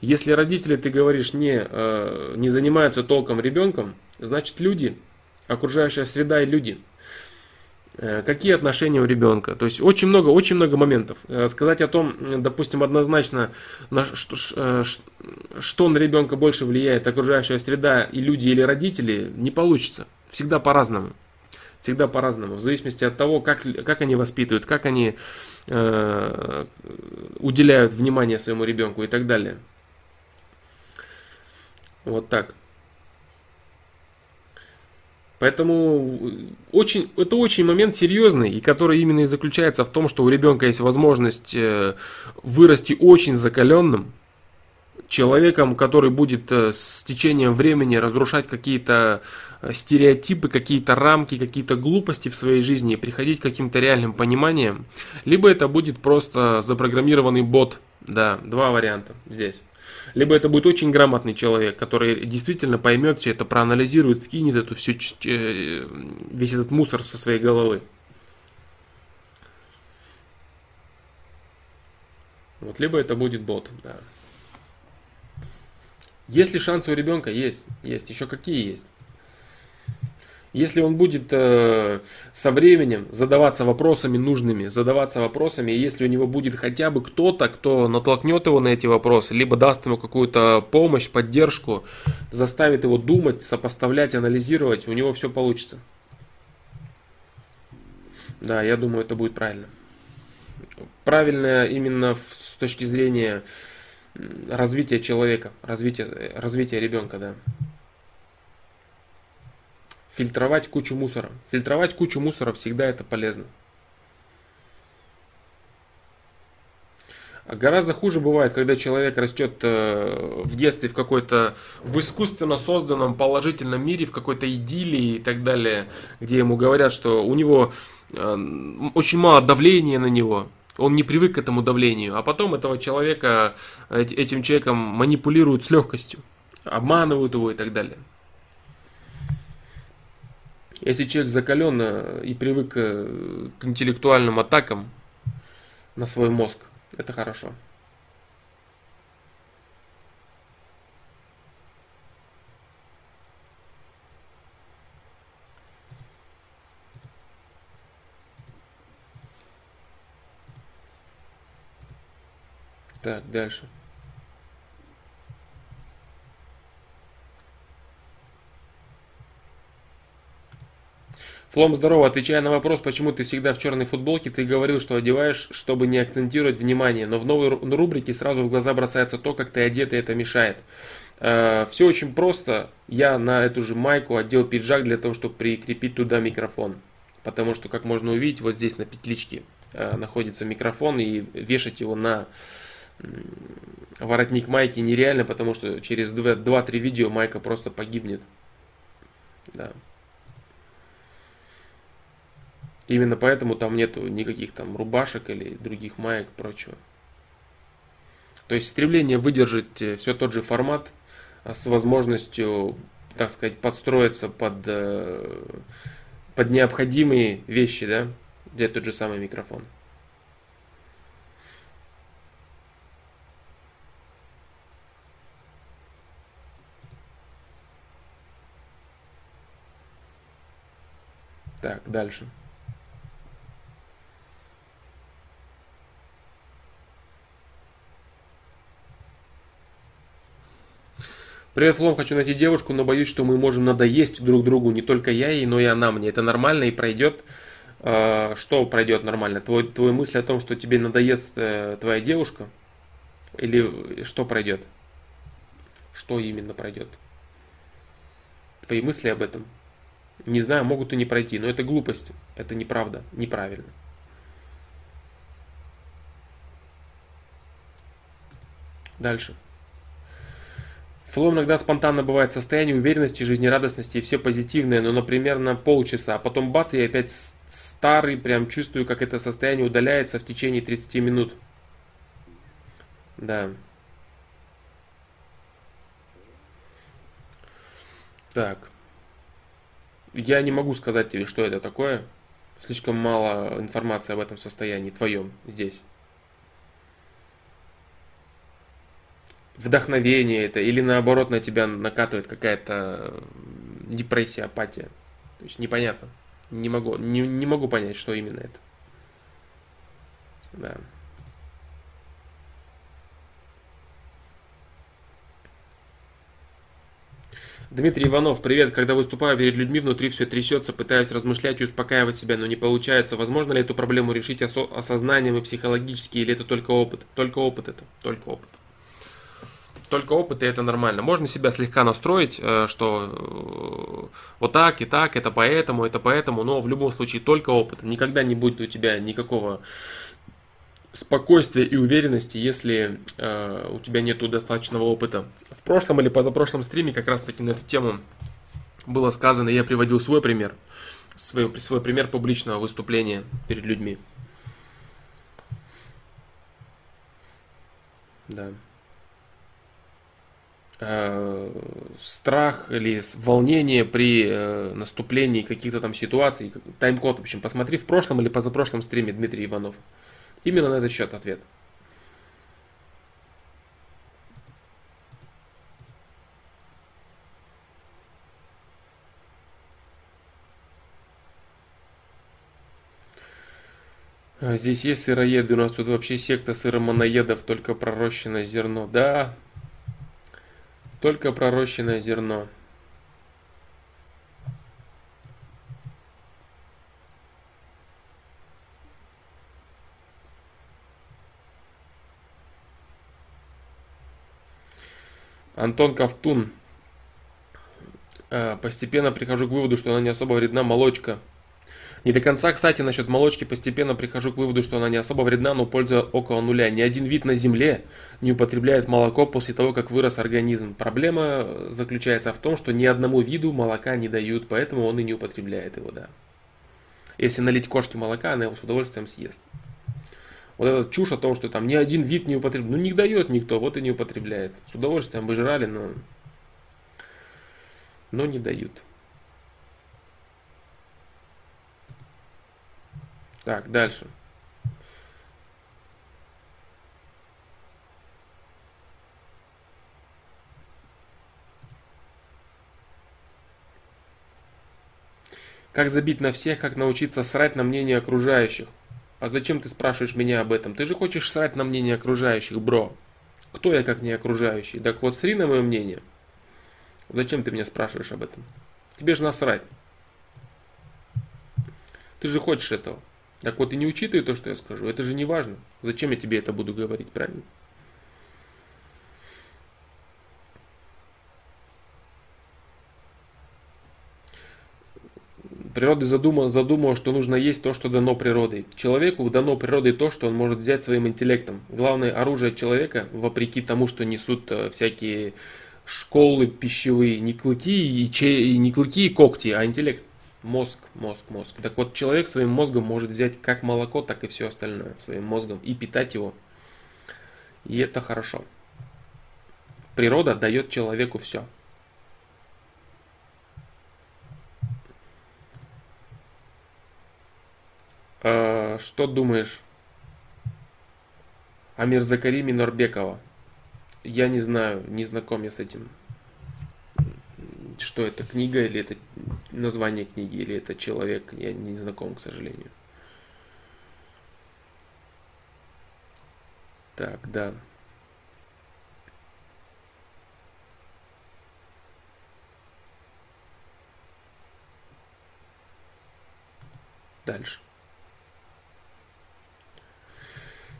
Если родители, ты говоришь, не, э, не занимаются толком ребенком, значит люди, окружающая среда и люди. Э, какие отношения у ребенка? То есть очень много, очень много моментов. Э, сказать о том, допустим, однозначно, на что, э, что на ребенка больше влияет, окружающая среда и люди или родители, не получится. Всегда по-разному. Всегда по-разному. В зависимости от того, как, как они воспитывают, как они э, уделяют внимание своему ребенку и так далее. Вот так. Поэтому очень, это очень момент серьезный, и который именно и заключается в том, что у ребенка есть возможность э, вырасти очень закаленным, человеком, который будет э, с течением времени разрушать какие-то стереотипы, какие-то рамки, какие-то глупости в своей жизни и приходить к каким-то реальным пониманиям, либо это будет просто запрограммированный бот. Да, два варианта здесь. Либо это будет очень грамотный человек, который действительно поймет все это, проанализирует, скинет эту всю, э, весь этот мусор со своей головы. Вот, либо это будет бот, да. Есть ли шансы у ребенка? Есть, есть. Еще какие есть? Если он будет э, со временем задаваться вопросами нужными, задаваться вопросами, и если у него будет хотя бы кто-то, кто натолкнет его на эти вопросы, либо даст ему какую-то помощь, поддержку, заставит его думать, сопоставлять, анализировать, у него все получится. Да, я думаю, это будет правильно. Правильно именно с точки зрения развития человека, развития, развития ребенка, да фильтровать кучу мусора. Фильтровать кучу мусора всегда это полезно. А гораздо хуже бывает, когда человек растет э, в детстве в какой-то в искусственно созданном положительном мире, в какой-то идиллии и так далее, где ему говорят, что у него э, очень мало давления на него, он не привык к этому давлению, а потом этого человека, этим человеком манипулируют с легкостью, обманывают его и так далее. Если человек закален и привык э, к интеллектуальным атакам на свой мозг, это хорошо. Так, дальше. Флом, здорово. Отвечая на вопрос, почему ты всегда в черной футболке, ты говорил, что одеваешь, чтобы не акцентировать внимание. Но в новой рубрике сразу в глаза бросается то, как ты одет, и это мешает. Э, Все очень просто. Я на эту же майку одел пиджак для того, чтобы прикрепить туда микрофон. Потому что, как можно увидеть, вот здесь на петличке э, находится микрофон, и вешать его на воротник майки нереально, потому что через 2-3 видео майка просто погибнет. Да. Именно поэтому там нету никаких там рубашек или других маек и прочего. То есть стремление выдержать э, все тот же формат а с возможностью, так сказать, подстроиться под, э, под необходимые вещи, да, где тот же самый микрофон. Так, дальше. Привет, Флом, хочу найти девушку, но боюсь, что мы можем надоесть друг другу, не только я ей, но и она мне. Это нормально и пройдет. А, что пройдет нормально? Твой, твой мысль о том, что тебе надоест э, твоя девушка? Или что пройдет? Что именно пройдет? Твои мысли об этом? Не знаю, могут и не пройти, но это глупость. Это неправда, неправильно. Дальше. Флоу иногда спонтанно бывает состояние уверенности, жизнерадостности и все позитивное, но, например, на полчаса, а потом бац, я опять старый, прям чувствую, как это состояние удаляется в течение 30 минут. Да. Так. Я не могу сказать тебе, что это такое. Слишком мало информации об этом состоянии твоем здесь. Вдохновение это, или наоборот на тебя накатывает какая-то депрессия, апатия. То есть непонятно. Не могу, не, не могу понять, что именно это. Да. Дмитрий Иванов, привет. Когда выступаю перед людьми, внутри все трясется, пытаюсь размышлять и успокаивать себя, но не получается. Возможно ли эту проблему решить осо- осознанием и психологически, или это только опыт? Только опыт это, только опыт. Только опыт, и это нормально. Можно себя слегка настроить, э, что э, вот так и так, это поэтому, это поэтому, но в любом случае только опыт. Никогда не будет у тебя никакого спокойствия и уверенности, если э, у тебя нету достаточного опыта. В прошлом или позапрошлом стриме как раз таки на эту тему было сказано, я приводил свой пример, свой, свой пример публичного выступления перед людьми. Да. Э, страх или волнение при э, наступлении каких-то там ситуаций, тайм-код, в общем, посмотри в прошлом или позапрошлом стриме Дмитрий Иванов. Именно на этот счет ответ. Здесь есть сыроеды, у нас тут вообще секта сыромоноедов, только пророщенное зерно. Да, только пророщенное зерно. Антон Ковтун. А, постепенно прихожу к выводу, что она не особо вредна молочка. Не до конца, кстати, насчет молочки постепенно прихожу к выводу, что она не особо вредна, но польза около нуля. Ни один вид на Земле не употребляет молоко после того, как вырос организм. Проблема заключается в том, что ни одному виду молока не дают, поэтому он и не употребляет его, да. Если налить кошке молока, она его с удовольствием съест. Вот эта чушь о том, что там ни один вид не употребляет. Ну не дает никто, вот и не употребляет. С удовольствием бы жрали, но, но не дают. Так, дальше. Как забить на всех, как научиться срать на мнение окружающих. А зачем ты спрашиваешь меня об этом? Ты же хочешь срать на мнение окружающих, бро. Кто я, как не окружающий? Так вот, сри на мое мнение. Зачем ты меня спрашиваешь об этом? Тебе же насрать. Ты же хочешь этого. Так вот, и не учитывай то, что я скажу. Это же не важно. Зачем я тебе это буду говорить, правильно? Природа задумала, задумала, что нужно есть то, что дано природой. Человеку дано природой то, что он может взять своим интеллектом. Главное оружие человека, вопреки тому, что несут э, всякие школы пищевые, не клыки и, че, не клыки и когти, а интеллект. Мозг, мозг, мозг. Так вот, человек своим мозгом может взять как молоко, так и все остальное своим мозгом и питать его. И это хорошо. Природа дает человеку все. Э, что думаешь о Мирзакариме Норбекова? Я не знаю, не знаком я с этим. Что это, книга или это название книги, или это человек, я не знаком, к сожалению. Так, да. Дальше.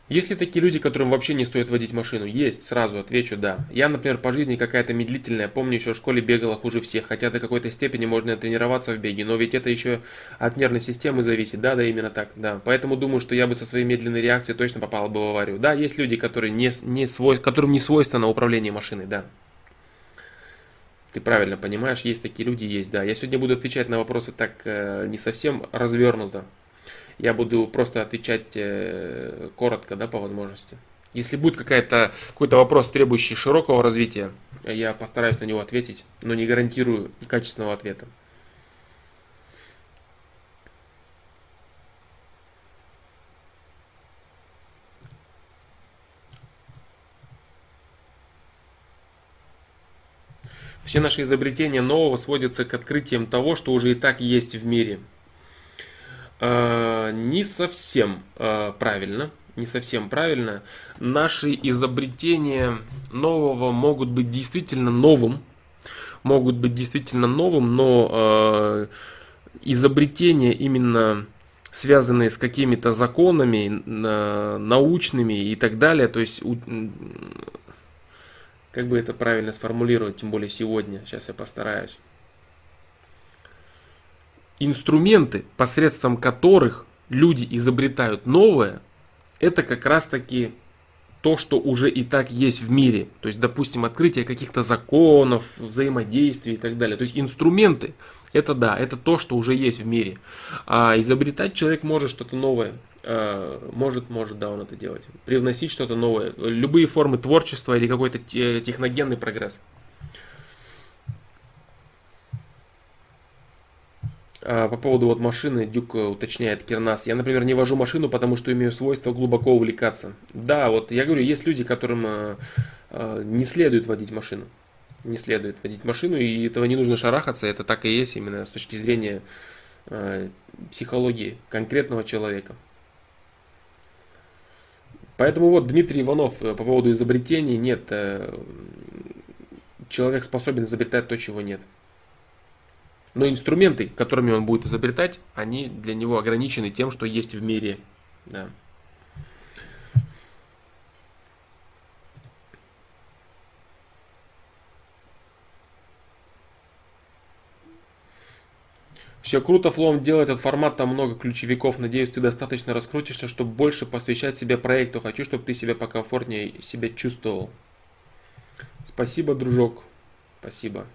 Есть ли такие люди, которым вообще не стоит водить машину? Есть, сразу отвечу да. Я, например, по жизни какая-то медлительная, помню, еще в школе бегала хуже всех, хотя до какой-то степени можно тренироваться в беге, но ведь это еще от нервной системы зависит, да, да, именно так, да. Поэтому думаю, что я бы со своей медленной реакцией точно попал бы в аварию. Да, есть люди, которые не, не свой, которым не свойственно управление машиной, да. Ты правильно понимаешь, есть такие люди, есть, да. Я сегодня буду отвечать на вопросы так э, не совсем развернуто. Я буду просто отвечать э, коротко, да, по возможности. Если будет какая-то, какой-то вопрос, требующий широкого развития, я постараюсь на него ответить, но не гарантирую качественного ответа. Все наши изобретения нового сводятся к открытиям того, что уже и так есть в мире – Э, не совсем э, правильно. Не совсем правильно. Наши изобретения нового могут быть действительно новым. Могут быть действительно новым, но э, изобретения именно связанные с какими-то законами научными и так далее, то есть как бы это правильно сформулировать, тем более сегодня, сейчас я постараюсь инструменты, посредством которых люди изобретают новое, это как раз таки то, что уже и так есть в мире. То есть, допустим, открытие каких-то законов, взаимодействий и так далее. То есть инструменты, это да, это то, что уже есть в мире. А изобретать человек может что-то новое. А, может, может, да, он это делать. Привносить что-то новое. Любые формы творчества или какой-то техногенный прогресс. По поводу вот машины, Дюк э, уточняет Кернас. Я, например, не вожу машину, потому что имею свойство глубоко увлекаться. Да, вот я говорю, есть люди, которым э, э, не следует водить машину. Не следует водить машину, и этого не нужно шарахаться, это так и есть именно с точки зрения психологии конкретного человека. Поэтому вот Дмитрий Иванов по поводу изобретений, нет, человек способен изобретать то, чего нет. Но инструменты, которыми он будет изобретать, они для него ограничены тем, что есть в мире. Да. Все круто, Флом делает этот формат, там много ключевиков. Надеюсь, ты достаточно раскрутишься, чтобы больше посвящать себе проекту. Хочу, чтобы ты себя покомфортнее себя чувствовал. Спасибо, дружок. Спасибо.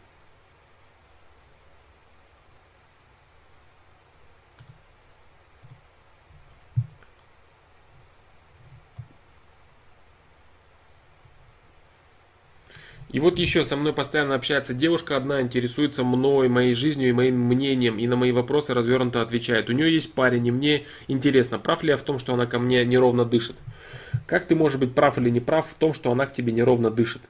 И вот еще со мной постоянно общается девушка одна, интересуется мной, моей жизнью и моим мнением, и на мои вопросы развернуто отвечает. У нее есть парень, и мне интересно, прав ли я в том, что она ко мне неровно дышит. Как ты можешь быть прав или не прав в том, что она к тебе неровно дышит?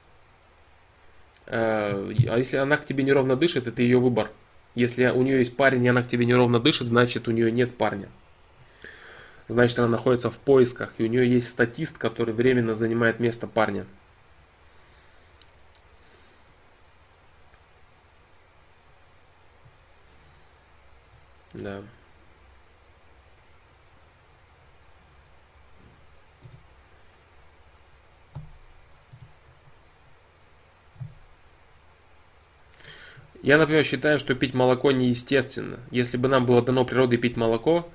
Э, а если она к тебе неровно дышит, это ее выбор. Если у нее есть парень, и она к тебе неровно дышит, значит у нее нет парня. Значит, она находится в поисках, и у нее есть статист, который временно занимает место парня. Да. Я, например, считаю, что пить молоко неестественно. Если бы нам было дано природой пить молоко,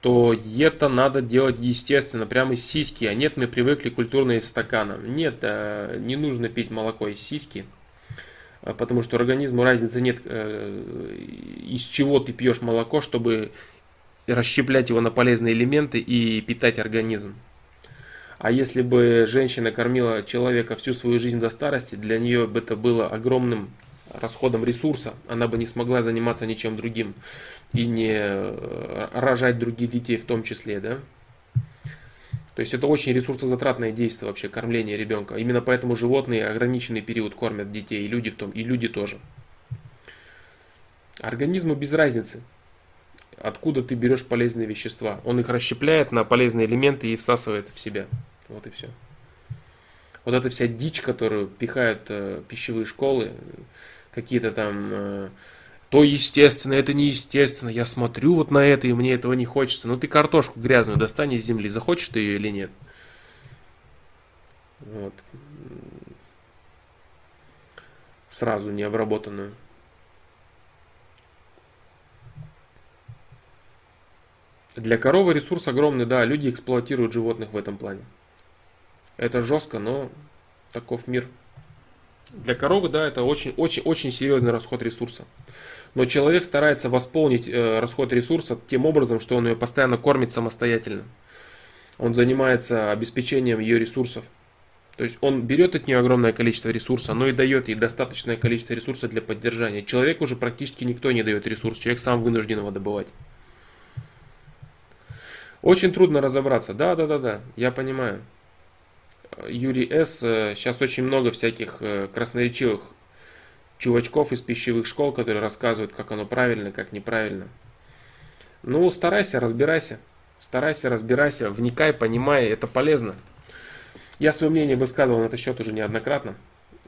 то это надо делать естественно, прямо из сиськи. А нет, мы привыкли культурно из стакана. Нет, э, не нужно пить молоко из сиськи. А, потому что организму разницы нет, э, из чего ты пьешь молоко, чтобы расщеплять его на полезные элементы и питать организм. А если бы женщина кормила человека всю свою жизнь до старости, для нее бы это было огромным расходом ресурса, она бы не смогла заниматься ничем другим и не э, рожать других детей в том числе, да? То есть это очень ресурсозатратное действие вообще, кормление ребенка. Именно поэтому животные ограниченный период кормят детей, и люди в том, и люди тоже. Организму без разницы, откуда ты берешь полезные вещества. Он их расщепляет на полезные элементы и всасывает в себя. Вот и все. Вот эта вся дичь, которую пихают э, пищевые школы, какие-то там э, то естественно, это неестественно. Я смотрю вот на это, и мне этого не хочется. Ну ты картошку грязную достань из земли, захочешь ты ее или нет? Вот. Сразу необработанную. Для коровы ресурс огромный, да, люди эксплуатируют животных в этом плане. Это жестко, но таков мир. Для коровы, да, это очень, очень, очень серьезный расход ресурса. Но человек старается восполнить э, расход ресурса тем образом, что он ее постоянно кормит самостоятельно. Он занимается обеспечением ее ресурсов. То есть он берет от нее огромное количество ресурса, но и дает ей достаточное количество ресурса для поддержания. Человеку уже практически никто не дает ресурс, человек сам вынужден его добывать. Очень трудно разобраться. Да, да, да, да, я понимаю. Юрий С. Сейчас очень много всяких э, красноречивых чувачков из пищевых школ, которые рассказывают, как оно правильно, как неправильно. Ну, старайся, разбирайся. Старайся, разбирайся, вникай, понимай, это полезно. Я свое мнение высказывал на этот счет уже неоднократно.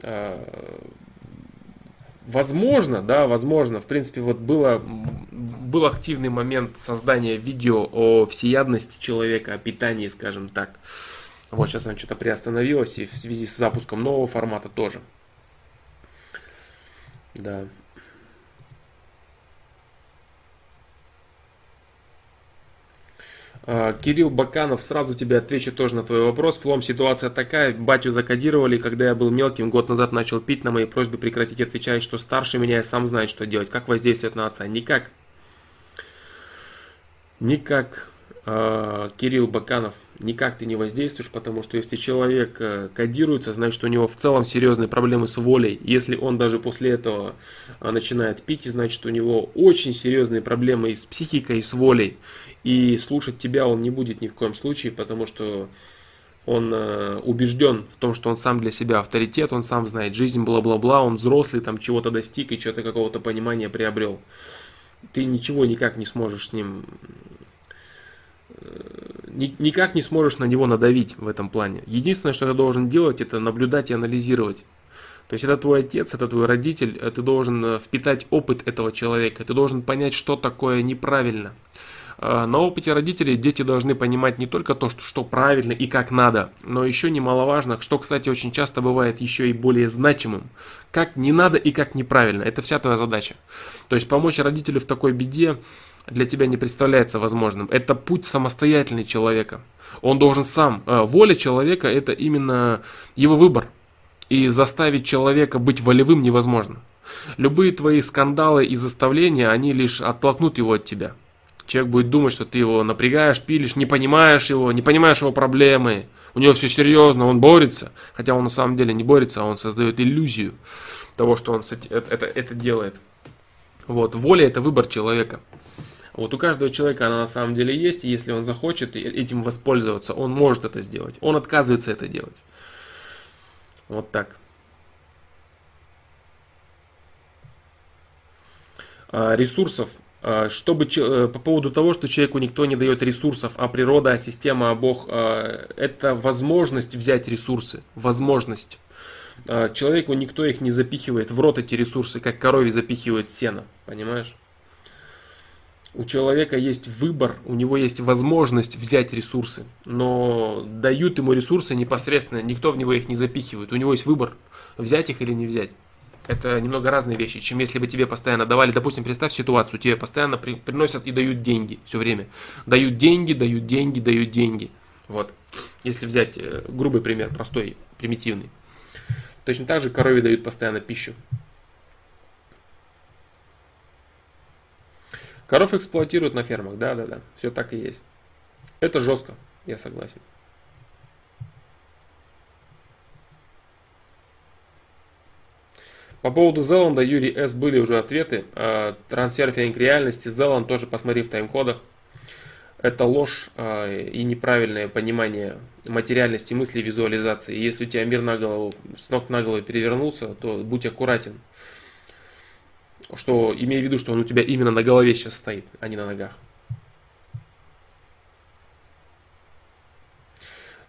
А, возможно, да, возможно, в принципе, вот было, был активный момент создания видео о всеядности человека, о питании, скажем так. Вот сейчас оно что-то приостановилось, и в связи с запуском нового формата тоже. Да. А, Кирилл Баканов, сразу тебе отвечу тоже на твой вопрос. Флом, ситуация такая, батю закодировали, когда я был мелким, год назад начал пить, на мои просьбы прекратить отвечает, что старше меня и сам знает, что делать. Как воздействует на отца? Никак. Никак. А, Кирилл Баканов, никак ты не воздействуешь, потому что если человек э, кодируется, значит у него в целом серьезные проблемы с волей. Если он даже после этого а, начинает пить, значит у него очень серьезные проблемы и с психикой, и с волей. И слушать тебя он не будет ни в коем случае, потому что он э, убежден в том, что он сам для себя авторитет, он сам знает жизнь, бла-бла-бла, он взрослый, там чего-то достиг и что-то какого-то понимания приобрел. Ты ничего никак не сможешь с ним никак не сможешь на него надавить в этом плане. Единственное, что ты должен делать, это наблюдать и анализировать. То есть это твой отец, это твой родитель, э, ты должен э, впитать опыт этого человека, ты должен понять, что такое неправильно. Э, на опыте родителей дети должны понимать не только то, что, что правильно и как надо, но еще немаловажно, что, кстати, очень часто бывает еще и более значимым, как не надо и как неправильно. Это вся твоя задача. То есть помочь родителю в такой беде, для тебя не представляется возможным. Это путь самостоятельный человека. Он должен сам. Э, воля человека это именно его выбор. И заставить человека быть волевым невозможно. Любые твои скандалы и заставления, они лишь оттолкнут его от тебя. Человек будет думать, что ты его напрягаешь, пилишь, не понимаешь его, не понимаешь его проблемы. У него все серьезно, он борется. Хотя он на самом деле не борется, а он создает иллюзию того, что он это, это, это делает. Вот, воля это выбор человека. Вот у каждого человека она на самом деле есть, и если он захочет этим воспользоваться, он может это сделать. Он отказывается это делать. Вот так. А, ресурсов. А, чтобы, э, по поводу того, что человеку никто не дает ресурсов, а природа, а система, а Бог, а, это возможность взять ресурсы. Возможность. Человеку никто их не запихивает в рот эти ресурсы, как корове запихивает сено. Понимаешь? У человека есть выбор, у него есть возможность взять ресурсы, но дают ему ресурсы непосредственно, никто в него их не запихивает. У него есть выбор, взять их или не взять. Это немного разные вещи, чем если бы тебе постоянно давали, допустим, представь ситуацию, тебе постоянно при, приносят и дают деньги все время. Дают деньги, дают деньги, дают деньги. Вот. Если взять э, грубый пример, простой, примитивный. Точно так же корове дают постоянно пищу. Коров эксплуатируют на фермах, да-да-да, все так и есть. Это жестко, я согласен. По поводу Зеланда, Юрий С. были уже ответы. А, трансерфинг реальности, Зеланд тоже посмотри в тайм-кодах. Это ложь а, и неправильное понимание материальности мысли визуализации. Если у тебя мир на голову, с ног на голову перевернулся, то будь аккуратен что имея в виду, что он у тебя именно на голове сейчас стоит, а не на ногах.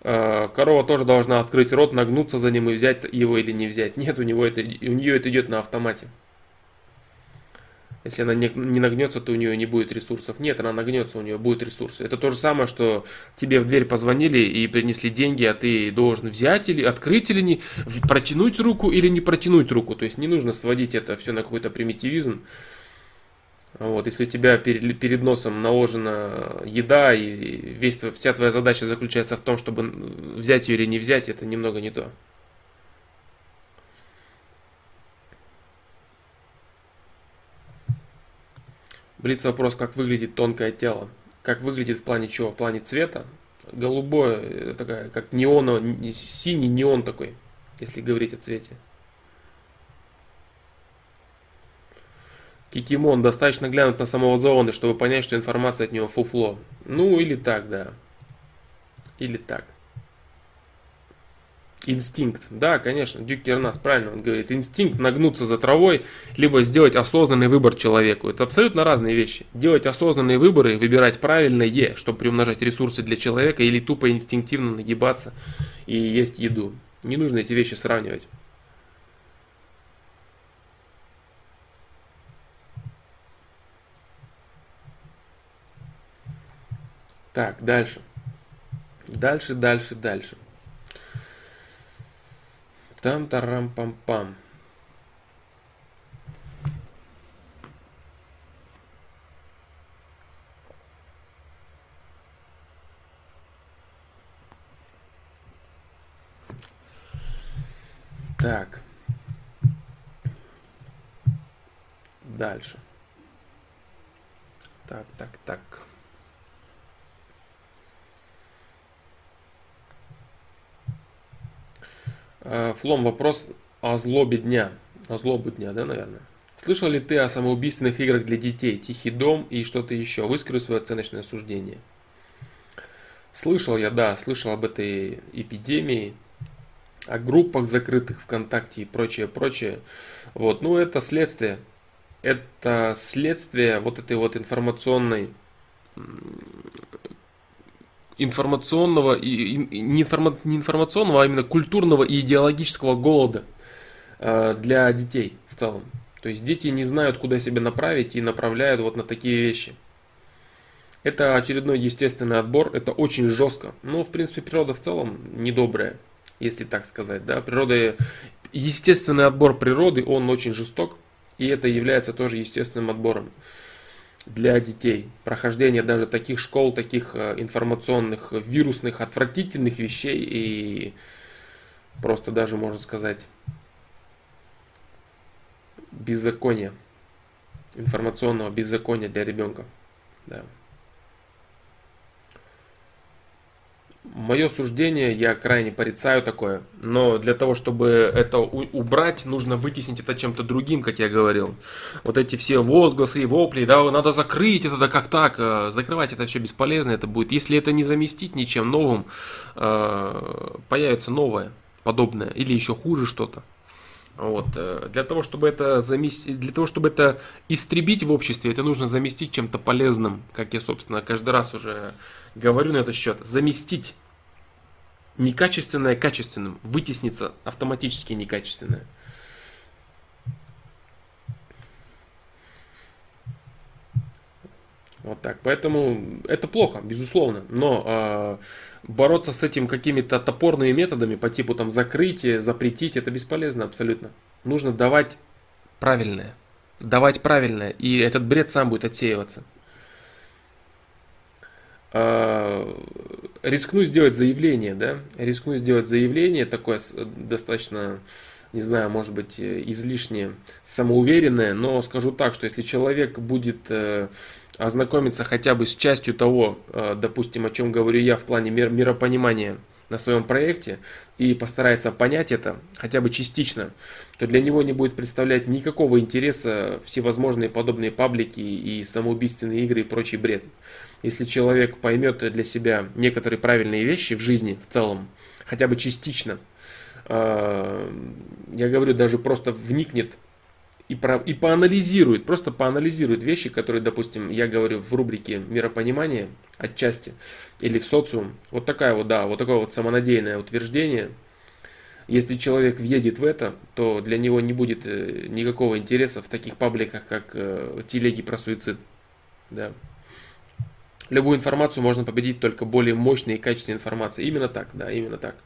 А, корова тоже должна открыть рот, нагнуться за ним и взять его или не взять. Нет, у, него это, у нее это идет на автомате. Если она не, не нагнется, то у нее не будет ресурсов. Нет, она нагнется, у нее будет ресурсы. Это то же самое, что тебе в дверь позвонили и принесли деньги, а ты должен взять или открыть или не, протянуть руку или не протянуть руку. То есть не нужно сводить это все на какой-то примитивизм. Вот, если у тебя перед, перед носом наложена еда и весь, вся твоя задача заключается в том, чтобы взять ее или не взять, это немного не то. Блиц вопрос, как выглядит тонкое тело. Как выглядит в плане чего? В плане цвета. Голубое, э, такая, как неоно, синий неон такой, если говорить о цвете. Кикимон. Достаточно глянуть на самого Зоонда, чтобы понять, что информация от него фуфло. Ну, или так, да. Или так. Инстинкт, да, конечно, Дюк Кернас правильно он говорит. Инстинкт нагнуться за травой, либо сделать осознанный выбор человеку. Это абсолютно разные вещи. Делать осознанные выборы, выбирать правильное, чтобы приумножать ресурсы для человека, или тупо инстинктивно нагибаться и есть еду. Не нужно эти вещи сравнивать. Так, дальше. Дальше, дальше, дальше. Там-тарам-пам-пам. Так. Дальше. Так, так, так. Э, Флом, вопрос о злобе дня. О злобу дня, да, наверное? Слышал ли ты о самоубийственных играх для детей, Тихий дом и что-то еще? Выскажи свое оценочное суждение. Слышал я, да, слышал об этой эпидемии, о группах закрытых ВКонтакте и прочее, прочее. Вот, ну это следствие. Это следствие вот этой вот информационной информационного, и, не, информа, не информационного, а именно культурного и идеологического голода э, для детей в целом. То есть дети не знают, куда себя направить и направляют вот на такие вещи. Это очередной естественный отбор, это очень жестко. Но, в принципе, природа в целом недобрая, если так сказать. Да? Природа, естественный отбор природы, он очень жесток, и это является тоже естественным отбором для детей. Прохождение даже таких школ, таких э, информационных, вирусных, отвратительных вещей и просто даже, можно сказать, беззакония, информационного беззакония для ребенка. Да. Мое суждение, я крайне порицаю такое, но для того, чтобы это убрать, нужно вытеснить это чем-то другим, как я говорил. Вот эти все возгласы и вопли, да, надо закрыть это, да как так, э, закрывать это все бесполезно, это будет. Если это не заместить ничем новым, э, появится новое, подобное, или еще хуже что-то. Вот. Э, для того, чтобы это заместить, для того, чтобы это истребить в обществе, это нужно заместить чем-то полезным, как я, собственно, каждый раз уже говорю на этот счет, заместить некачественное качественным, вытеснится автоматически некачественное. Вот так. Поэтому это плохо, безусловно. Но э, бороться с этим какими-то топорными методами по типу там закрытия, запретить, это бесполезно абсолютно. Нужно давать правильное. Давать правильное. И этот бред сам будет отсеиваться. А, рискну сделать заявление, да, рискну сделать заявление такое достаточно, не знаю, может быть, излишне самоуверенное, но скажу так, что если человек будет э, ознакомиться хотя бы с частью того, э, допустим, о чем говорю я в плане миропонимания на своем проекте и постарается понять это хотя бы частично, то для него не будет представлять никакого интереса всевозможные подобные паблики и самоубийственные игры и прочий бред. Если человек поймет для себя некоторые правильные вещи в жизни в целом, хотя бы частично, э, я говорю, даже просто вникнет и, про, и поанализирует, просто поанализирует вещи, которые, допустим, я говорю в рубрике миропонимание отчасти или в социум. Вот такая вот, да, вот такое вот самонадеянное утверждение. Если человек въедет в это, то для него не будет э, никакого интереса в таких пабликах, как э, телеги про суицид. Да. Любую информацию можно победить только более мощной и качественной информацией. Именно так, да, именно так.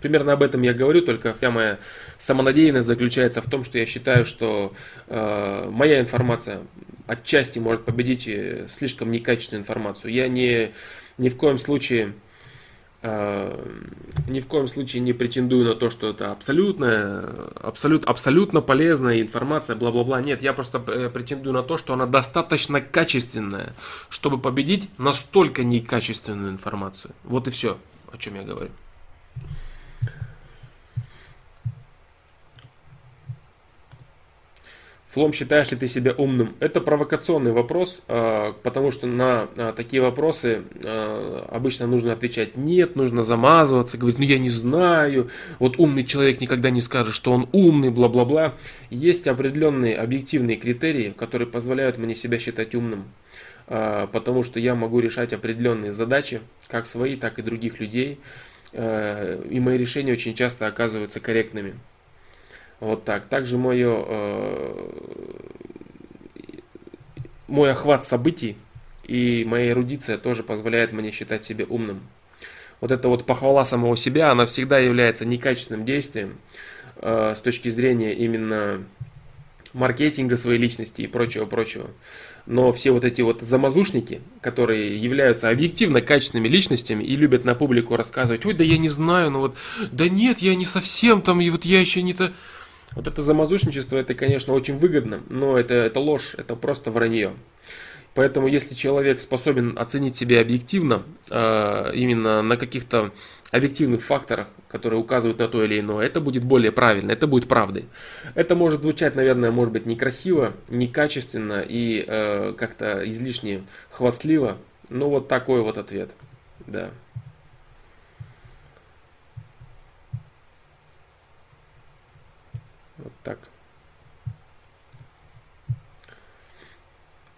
Примерно об этом я говорю, только вся моя самонадеянность заключается в том, что я считаю, что э, моя информация отчасти может победить слишком некачественную информацию. Я не, ни в коем случае э, ни в коем случае не претендую на то, что это абсолютная, абсолют, абсолютно полезная информация, бла-бла-бла. Нет, я просто э, претендую на то, что она достаточно качественная, чтобы победить настолько некачественную информацию. Вот и все, о чем я говорю. Флом, считаешь ли ты себя умным? Это провокационный вопрос, а, потому что на а, такие вопросы а, обычно нужно отвечать нет, нужно замазываться, говорить, ну я не знаю, вот умный человек никогда не скажет, что он умный, бла-бла-бла. Есть определенные объективные критерии, которые позволяют мне себя считать умным, потому что я могу решать определенные задачи, как свои, так и других людей, и мои решения очень часто оказываются корректными. Вот так. Также мое, э, мой охват событий и моя эрудиция тоже позволяет мне считать себя умным. Вот эта вот похвала самого себя, она всегда является некачественным действием э, с точки зрения именно маркетинга своей личности и прочего-прочего. Но все вот эти вот замазушники, которые являются объективно качественными личностями и любят на публику рассказывать, ой, да я не знаю, ну вот, да нет, я не совсем там, и вот я еще не то... Вот это замазушничество, это, конечно, очень выгодно, но это, это ложь, это просто вранье. Поэтому, если человек способен оценить себя объективно, э, именно на каких-то объективных факторах, которые указывают на то или иное, это будет более правильно, это будет правдой. Это может звучать, наверное, может быть некрасиво, некачественно и э, как-то излишне хвастливо, но вот такой вот ответ, да. Вот так.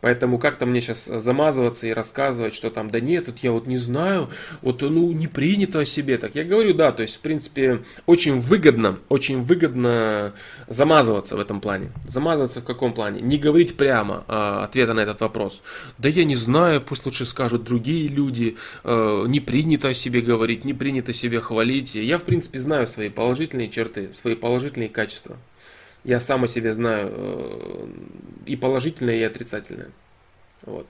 Поэтому как-то мне сейчас замазываться и рассказывать, что там, да нет, вот я вот не знаю, вот ну не принято о себе. Так я говорю, да, то есть в принципе очень выгодно, очень выгодно замазываться в этом плане. Замазываться в каком плане? Не говорить прямо э, ответа на этот вопрос. Да я не знаю, пусть лучше скажут другие люди, э, не принято о себе говорить, не принято себя хвалить. Я в принципе знаю свои положительные черты, свои положительные качества. Я сам о себе знаю э, и положительное, и отрицательное. Вот.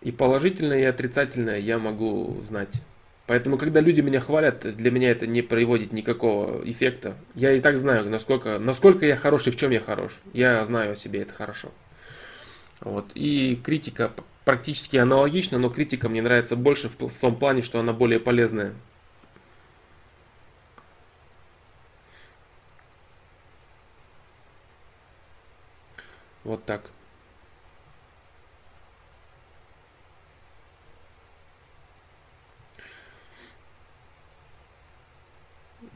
И положительное, и отрицательное я могу знать. Поэтому, когда люди меня хвалят, для меня это не приводит никакого эффекта. Я и так знаю, насколько, насколько я хорош и в чем я хорош. Я знаю о себе, это хорошо. Вот. И критика практически аналогична, но критика мне нравится больше в, в том плане, что она более полезная. Вот так.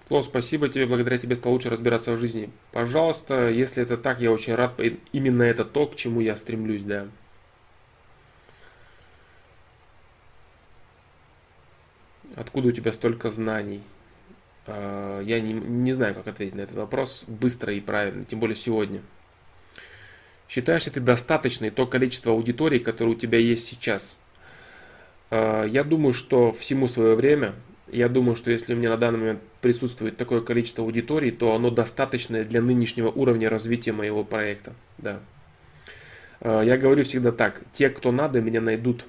Фло, спасибо тебе, благодаря тебе стал лучше разбираться в жизни. Пожалуйста, если это так, я очень рад. Именно это то, к чему я стремлюсь, да. Откуда у тебя столько знаний? А, я не, не знаю, как ответить на этот вопрос быстро и правильно, тем более сегодня. Считаешь ли ты достаточной то количество аудиторий, которое у тебя есть сейчас? А, я думаю, что всему свое время. Я думаю, что если у меня на данный момент присутствует такое количество аудиторий, то оно достаточное для нынешнего уровня развития моего проекта. Да. А, я говорю всегда так. Те, кто надо, меня найдут.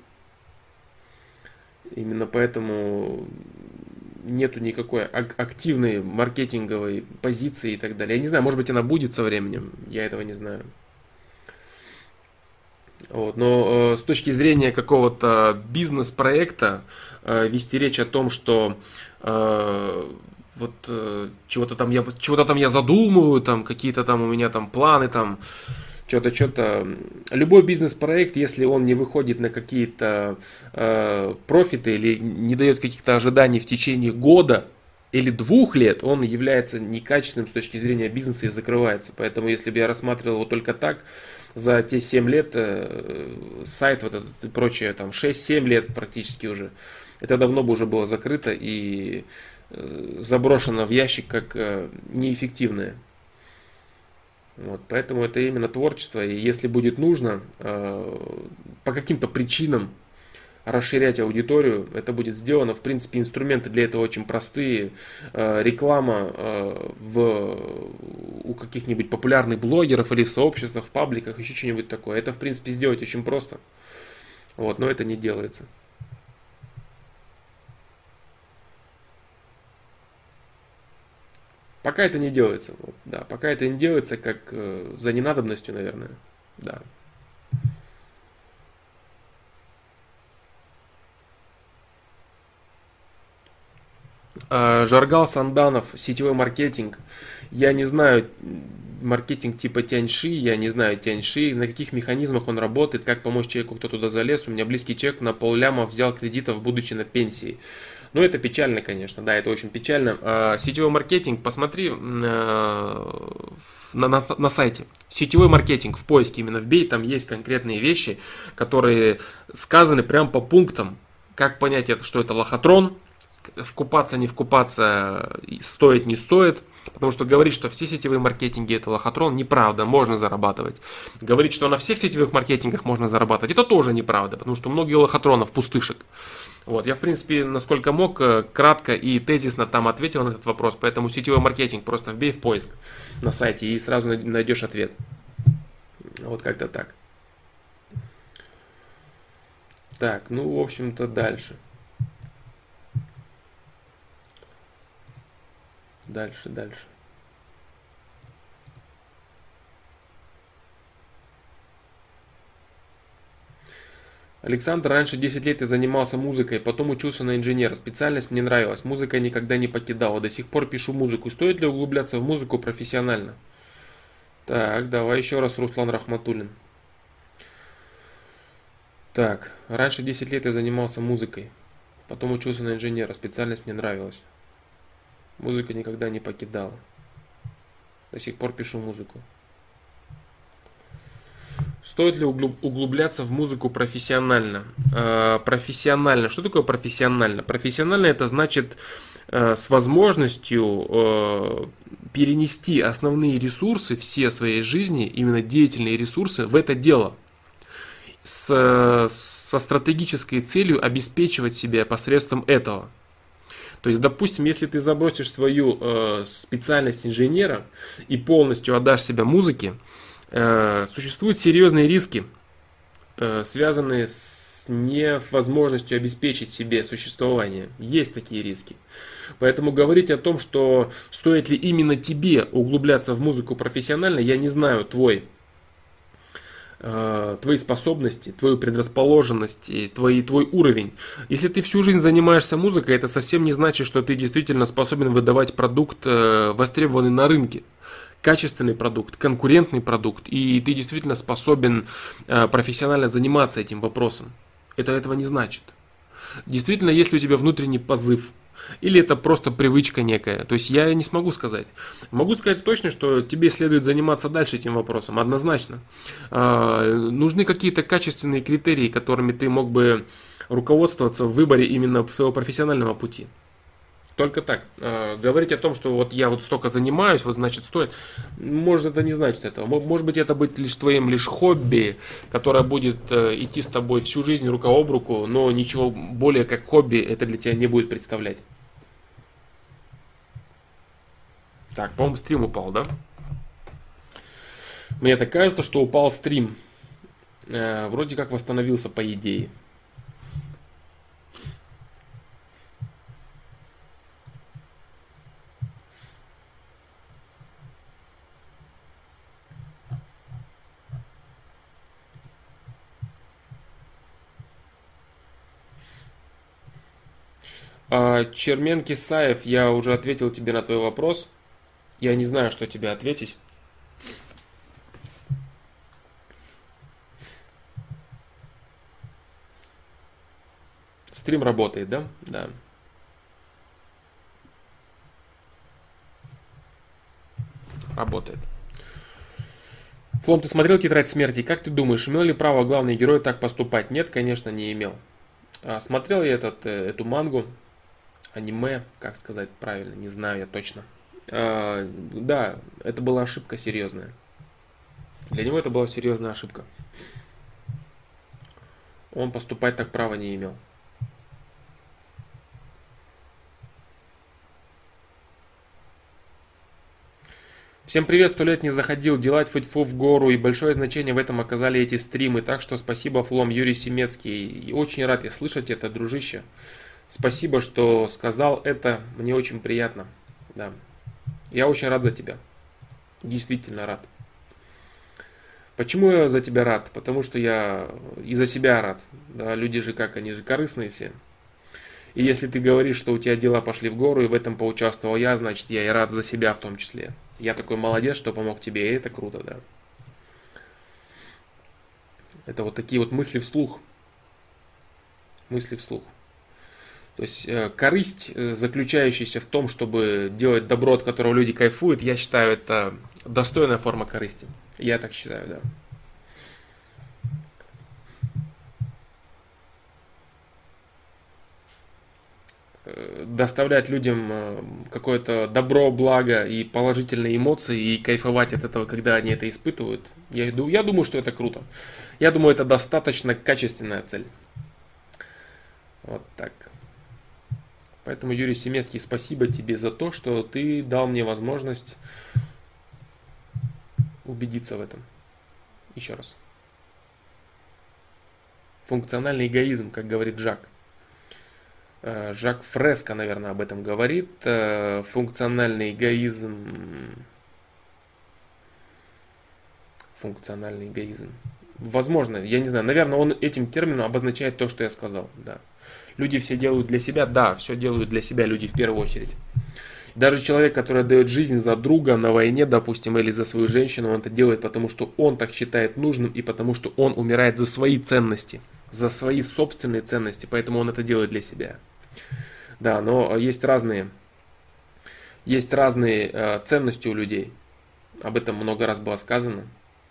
Именно поэтому нету никакой активной маркетинговой позиции и так далее. Я не знаю, может быть она будет со временем, я этого не знаю. Вот. Но э, с точки зрения какого-то бизнес-проекта э, вести речь о том, что э, вот э, чего-то там я чего-то там я задумываю, там какие-то там у меня там планы там что-то, что-то. Любой бизнес-проект, если он не выходит на какие-то э, профиты или не дает каких-то ожиданий в течение года или двух лет, он является некачественным с точки зрения бизнеса и закрывается. Поэтому, если бы я рассматривал его только так, за те 7 лет э, сайт вот этот и прочее, там 6-7 лет практически уже, это давно бы уже было закрыто и э, заброшено в ящик как э, неэффективное. Вот, поэтому это именно творчество, и если будет нужно, по каким-то причинам расширять аудиторию, это будет сделано. В принципе, инструменты для этого очень простые. Э, реклама э, в, у каких-нибудь популярных блогеров или в сообществах, в пабликах, еще что-нибудь такое. Это, в принципе, сделать очень просто. Вот, но это не делается. Пока это не делается. Вот, да, пока это не делается, как э, за ненадобностью, наверное. Да. Жаргал Санданов, сетевой маркетинг. Я не знаю, маркетинг типа Тяньши, я не знаю Тяньши, на каких механизмах он работает, как помочь человеку, кто туда залез. У меня близкий человек на полляма взял кредитов, будучи на пенсии. Ну, это печально, конечно, да, это очень печально. А, сетевой маркетинг, посмотри э, на, на, на сайте. Сетевой маркетинг в поиске именно вбей, там есть конкретные вещи, которые сказаны прям по пунктам. Как понять, что это лохотрон, вкупаться, не вкупаться, стоит, не стоит. Потому что говорить, что все сетевые маркетинги это лохотрон, неправда, можно зарабатывать. Говорить, что на всех сетевых маркетингах можно зарабатывать, это тоже неправда, потому что многие лохотронов пустышек. Вот, я, в принципе, насколько мог, э, кратко и тезисно там ответил на этот вопрос, поэтому сетевой маркетинг просто вбей в поиск на сайте и сразу найдешь ответ. Вот как-то так. Так, ну, в общем-то, дальше. Дальше, дальше. Александр раньше 10 лет и занимался музыкой, потом учился на инженера. Специальность мне нравилась, музыка никогда не покидала. До сих пор пишу музыку. Стоит ли углубляться в музыку профессионально? Так, давай еще раз Руслан Рахматуллин. Так, раньше 10 лет я занимался музыкой, потом учился на инженера. Специальность мне нравилась. Музыка никогда не покидала. До сих пор пишу музыку. Стоит ли углубляться в музыку профессионально? Э, профессионально. Что такое профессионально? Профессионально это значит э, с возможностью э, перенести основные ресурсы все своей жизни, именно деятельные ресурсы, в это дело. С, со стратегической целью обеспечивать себя посредством этого. То есть, допустим, если ты забросишь свою э, специальность инженера и полностью отдашь себя музыке, Э, существуют серьезные риски, э, связанные с невозможностью обеспечить себе существование. Есть такие риски. Поэтому говорить о том, что стоит ли именно тебе углубляться в музыку профессионально, я не знаю твой э, твои способности, твою предрасположенность, твой, твой уровень. Если ты всю жизнь занимаешься музыкой, это совсем не значит, что ты действительно способен выдавать продукт, востребованный на рынке качественный продукт, конкурентный продукт, и ты действительно способен э, профессионально заниматься этим вопросом. Это этого не значит. Действительно, если у тебя внутренний позыв, или это просто привычка некая. То есть я не смогу сказать. Могу сказать точно, что тебе следует заниматься дальше этим вопросом, однозначно. Э, нужны какие-то качественные критерии, которыми ты мог бы руководствоваться в выборе именно своего профессионального пути. Только так. Э, говорить о том, что вот я вот столько занимаюсь, вот значит стоит, может это не значит этого. Может быть это будет лишь твоим лишь хобби, которое будет э, идти с тобой всю жизнь рука об руку, но ничего более как хобби это для тебя не будет представлять. Так, по-моему, стрим упал, да? Мне так кажется, что упал стрим. Э, вроде как восстановился по идее. Чермен Кисаев, я уже ответил тебе на твой вопрос. Я не знаю, что тебе ответить. Стрим работает, да? Да. Работает. Флом, ты смотрел «Тетрадь смерти»? Как ты думаешь, имел ли право главный герой так поступать? Нет, конечно, не имел. А, смотрел я этот, э, эту мангу аниме, как сказать правильно, не знаю я точно. А, да, это была ошибка серьезная. Для него это была серьезная ошибка. Он поступать так права не имел. Всем привет, сто лет не заходил, делать фу в гору, и большое значение в этом оказали эти стримы, так что спасибо, Флом, Юрий Семецкий, и очень рад я слышать это, дружище. Спасибо, что сказал это. Мне очень приятно. Да. Я очень рад за тебя. Действительно рад. Почему я за тебя рад? Потому что я и за себя рад. Да, люди же как, они же корыстные все. И если ты говоришь, что у тебя дела пошли в гору, и в этом поучаствовал я, значит я и рад за себя в том числе. Я такой молодец, что помог тебе, и это круто, да. Это вот такие вот мысли вслух. Мысли вслух. То есть э, корысть, э, заключающаяся в том, чтобы делать добро, от которого люди кайфуют, я считаю, это достойная форма корысти. Я так считаю, да. Э, доставлять людям какое-то добро, благо и положительные эмоции и кайфовать от этого, когда они это испытывают. Я, я думаю, что это круто. Я думаю, это достаточно качественная цель. Вот так. Поэтому, Юрий Семецкий, спасибо тебе за то, что ты дал мне возможность убедиться в этом. Еще раз. Функциональный эгоизм, как говорит Жак. Э, Жак Фреско, наверное, об этом говорит. Э, функциональный эгоизм. Функциональный эгоизм. Возможно, я не знаю, наверное, он этим термином обозначает то, что я сказал, да. Люди все делают для себя, да, все делают для себя люди в первую очередь. Даже человек, который отдает жизнь за друга на войне, допустим, или за свою женщину, он это делает, потому что он так считает нужным и потому что он умирает за свои ценности, за свои собственные ценности, поэтому он это делает для себя. Да, но есть разные, есть разные э, ценности у людей. Об этом много раз было сказано.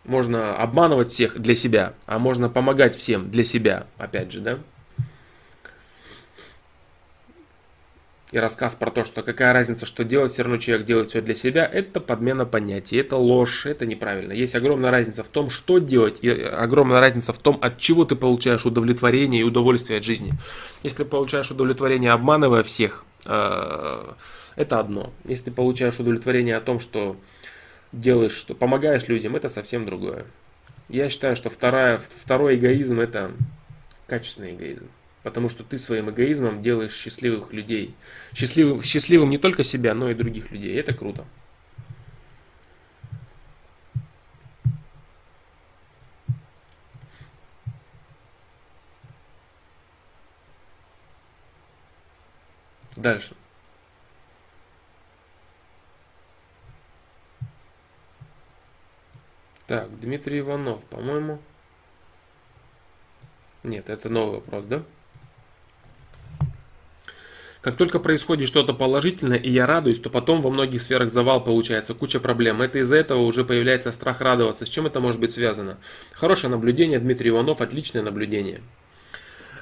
Можно обманывать всех для себя, а можно помогать всем для себя, опять же, да? И рассказ про то, что какая разница, что делать, все равно человек делает все для себя, это подмена понятий, это ложь, это неправильно. Есть огромная разница в том, что делать, и огромная разница в том, от чего ты получаешь удовлетворение и удовольствие от жизни. Если получаешь удовлетворение, обманывая всех, э, это одно. Если получаешь удовлетворение о том, что делаешь, что помогаешь людям, это совсем другое. Я считаю, что вторая, второй эгоизм это качественный эгоизм. Потому что ты своим эгоизмом делаешь счастливых людей. Счастливым, счастливым не только себя, но и других людей. Это круто. Дальше. Так, Дмитрий Иванов, по-моему. Нет, это новый вопрос, да? Как только происходит что-то положительное, и я радуюсь, то потом во многих сферах завал получается, куча проблем. Это из-за этого уже появляется страх радоваться. С чем это может быть связано? Хорошее наблюдение, Дмитрий Иванов, отличное наблюдение.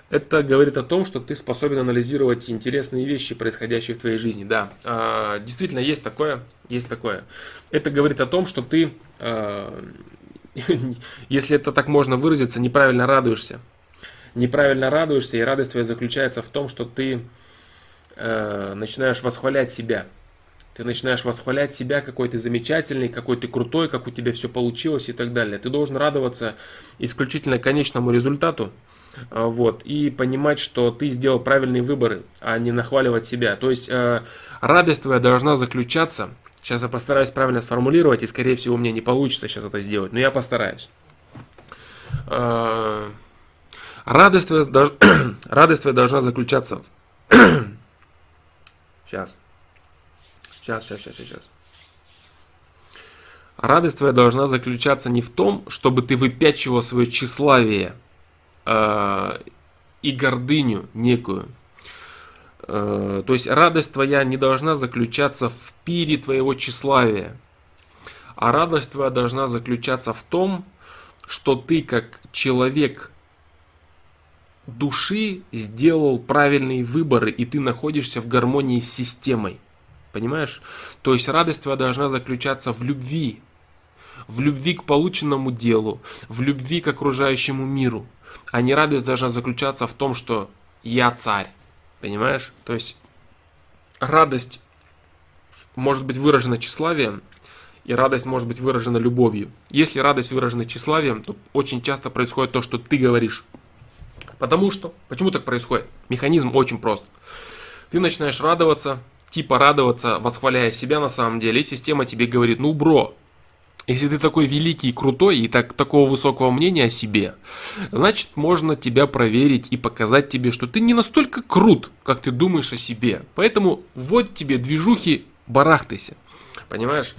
Это говорит о том, что ты способен анализировать интересные вещи, происходящие в твоей жизни. Да, а, действительно есть такое, есть такое. Это говорит о том, что ты, а, если это так можно выразиться, неправильно радуешься. Неправильно радуешься, и радость твоя заключается в том, что ты э, начинаешь восхвалять себя. Ты начинаешь восхвалять себя, какой ты замечательный, какой ты крутой, как у тебя все получилось и так далее. Ты должен радоваться исключительно конечному результату, э, вот, и понимать, что ты сделал правильные выборы, а не нахваливать себя. То есть э, радость твоя должна заключаться, сейчас я постараюсь правильно сформулировать, и скорее всего мне не получится сейчас это сделать, но я постараюсь. Э, радость твоя, радость твоя должна заключаться Сейчас. Сейчас, сейчас, сейчас, сейчас. Радость твоя должна заключаться не в том, чтобы ты выпячивал свое тщеславие э, и гордыню некую. Э, то есть радость твоя не должна заключаться в пире твоего тщеславия. А радость твоя должна заключаться в том, что ты как человек души сделал правильные выборы, и ты находишься в гармонии с системой. Понимаешь? То есть радость твоя должна заключаться в любви. В любви к полученному делу, в любви к окружающему миру. А не радость должна заключаться в том, что я царь. Понимаешь? То есть радость может быть выражена тщеславием, и радость может быть выражена любовью. Если радость выражена тщеславием, то очень часто происходит то, что ты говоришь. Потому что, почему так происходит? Механизм очень прост. Ты начинаешь радоваться, типа радоваться, восхваляя себя на самом деле, и система тебе говорит, ну, бро, если ты такой великий и крутой, и так, такого высокого мнения о себе, значит, можно тебя проверить и показать тебе, что ты не настолько крут, как ты думаешь о себе. Поэтому вот тебе движухи, барахтайся. Понимаешь?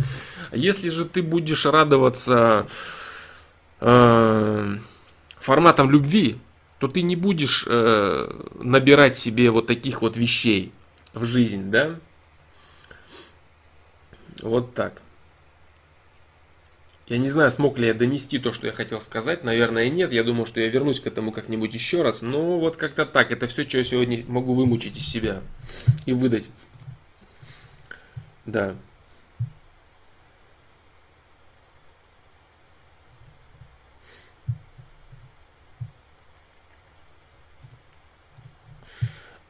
Если же ты будешь радоваться э, форматом любви, то ты не будешь э, набирать себе вот таких вот вещей в жизнь, да? Вот так. Я не знаю, смог ли я донести то, что я хотел сказать. Наверное, нет. Я думаю, что я вернусь к этому как-нибудь еще раз. Но вот как-то так. Это все, что я сегодня могу вымучить из себя и выдать. Да.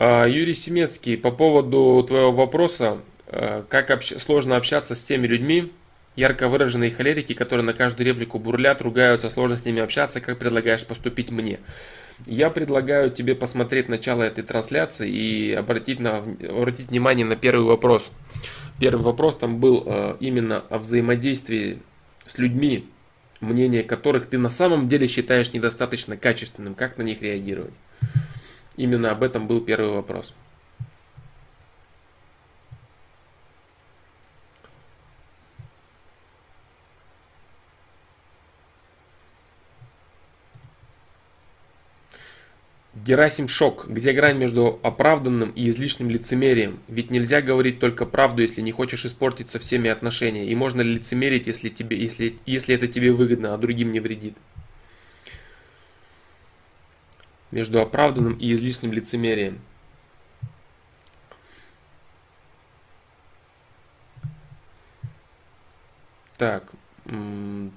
Юрий Семецкий, по поводу твоего вопроса, э, как общ... сложно общаться с теми людьми, ярко выраженные холерики, которые на каждую реплику бурлят, ругаются, сложно с ними общаться, как предлагаешь поступить мне? Я предлагаю тебе посмотреть начало этой трансляции и обратить, на, обратить внимание на первый вопрос. Первый вопрос там был э, именно о взаимодействии с людьми, мнение которых ты на самом деле считаешь недостаточно качественным, как на них реагировать. Именно об этом был первый вопрос. Герасим Шок. Где грань между оправданным и излишним лицемерием? Ведь нельзя говорить только правду, если не хочешь испортить со всеми отношения. И можно ли лицемерить, если, тебе, если, если это тебе выгодно, а другим не вредит? Между оправданным и излишним лицемерием. Так,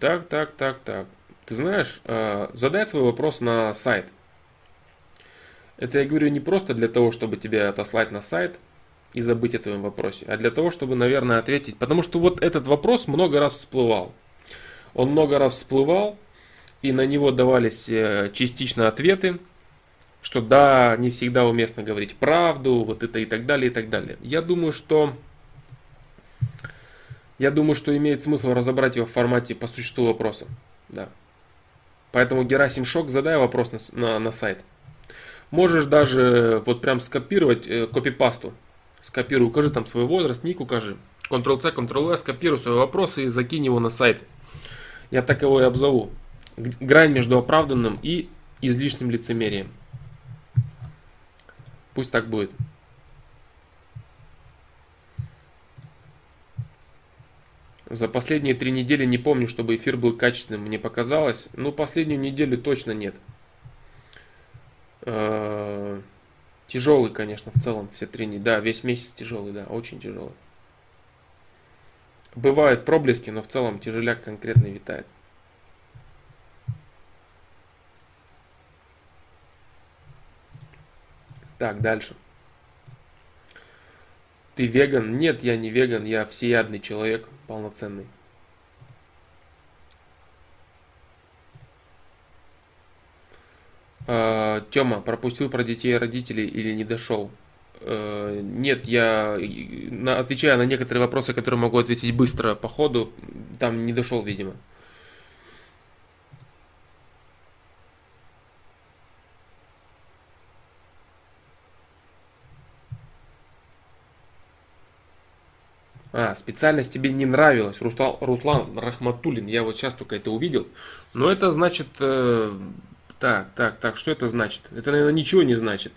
так, так, так, так. Ты знаешь, э, задай свой вопрос на сайт. Это я говорю не просто для того, чтобы тебя отослать на сайт и забыть о твоем вопросе, а для того, чтобы, наверное, ответить. Потому что вот этот вопрос много раз всплывал. Он много раз всплывал, и на него давались э, частично ответы что да, не всегда уместно говорить правду, вот это и так далее, и так далее. Я думаю, что я думаю, что имеет смысл разобрать его в формате по существу вопроса. Да. Поэтому Герасим Шок, задай вопрос на, на, на сайт. Можешь даже вот прям скопировать э, копипасту. Скопируй, укажи там свой возраст, ник укажи. Ctrl-C, Ctrl-V, скопируй свой вопрос и закинь его на сайт. Я так его и обзову. Грань между оправданным и излишним лицемерием. Пусть так будет. За последние три недели не помню, чтобы эфир был качественным. Мне показалось. Ну, последнюю неделю точно нет. Э, тяжелый, конечно, в целом, все три недели. Да, весь месяц тяжелый, да, очень тяжелый. Бывают проблески, но в целом тяжеляк конкретно витает. Так, дальше. Ты веган? Нет, я не веган, я всеядный человек, полноценный. Э, Тёма, пропустил про детей и родителей или не дошел? Э, нет, я отвечаю на некоторые вопросы, которые могу ответить быстро по ходу, там не дошел, видимо. А, специальность тебе не нравилась. Руслан, Руслан Рахматулин, я вот сейчас только это увидел. Но это значит... Э, так, так, так, что это значит? Это, наверное, ничего не значит.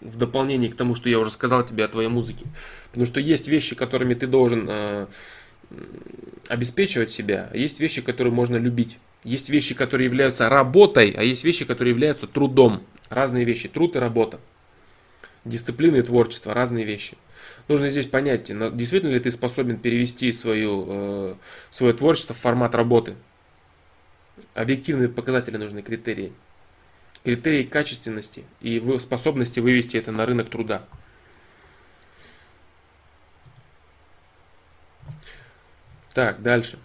В дополнение к тому, что я уже сказал тебе о твоей музыке. Потому что есть вещи, которыми ты должен э, обеспечивать себя, а есть вещи, которые можно любить. Есть вещи, которые являются работой, а есть вещи, которые являются трудом. Разные вещи. Труд и работа. Дисциплина и творчество. Разные вещи нужно здесь понять, действительно ли ты способен перевести свою, э, свое творчество в формат работы. Объективные показатели нужны, критерии. Критерии качественности и способности вывести это на рынок труда. Так, дальше.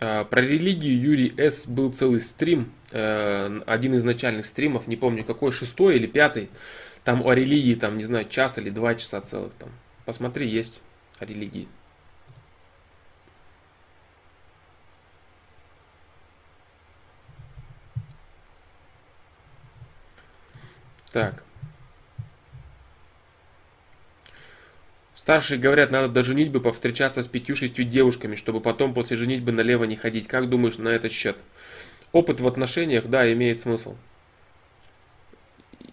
А, про религию Юрий С. был целый стрим, э, один из начальных стримов, не помню какой, шестой или пятый. Там о религии, там, не знаю, час или два часа целых там. Посмотри, есть о религии. Так. Старшие говорят, надо до женитьбы повстречаться с пятью-шестью девушками, чтобы потом после женитьбы налево не ходить. Как думаешь на этот счет? Опыт в отношениях, да, имеет смысл.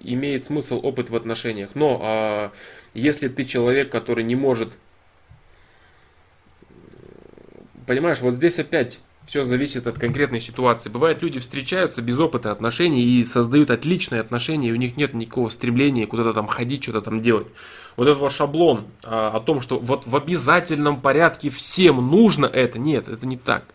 Имеет смысл опыт в отношениях. Но а, если ты человек, который не может... Понимаешь, вот здесь опять все зависит от конкретной ситуации. Бывает, люди встречаются без опыта отношений и создают отличные отношения, и у них нет никакого стремления куда-то там ходить, что-то там делать. Вот этот вот шаблон а, о том, что вот в обязательном порядке всем нужно это, нет, это не так.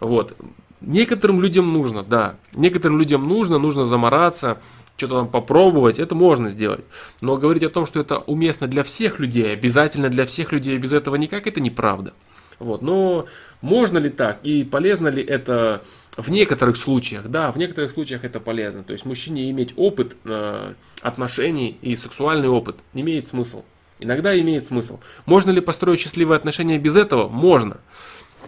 Вот. Некоторым людям нужно, да. Некоторым людям нужно, нужно замораться, что-то там попробовать, это можно сделать. Но говорить о том, что это уместно для всех людей, обязательно для всех людей, без этого никак, это неправда. Вот. Но можно ли так и полезно ли это в некоторых случаях? Да, в некоторых случаях это полезно. То есть мужчине иметь опыт э, отношений и сексуальный опыт имеет смысл. Иногда имеет смысл. Можно ли построить счастливые отношения без этого? Можно.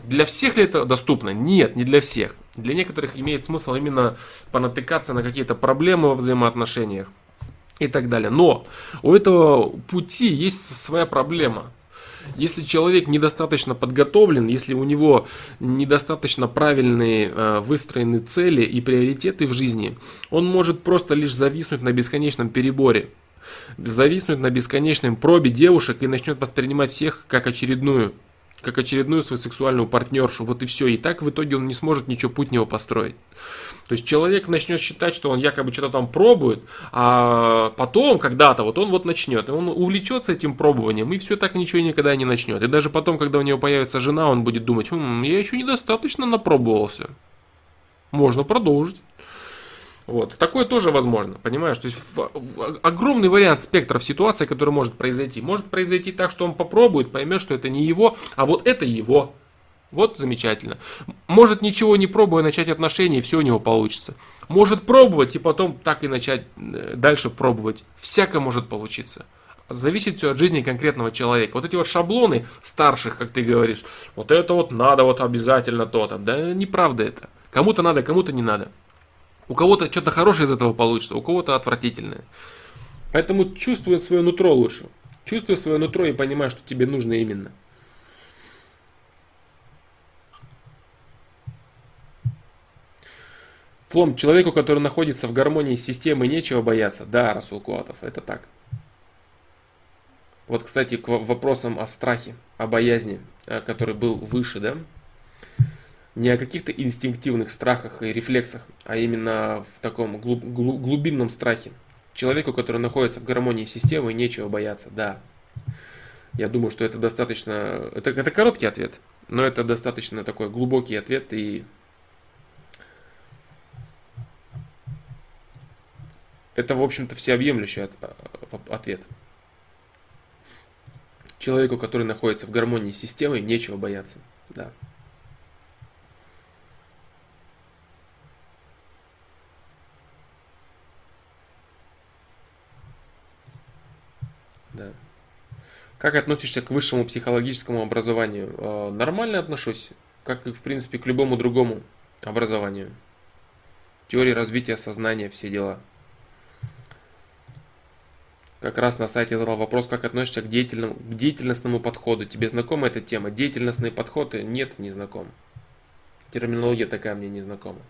Для всех ли это доступно? Нет, не для всех. Для некоторых имеет смысл именно понатыкаться на какие-то проблемы во взаимоотношениях и так далее. Но у этого пути есть своя проблема. Если человек недостаточно подготовлен, если у него недостаточно правильные э, выстроены цели и приоритеты в жизни, он может просто лишь зависнуть на бесконечном переборе зависнуть на бесконечном пробе девушек и начнет воспринимать всех как очередную как очередную свою сексуальную партнершу. Вот и все. И так в итоге он не сможет ничего путнего построить. То есть человек начнет считать, что он якобы что-то там пробует, а потом, когда-то, вот он вот начнет, и он увлечется этим пробованием, и все так ничего никогда не начнет. И даже потом, когда у него появится жена, он будет думать, хм, я еще недостаточно напробовался. Можно продолжить. Вот. Такое тоже возможно, понимаешь? То есть огромный вариант спектров ситуации, который может произойти. Может произойти так, что он попробует, поймет, что это не его, а вот это его. Вот замечательно. Может ничего не пробуя начать отношения, и все у него получится. Может пробовать и потом так и начать э, дальше пробовать. Всяко может получиться. Зависит все от жизни конкретного человека. Вот эти вот шаблоны старших, как ты говоришь, вот это вот надо, вот обязательно то-то. Да неправда это. Кому-то надо, кому-то не надо. У кого-то что-то хорошее из этого получится, у кого-то отвратительное. Поэтому чувствуй свое нутро лучше. Чувствуй свое нутро и понимай, что тебе нужно именно. Флом, человеку, который находится в гармонии с системой, нечего бояться. Да, Расул Куатов, это так. Вот, кстати, к вопросам о страхе, о боязни, э, который был выше, да? Не о каких-то инстинктивных страхах и рефлексах, а именно в таком глуб, глубинном страхе. Человеку, который находится в гармонии с системой, нечего бояться, да. Я думаю, что это достаточно... Это, это короткий ответ, но это достаточно такой глубокий ответ и... Это, в общем-то, всеобъемлющий от, ответ. Человеку, который находится в гармонии с системой, нечего бояться, да. Да. Как относишься к высшему психологическому образованию? Э, нормально отношусь, как и в принципе к любому другому образованию. Теория развития сознания, все дела. Как раз на сайте задал вопрос, как относишься к, деятельному, к деятельностному подходу. Тебе знакома эта тема? Деятельностные подходы? Нет, не знаком. Терминология такая мне не знакома.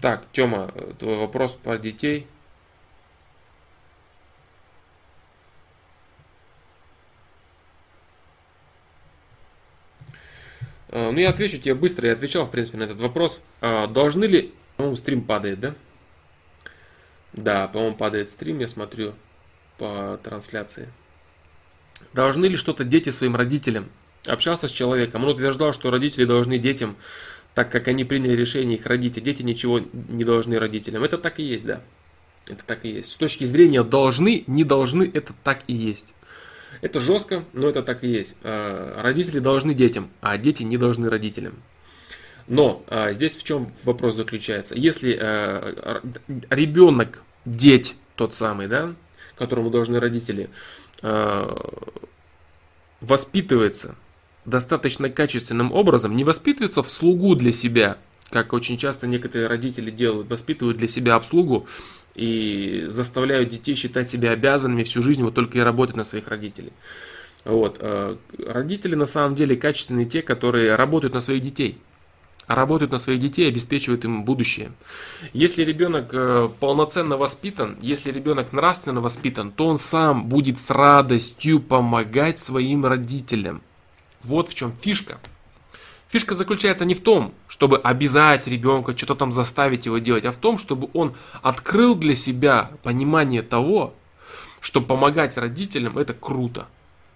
Так, Тёма, твой вопрос про детей. Э, ну, я отвечу тебе быстро, я отвечал, в принципе, на этот вопрос. А, должны ли... По-моему, стрим падает, да? Да, по-моему, падает стрим, я смотрю по трансляции. Должны ли что-то дети своим родителям? Общался с человеком, он утверждал, что родители должны детям так как они приняли решение их родить, а дети ничего не должны родителям. Это так и есть, да. Это так и есть. С точки зрения должны, не должны, это так и есть. Это жестко, но это так и есть. А, родители должны детям, а дети не должны родителям. Но а, здесь в чем вопрос заключается? Если а, ребенок, деть тот самый, да, которому должны родители, воспитывается достаточно качественным образом, не воспитывается в слугу для себя, как очень часто некоторые родители делают, воспитывают для себя обслугу и заставляют детей считать себя обязанными всю жизнь вот только и работать на своих родителей. Вот. Э, родители на самом деле качественные те, которые работают на своих детей. Работают на своих детей, обеспечивают им будущее. Если ребенок э, полноценно воспитан, если ребенок нравственно воспитан, то он сам будет с радостью помогать своим родителям. Вот в чем фишка. Фишка заключается не в том, чтобы обязать ребенка, что-то там заставить его делать, а в том, чтобы он открыл для себя понимание того, что помогать родителям это круто,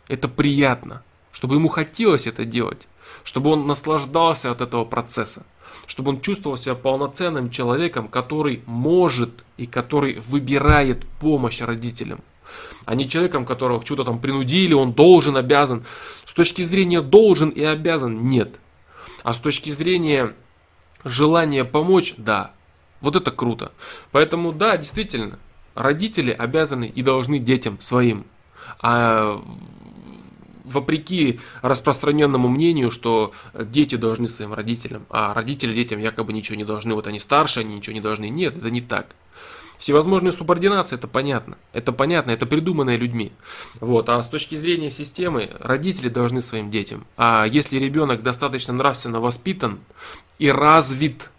это приятно, чтобы ему хотелось это делать, чтобы он наслаждался от этого процесса, чтобы он чувствовал себя полноценным человеком, который может и который выбирает помощь родителям а не человеком, которого что-то там принудили, он должен, обязан. С точки зрения должен и обязан, нет. А с точки зрения желания помочь, да. Вот это круто. Поэтому, да, действительно, родители обязаны и должны детям своим. А вопреки распространенному мнению, что дети должны своим родителям, а родители детям якобы ничего не должны, вот они старше, они ничего не должны. Нет, это не так. Всевозможные субординации, это понятно. Это понятно, это придуманное людьми. Вот. А с точки зрения системы, родители должны своим детям. А если ребенок достаточно нравственно воспитан и развит,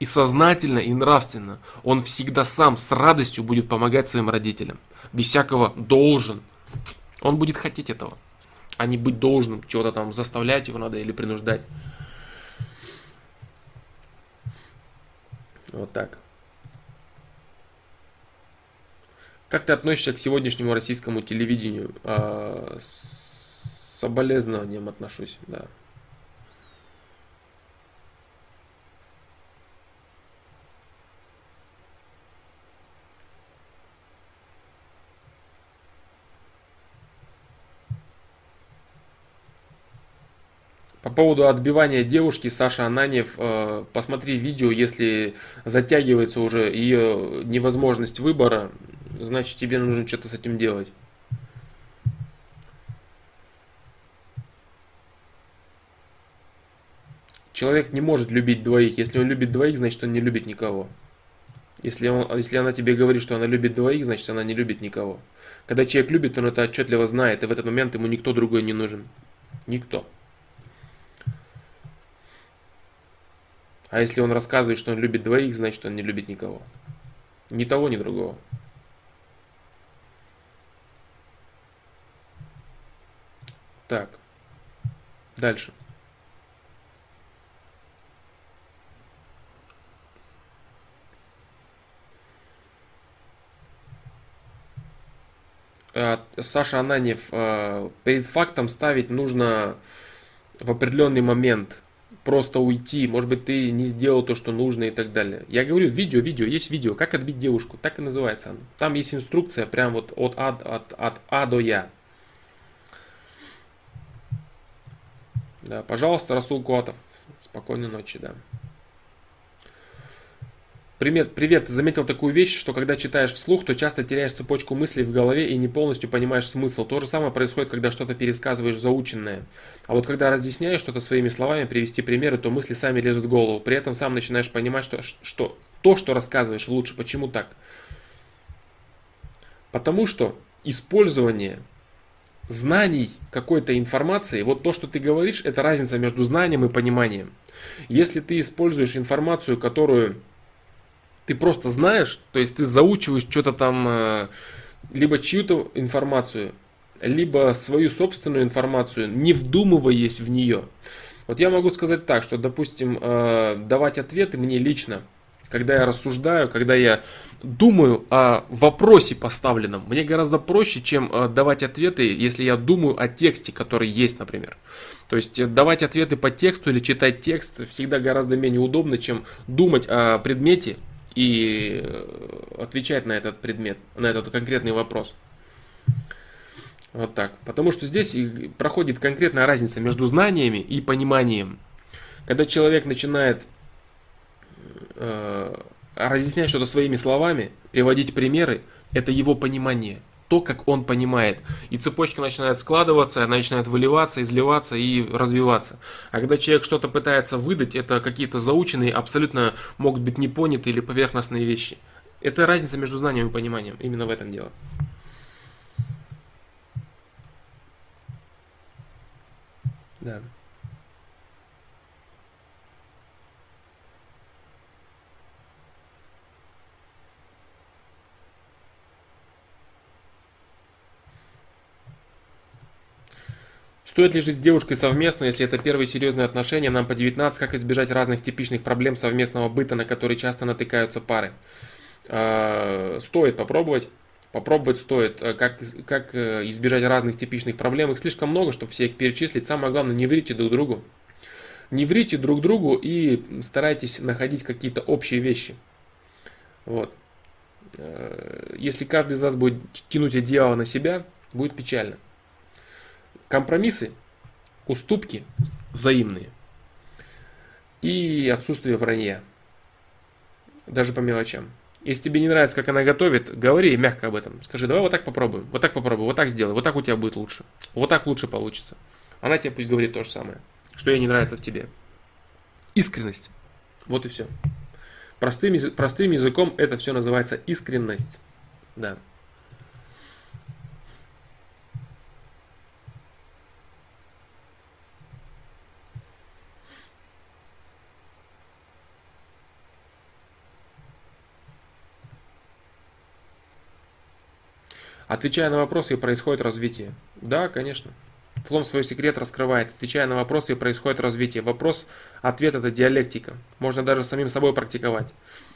и сознательно, и нравственно, он всегда сам с радостью будет помогать своим родителям. Без всякого должен. Он будет хотеть этого. А не быть должным, чего-то там заставлять его надо или принуждать. Вот так. Как ты относишься к сегодняшнему российскому телевидению? А, с соболезнованием отношусь, да. По поводу отбивания девушки, Саша Ананьев, э, посмотри видео, если затягивается уже ее невозможность выбора, значит тебе нужно что-то с этим делать. Человек не может любить двоих. Если он любит двоих, значит он не любит никого. Если, он, если она тебе говорит, что она любит двоих, значит она не любит никого. Когда человек любит, он это отчетливо знает, и в этот момент ему никто другой не нужен. Никто. А если он рассказывает, что он любит двоих, значит он не любит никого. Ни того, ни другого. Так. Дальше. А, Саша Ананев, а, перед фактом ставить нужно в определенный момент просто уйти, может быть, ты не сделал то, что нужно и так далее. Я говорю, видео, видео, есть видео, как отбить девушку, так и называется оно. Там есть инструкция прям вот от А, от, от а до Я. Да, пожалуйста, Расул Куатов. Спокойной ночи, да. Привет, привет, заметил такую вещь, что когда читаешь вслух, то часто теряешь цепочку мыслей в голове и не полностью понимаешь смысл. То же самое происходит, когда что-то пересказываешь заученное. А вот когда разъясняешь что-то своими словами, привести примеры, то мысли сами лезут в голову. При этом сам начинаешь понимать, что, что то, что рассказываешь, лучше. Почему так? Потому что использование знаний какой-то информации, вот то, что ты говоришь, это разница между знанием и пониманием. Если ты используешь информацию, которую ты просто знаешь, то есть ты заучиваешь что-то там, э, либо чью-то информацию, либо свою собственную информацию, не вдумываясь в нее. Вот я могу сказать так, что, допустим, э, давать ответы мне лично, когда я рассуждаю, когда я думаю о вопросе поставленном, мне гораздо проще, чем э, давать ответы, если я думаю о тексте, который есть, например. То есть э, давать ответы по тексту или читать текст всегда гораздо менее удобно, чем думать о предмете и э, отвечать на этот предмет, на этот конкретный вопрос. Вот так. Потому что здесь проходит конкретная разница между знаниями и пониманием. Когда человек начинает разъяснять что-то своими словами, приводить примеры, это его понимание, то, как он понимает. И цепочка начинает складываться, она начинает выливаться, изливаться и развиваться. А когда человек что-то пытается выдать, это какие-то заученные, абсолютно могут быть непонятые или поверхностные вещи. Это разница между знанием и пониманием. Именно в этом дело. Да. Стоит ли жить с девушкой совместно, если это первые серьезные отношения, нам по 19, как избежать разных типичных проблем совместного быта, на которые часто натыкаются пары? А, стоит попробовать. Попробовать стоит, э, как, как э, избежать разных типичных проблем. Их слишком много, чтобы все их перечислить. Самое главное, не врите друг другу. Не врите друг другу и старайтесь находить какие-то общие вещи. Вот. Э, если каждый из вас будет тянуть одеяло на себя, будет печально компромиссы, уступки взаимные и отсутствие вранья. Даже по мелочам. Если тебе не нравится, как она готовит, говори мягко об этом. Скажи, давай вот так попробуем, вот так попробуем, вот так сделай, вот так у тебя будет лучше. Вот так лучше получится. Она тебе пусть говорит то же самое, что ей не нравится в тебе. Искренность. Вот и все. Простым, простым языком это все называется искренность. Да. Отвечая на вопросы, и происходит развитие. Да, конечно. Флом свой секрет раскрывает. Отвечая на вопросы, и происходит развитие. Вопрос, ответ это диалектика. Можно даже самим собой практиковать.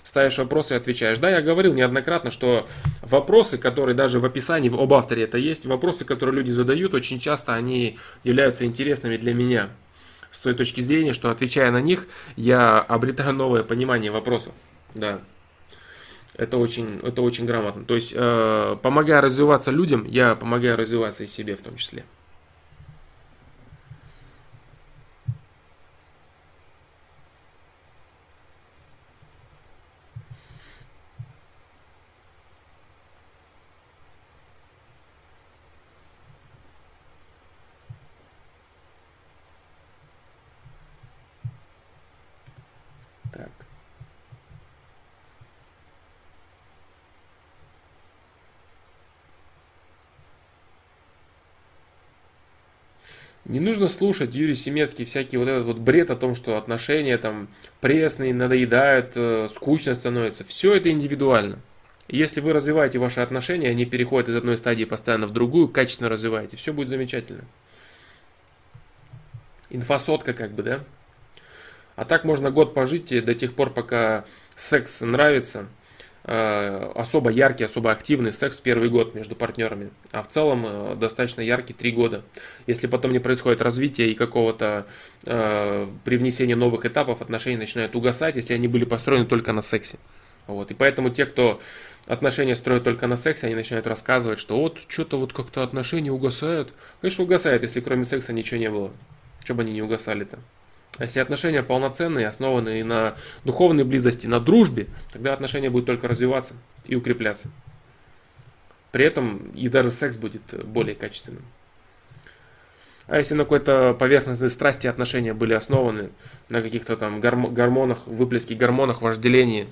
Ставишь вопросы и отвечаешь. Да, я говорил неоднократно, что вопросы, которые даже в описании, об авторе это есть, вопросы, которые люди задают, очень часто они являются интересными для меня. С той точки зрения, что отвечая на них, я обретаю новое понимание вопросов. Да. Это очень, это очень грамотно. То есть, э, помогая развиваться людям, я помогаю развиваться и себе в том числе. Не нужно слушать Юрий Семецкий всякий вот этот вот бред о том, что отношения там пресные, надоедают, э, скучно становится. Все это индивидуально. Если вы развиваете ваши отношения, они переходят из одной стадии постоянно в другую, качественно развиваете, все будет замечательно. Инфосотка как бы, да? А так можно год пожить до тех пор, пока секс нравится – особо яркий, особо активный секс первый год между партнерами, а в целом э, достаточно яркий три года. Если потом не происходит развития и какого-то э, привнесения новых этапов, отношения начинают угасать, если они были построены только на сексе. Вот. И поэтому те, кто отношения строят только на сексе, они начинают рассказывать, что вот что-то вот как-то отношения угасают. Конечно, угасают, если кроме секса ничего не было. Что бы они не угасали-то? А если отношения полноценные, основанные на духовной близости, на дружбе, тогда отношения будут только развиваться и укрепляться. При этом и даже секс будет более качественным. А если на какой-то поверхностной страсти отношения были основаны на каких-то там гормонах, выплеске гормонах, вожделении,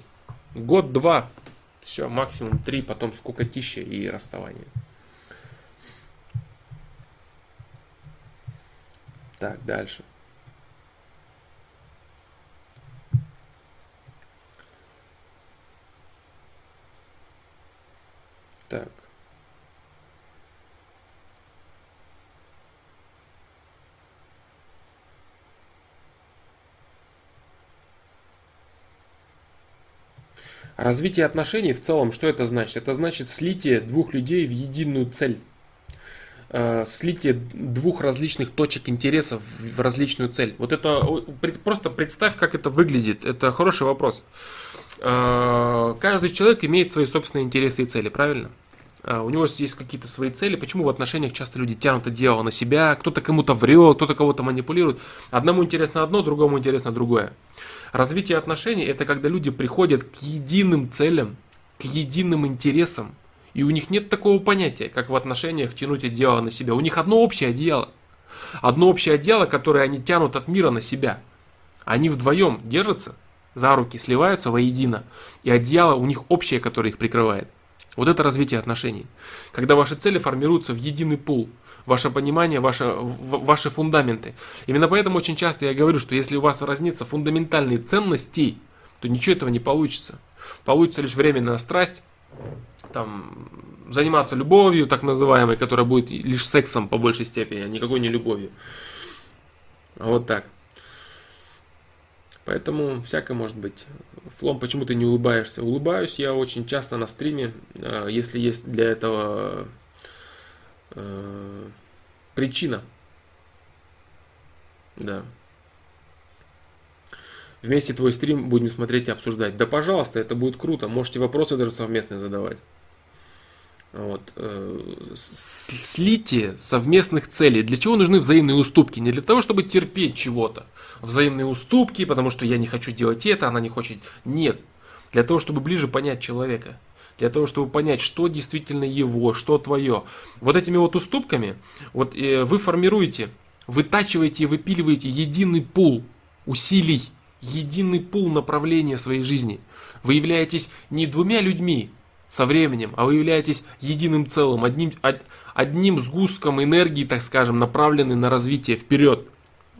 год-два, все, максимум три, потом скукотища и расставание. Так, дальше. Так. Развитие отношений в целом, что это значит? Это значит слитие двух людей в единую цель. Э, слитие двух различных точек интересов в различную цель. Вот это просто представь, как это выглядит. Это хороший вопрос. Э, каждый человек имеет свои собственные интересы и цели, правильно? Э, у него есть какие-то свои цели. Почему в отношениях часто люди тянут одеяло на себя, кто-то кому-то врет, кто-то кого-то манипулирует. Одному интересно одно, другому интересно другое. Развитие отношений – это когда люди приходят к единым целям, к единым интересам, и у них нет такого понятия, как в отношениях тянуть одеяло на себя. У них одно общее одеяло. Одно общее одеяло, которое они тянут от мира на себя. Они вдвоем держатся за руки сливаются воедино, и одеяло у них общее, которое их прикрывает. Вот это развитие отношений. Когда ваши цели формируются в единый пул, ваше понимание, ваше, ваши фундаменты. Именно поэтому очень часто я говорю, что если у вас разнится фундаментальные ценности, то ничего этого не получится. Получится лишь временная страсть, там, заниматься любовью, так называемой, которая будет лишь сексом по большей степени, а никакой не любовью. Вот так. Поэтому всякое может быть. Флом, почему ты не улыбаешься? Улыбаюсь я очень часто на стриме, э, если есть для этого э, причина. Да. Вместе твой стрим будем смотреть и обсуждать. Да, пожалуйста, это будет круто. Можете вопросы даже совместные задавать. Вот. Э, слитие совместных целей. Для чего нужны взаимные уступки? Не для того, чтобы терпеть чего-то. Взаимные уступки, потому что я не хочу делать это, она не хочет. Нет. Для того, чтобы ближе понять человека. Для того, чтобы понять, что действительно его, что твое. Вот этими вот уступками вот, э, вы формируете, вытачиваете и выпиливаете единый пул усилий, единый пул направления своей жизни. Вы являетесь не двумя людьми, со временем, а вы являетесь единым целым, одним, одним сгустком энергии, так скажем, направленной на развитие вперед.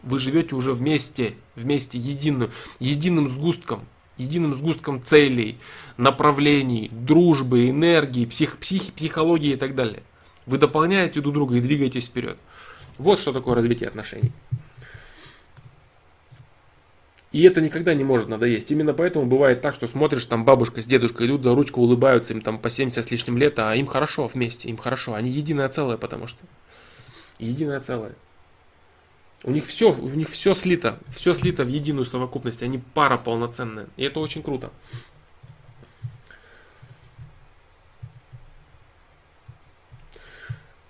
Вы живете уже вместе, вместе единым, единым сгустком, единым сгустком целей, направлений, дружбы, энергии, псих, псих, психологии и так далее. Вы дополняете друг друга и двигаетесь вперед. Вот что такое развитие отношений. И это никогда не может надоесть. Именно поэтому бывает так, что смотришь, там бабушка с дедушкой идут за ручку, улыбаются, им там по 70 с лишним лет, а им хорошо вместе, им хорошо. Они единое целое, потому что. Единое целое. У них все, у них все слито, все слито в единую совокупность, они пара полноценная. И это очень круто.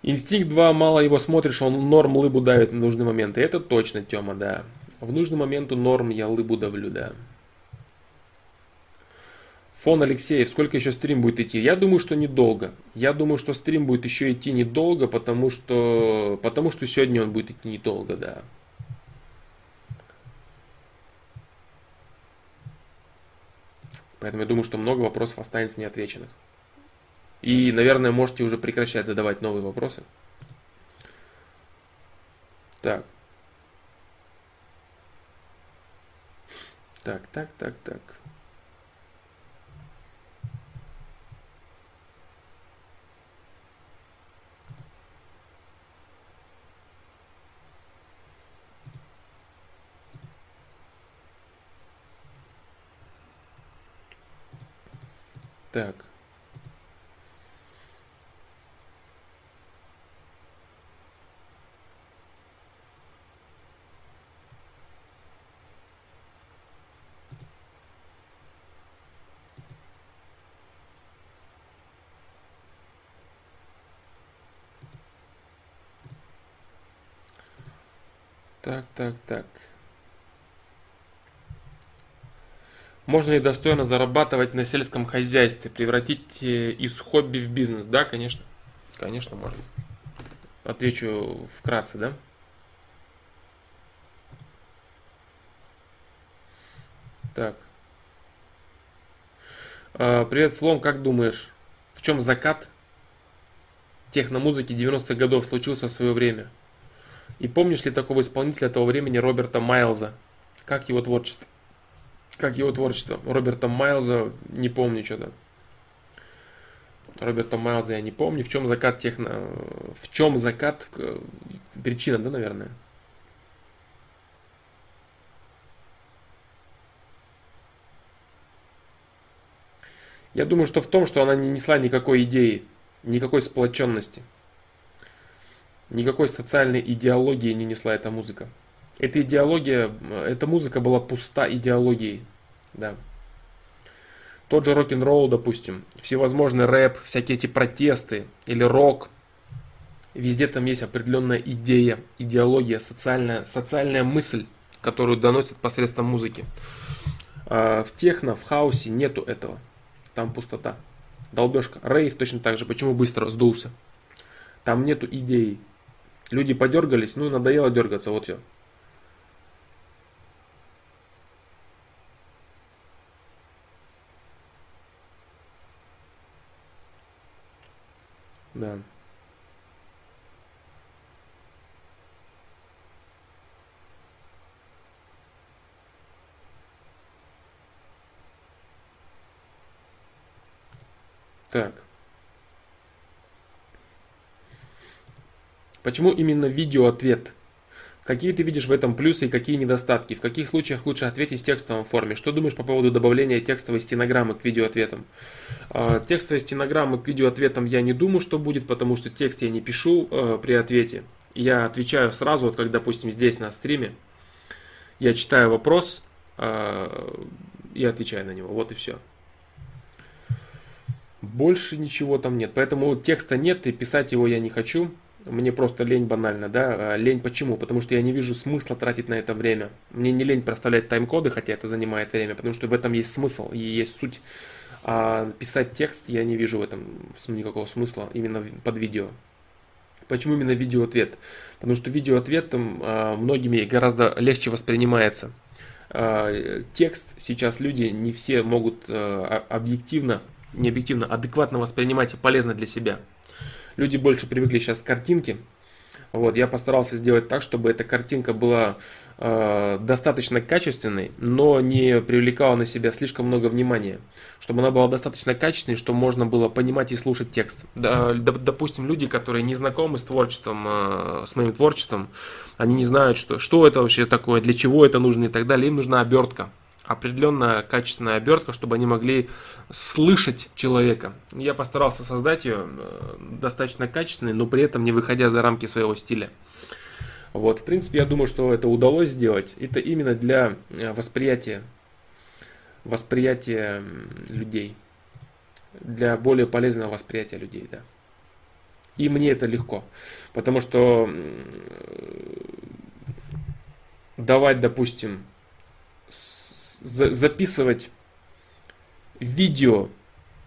Инстинкт 2, мало его смотришь, он норм лыбу давит в нужный момент. И это точно, Тёма, да. В нужный момент у норм я лыбу давлю, да. Фон Алексеев, сколько еще стрим будет идти? Я думаю, что недолго. Я думаю, что стрим будет еще идти недолго, потому что, потому что сегодня он будет идти недолго, да. Поэтому я думаю, что много вопросов останется неотвеченных. И, наверное, можете уже прекращать задавать новые вопросы. Так. Так, так, так, так. Так. Так, так, так. Можно ли достойно зарабатывать на сельском хозяйстве, превратить э, из хобби в бизнес? Да, конечно. Конечно, можно. Отвечу вкратце, да? Так. А, привет, Флом, как думаешь, в чем закат техномузыки 90-х годов случился в свое время? И помнишь ли такого исполнителя того времени Роберта Майлза? Как его творчество? Как его творчество? Роберта Майлза не помню что-то. Роберта Майлза я не помню. В чем закат техно... В чем закат... Причина, да, наверное? Я думаю, что в том, что она не несла никакой идеи, никакой сплоченности. Никакой социальной идеологии не несла эта музыка. Эта идеология, эта музыка была пуста идеологией. Да. Тот же рок-н-ролл, допустим, всевозможный рэп, всякие эти протесты или рок. Везде там есть определенная идея, идеология, социальная, социальная мысль, которую доносят посредством музыки. А в техно, в хаосе нету этого. Там пустота. Долбежка. Рейв точно так же. Почему быстро сдулся? Там нету идеи. Люди подергались, ну надоело дергаться, вот все. Да. Так. Почему именно видеоответ? Какие ты видишь в этом плюсы и какие недостатки? В каких случаях лучше ответить в текстовом форме? Что думаешь по поводу добавления текстовой стенограммы к видеоответам? А, текстовой стенограммы к видеоответам я не думаю, что будет, потому что текст я не пишу э, при ответе. Я отвечаю сразу, вот как, допустим, здесь на стриме. Я читаю вопрос э, и отвечаю на него. Вот и все. Больше ничего там нет. Поэтому текста нет и писать его я не хочу. Мне просто лень банально, да. А, лень почему? Потому что я не вижу смысла тратить на это время. Мне не лень проставлять тайм-коды, хотя это занимает время, потому что в этом есть смысл и есть суть. А писать текст я не вижу в этом никакого смысла именно под видео. Почему именно видеоответ? Потому что видеоответ там, а, многими гораздо легче воспринимается. А, текст сейчас люди не все могут объективно, не объективно, адекватно воспринимать и полезно для себя. Люди больше привыкли сейчас к картинке. Вот, я постарался сделать так, чтобы эта картинка была э, достаточно качественной, но не привлекала на себя слишком много внимания. Чтобы она была достаточно качественной, чтобы можно было понимать и слушать текст. Да, допустим, люди, которые не знакомы с творчеством, э, с моим творчеством, они не знают, что, что это вообще такое, для чего это нужно и так далее. Им нужна обертка определенная качественная обертка, чтобы они могли слышать человека. Я постарался создать ее э, достаточно качественной, но при этом не выходя за рамки своего стиля. Вот, в принципе, я думаю, что это удалось сделать. Это именно для э, восприятия, восприятия людей. Для более полезного восприятия людей, да. И мне это легко. Потому что давать, допустим, записывать видео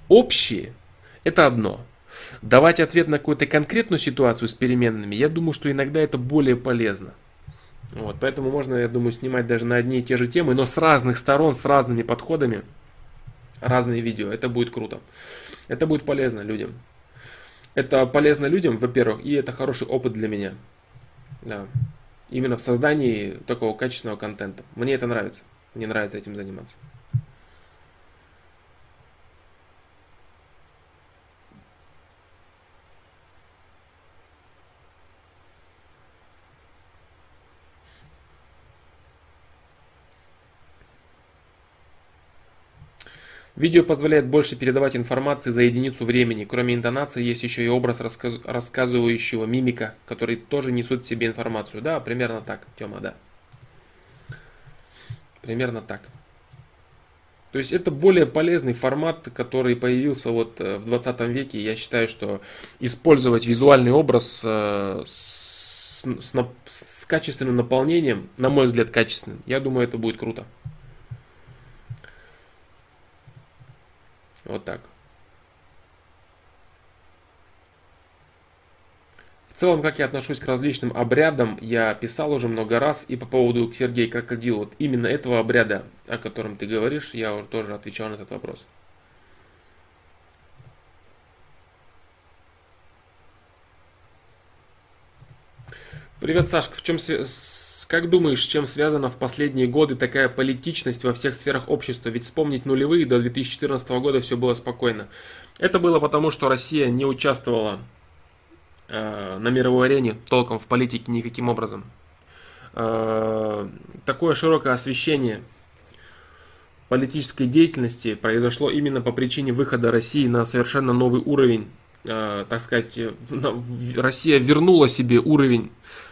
общие, это одно. Давать ответ на какую-то конкретную ситуацию с переменными, я думаю, что иногда это более полезно. Вот, поэтому можно, я думаю, снимать даже на одни и те же темы, но с разных сторон, с разными подходами, разные видео. Это будет круто. Это будет полезно людям. Это полезно людям, во-первых, и это хороший опыт для меня. Да. Именно в создании такого качественного контента. Мне это нравится. Мне нравится этим заниматься. Видео позволяет больше передавать информации за единицу времени. Кроме интонации есть еще и образ рассказ... рассказывающего мимика, который тоже несут в себе информацию. Да, примерно так, Тёма, да. Примерно так. То есть это более полезный формат, который появился вот э, в 20 веке. Я считаю, что использовать визуальный образ э, с, с, с качественным наполнением, на мой взгляд, качественным, я думаю, это будет круто. Вот так. Целом, как я отношусь к различным обрядам, я писал уже много раз, и по поводу Сергея Крокодил, вот именно этого обряда, о котором ты говоришь, я уже тоже отвечал на этот вопрос. Привет, Сашка. В чем, как думаешь, с чем связана в последние годы такая политичность во всех сферах общества? Ведь вспомнить нулевые до 2014 года все было спокойно. Это было потому, что Россия не участвовала на мировой арене толком в политике никаким образом. Э, такое широкое освещение политической деятельности произошло именно по причине выхода России на совершенно новый уровень. Э, так сказать, Россия вернула себе уровень,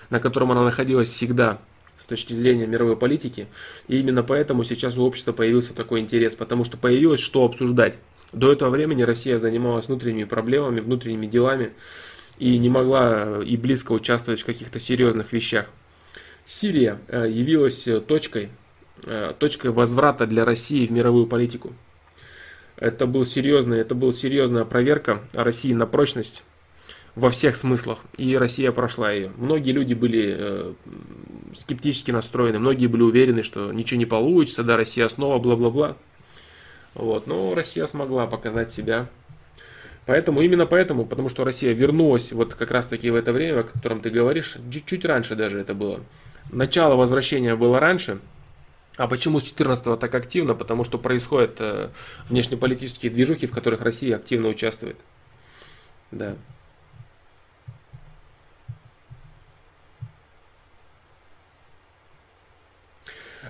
на котором она находилась всегда с точки зрения мировой политики. И именно поэтому сейчас у общества появился такой интерес, потому что появилось что обсуждать. До этого времени Россия занималась внутренними проблемами, внутренними делами, и не могла и близко участвовать в каких-то серьезных вещах. Сирия э, явилась э, точкой, э, точкой возврата для России в мировую политику. Это, был серьезный, это была серьезная проверка России на прочность во всех смыслах, и Россия прошла ее. Многие люди были скептически настроены, многие были уверены, что ничего не получится, да, Россия снова, бла-бла-бла. Вот, но Россия смогла показать себя Поэтому, именно поэтому, потому что Россия вернулась вот как раз таки в это время, о котором ты говоришь, чуть-чуть раньше даже это было. Начало возвращения было раньше, а почему с 14 так активно? Потому что происходят э, внешнеполитические движухи, в которых Россия активно участвует. Да.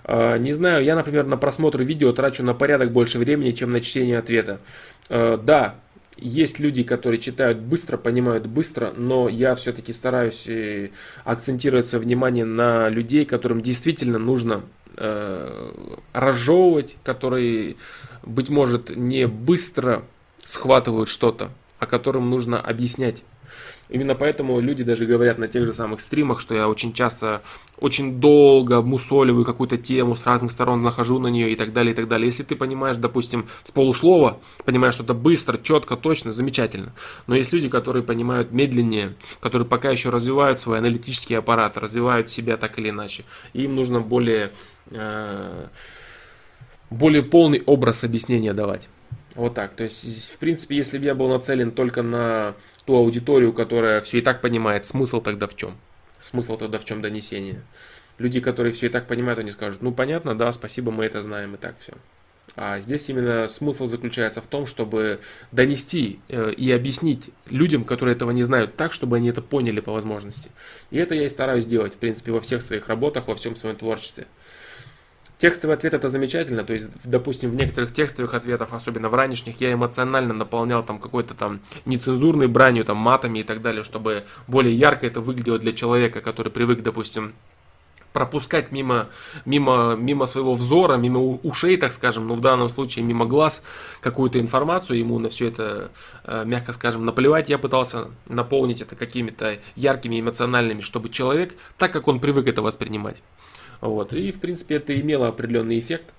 А, не знаю, я, например, на просмотр видео трачу на порядок больше времени, чем на чтение ответа. А, да, есть люди, которые читают быстро, понимают быстро, но я все-таки стараюсь э, акцентировать свое внимание на людей, которым действительно нужно э, разжевывать, которые, быть может, не быстро схватывают что-то, а которым нужно объяснять. Именно поэтому люди даже говорят на тех же самых стримах, что я очень часто, очень долго мусоливаю какую-то тему, с разных сторон нахожу на нее и так далее, и так далее. Если ты понимаешь, допустим, с полуслова, понимаешь что-то быстро, четко, точно, замечательно. Но есть люди, которые понимают медленнее, которые пока еще развивают свой аналитический аппарат, развивают себя так или иначе. И им нужно более, э, более полный образ объяснения давать. Вот так. То есть, в принципе, если бы я был нацелен только на ту аудиторию, которая все и так понимает, смысл тогда в чем? Смысл тогда в чем донесение? Люди, которые все и так понимают, они скажут, ну понятно, да, спасибо, мы это знаем, и так все. А здесь именно смысл заключается в том, чтобы донести э, и объяснить людям, которые этого не знают, так, чтобы они это поняли по возможности. И это я и стараюсь делать, в принципе, во всех своих работах, во всем своем творчестве. Текстовый ответ это замечательно, то есть, допустим, в некоторых текстовых ответах, особенно в ранешних, я эмоционально наполнял там какой-то там нецензурной бранью, там матами и так далее, чтобы более ярко это выглядело для человека, который привык, допустим, пропускать мимо, мимо, мимо своего взора, мимо ушей, так скажем, но в данном случае мимо глаз какую-то информацию, ему на все это, э, мягко скажем, наплевать. Я пытался наполнить это какими-то яркими эмоциональными, чтобы человек, так как он привык это воспринимать, вот. И, в принципе, это имело определенный эффект.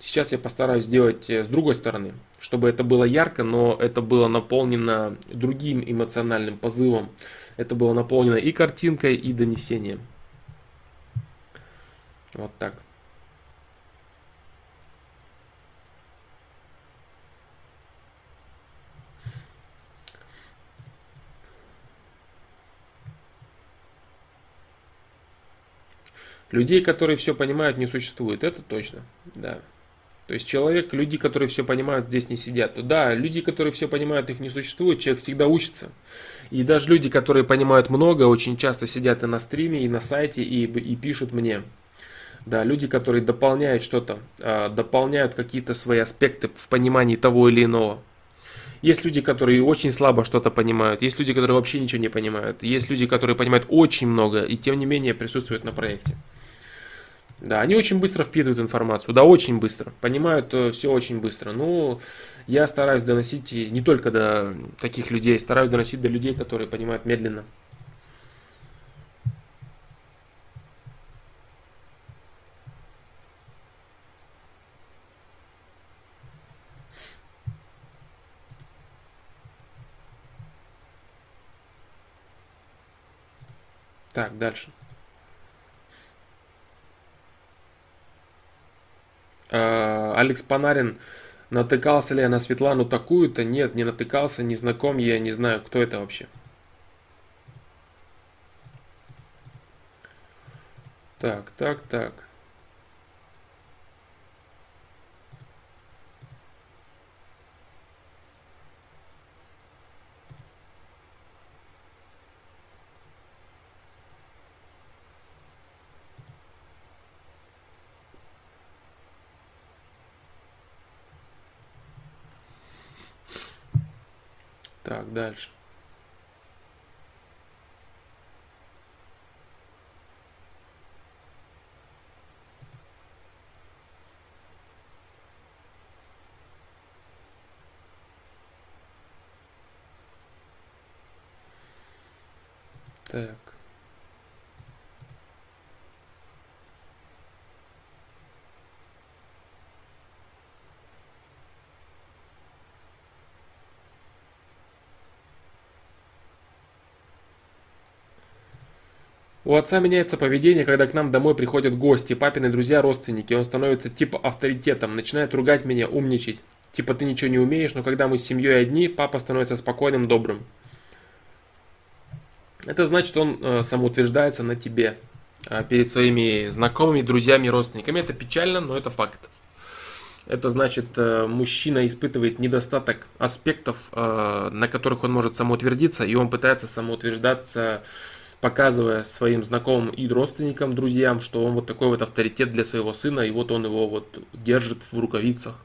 Сейчас я постараюсь сделать э, с другой стороны, чтобы это было ярко, но это было наполнено другим эмоциональным позывом. Это было наполнено и картинкой, и донесением. Вот так. Людей, которые все понимают, не существует, это точно, да. То есть человек, люди, которые все понимают, здесь не сидят. Да, люди, которые все понимают, их не существует, человек всегда учится. И даже люди, которые понимают много, очень часто сидят и на стриме, и на сайте, и, и пишут мне. Да, люди, которые дополняют что-то, а, дополняют какие-то свои аспекты в понимании того или иного. Есть люди, которые очень слабо что-то понимают, есть люди, которые вообще ничего не понимают, есть люди, которые понимают очень много и тем не менее присутствуют на проекте. Да, они очень быстро впитывают информацию, да, очень быстро, понимают э, все очень быстро. Ну, я стараюсь доносить не только до таких людей, стараюсь доносить до людей, которые понимают медленно. Так, дальше. Э, Алекс Панарин, натыкался ли я на Светлану такую-то? Нет, не натыкался, не знаком я, не знаю, кто это вообще. Так, так, так. Так, дальше. Так. У отца меняется поведение, когда к нам домой приходят гости, папины друзья, родственники. Он становится типа авторитетом, начинает ругать меня, умничать. типа ты ничего не умеешь, но когда мы с семьей одни, папа становится спокойным, добрым. Это значит, он э, самоутверждается на тебе э, перед своими знакомыми, друзьями, родственниками. Это печально, но это факт. Это значит, э, мужчина испытывает недостаток аспектов, э, на которых он может самоутвердиться, и он пытается самоутверждаться, показывая своим знакомым и родственникам, друзьям, что он вот такой вот авторитет для своего сына, и вот он его вот держит в рукавицах.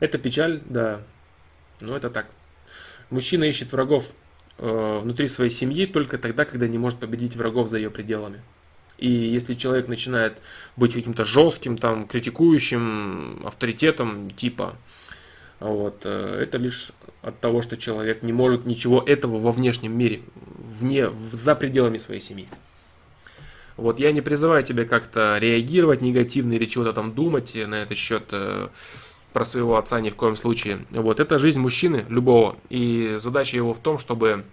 Это печаль, да, но это так. Мужчина ищет врагов э, внутри своей семьи только тогда, когда не может победить врагов за ее пределами. И если человек начинает быть каким-то жестким, там, критикующим авторитетом типа, вот, э, это лишь от того, что человек не может ничего этого во внешнем мире, вне, за пределами своей семьи. Вот я не призываю тебя как-то реагировать негативно или чего-то там думать на этот счет э, про своего отца ни в коем случае. Вот это жизнь мужчины любого, и задача его в том, чтобы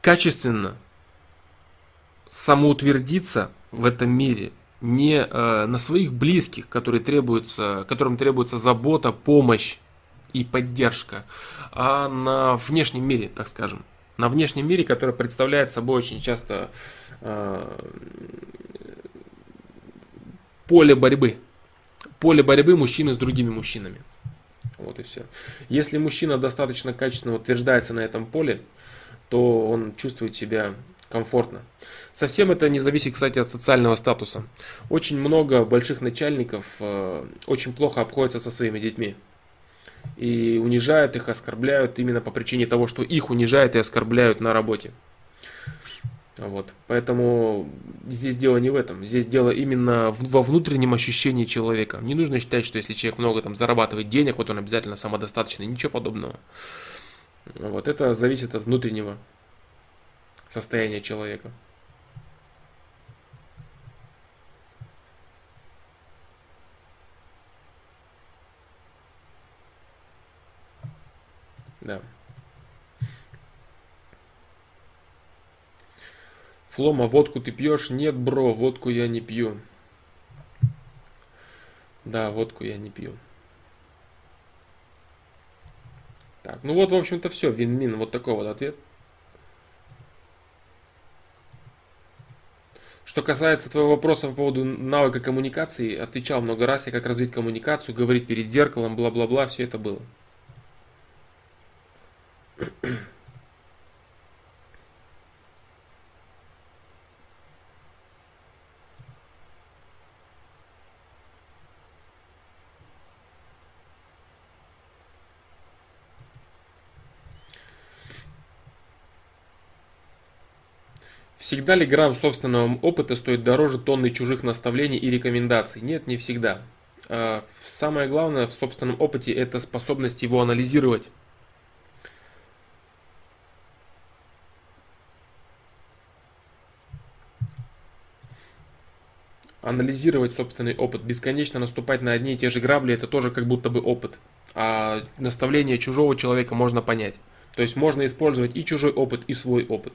качественно самоутвердиться в этом мире, не э, на своих близких, которые требуются, которым требуется забота, помощь и поддержка, а на внешнем мире, так скажем. На внешнем мире, который представляет собой очень часто э, поле борьбы. Поле борьбы мужчины с другими мужчинами. Вот и все. Если мужчина достаточно качественно утверждается на этом поле, то он чувствует себя комфортно. Совсем это не зависит, кстати, от социального статуса. Очень много больших начальников э, очень плохо обходятся со своими детьми. И унижают их, оскорбляют именно по причине того, что их унижают и оскорбляют на работе. Вот. Поэтому здесь дело не в этом. Здесь дело именно во внутреннем ощущении человека. Не нужно считать, что если человек много там зарабатывает денег, вот он обязательно самодостаточный. Ничего подобного. Вот. Это зависит от внутреннего состояние человека. Да. Флома, водку ты пьешь? Нет, бро, водку я не пью. Да, водку я не пью. Так, ну вот, в общем-то, все. Вин-мин. Вот такой вот ответ. Что касается твоего вопроса по поводу навыка коммуникации, отвечал много раз, я как развить коммуникацию, говорить перед зеркалом, бла-бла-бла, все это было. Всегда ли грамм собственного опыта стоит дороже тонны чужих наставлений и рекомендаций? Нет, не всегда. А, самое главное в собственном опыте это способность его анализировать. анализировать собственный опыт, бесконечно наступать на одни и те же грабли, это тоже как будто бы опыт. А наставление чужого человека можно понять. То есть можно использовать и чужой опыт, и свой опыт.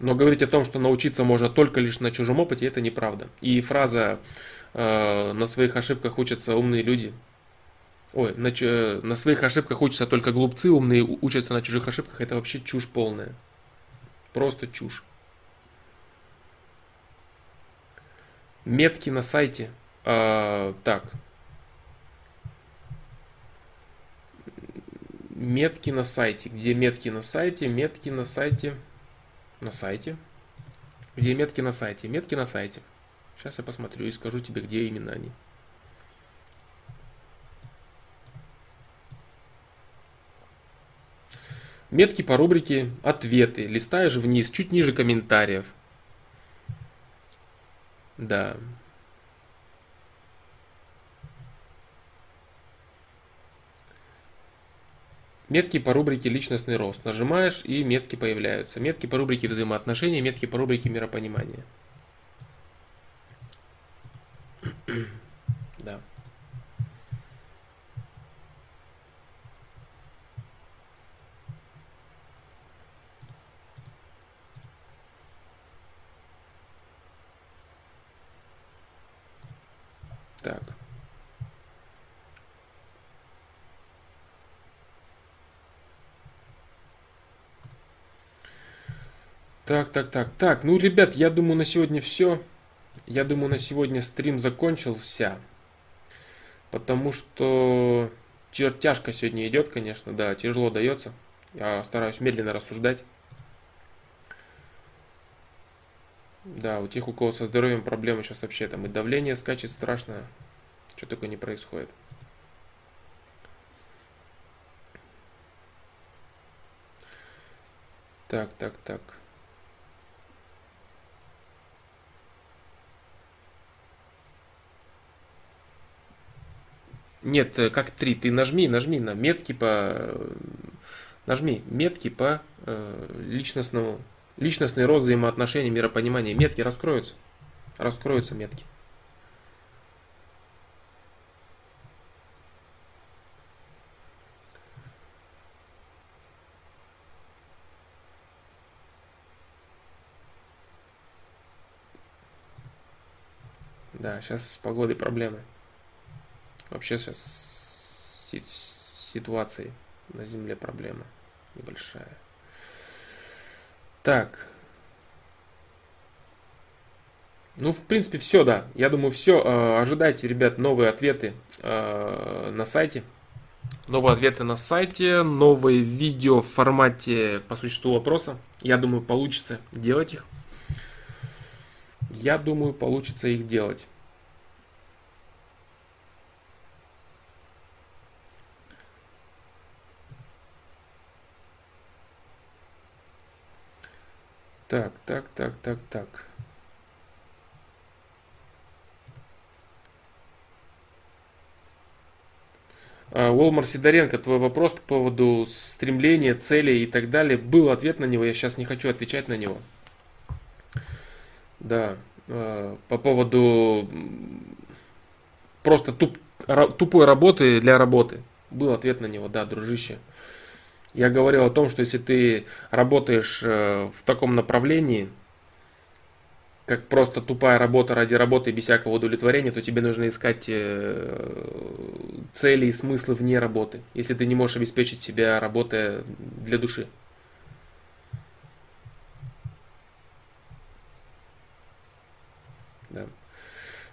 Но говорить о том, что научиться можно только лишь на чужом опыте, это неправда. И фраза э, «на своих ошибках учатся умные люди», ой, на, на своих ошибках учатся только глупцы, умные учатся на чужих ошибках, это вообще чушь полная. Просто чушь. Метки на сайте. Э, так. Метки на сайте. Где метки на сайте? Метки на сайте. На сайте. Где метки на сайте? Метки на сайте. Сейчас я посмотрю и скажу тебе, где именно они. Метки по рубрике «Ответы». Листаешь вниз, чуть ниже комментариев. Да. Метки по рубрике «Личностный рост». Нажимаешь, и метки появляются. Метки по рубрике «Взаимоотношения», метки по рубрике «Миропонимание». Да. Так. Так, так, так, так. Ну, ребят, я думаю, на сегодня все. Я думаю, на сегодня стрим закончился. Потому что тяжко сегодня идет, конечно, да, тяжело дается. Я стараюсь медленно рассуждать. Да, у тех, у кого со здоровьем проблемы сейчас вообще там и давление скачет страшно. Что такое не происходит. Так, так, так. Нет, э, как три. Ты нажми, нажми на метки по... Нажми метки по э, личностному... Личностный рост взаимоотношений, миропонимания. Метки раскроются. Раскроются метки. Да, сейчас с погодой проблемы. Вообще сейчас ситуации на Земле проблема небольшая. Так. Ну, в принципе, все, да. Я думаю, все. Э, ожидайте, ребят, новые ответы э, на сайте. Новые ответы на сайте, новые видео в формате по существу вопроса. Я думаю, получится делать их. Я думаю, получится их делать. Так, так, так, так, так. Уолмар Сидоренко, твой вопрос по поводу стремления, целей и так далее. Был ответ на него, я сейчас не хочу отвечать на него. Да, а, по поводу просто туп, тупой работы для работы. Был ответ на него, да, дружище. Я говорил о том, что если ты работаешь э, в таком направлении, как просто тупая работа ради работы без всякого удовлетворения, то тебе нужно искать э, цели и смыслы вне работы, если ты не можешь обеспечить себя работой для души. Да.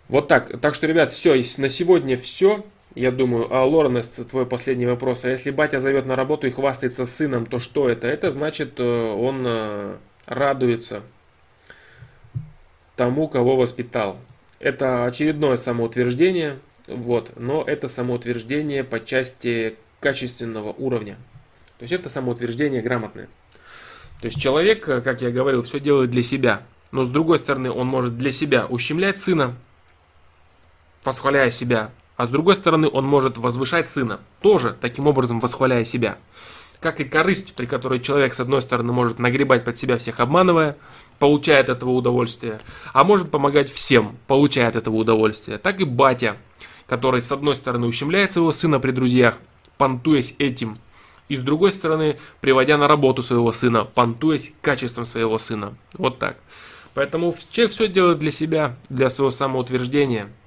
Вот так. Так что, ребят, все. На сегодня все. Я думаю, а Лоренест, твой последний вопрос. А если батя зовет на работу и хвастается сыном, то что это? Это значит, э, он э, радуется тому, кого воспитал. Это очередное самоутверждение, вот, но это самоутверждение по части качественного уровня. То есть это самоутверждение грамотное. То есть человек, э, как я говорил, все делает для себя. Но с другой стороны, он может для себя ущемлять сына, восхваляя себя, а с другой стороны, он может возвышать сына, тоже таким образом восхваляя себя. Как и корысть, при которой человек, с одной стороны, может нагребать под себя всех обманывая, получает от этого удовольствие, а может помогать всем, получая от этого удовольствие. Так и батя, который, с одной стороны, ущемляет своего сына при друзьях, понтуясь этим, и с другой стороны, приводя на работу своего сына, понтуясь качеством своего сына. Вот так. Поэтому человек все делает для себя, для своего самоутверждения –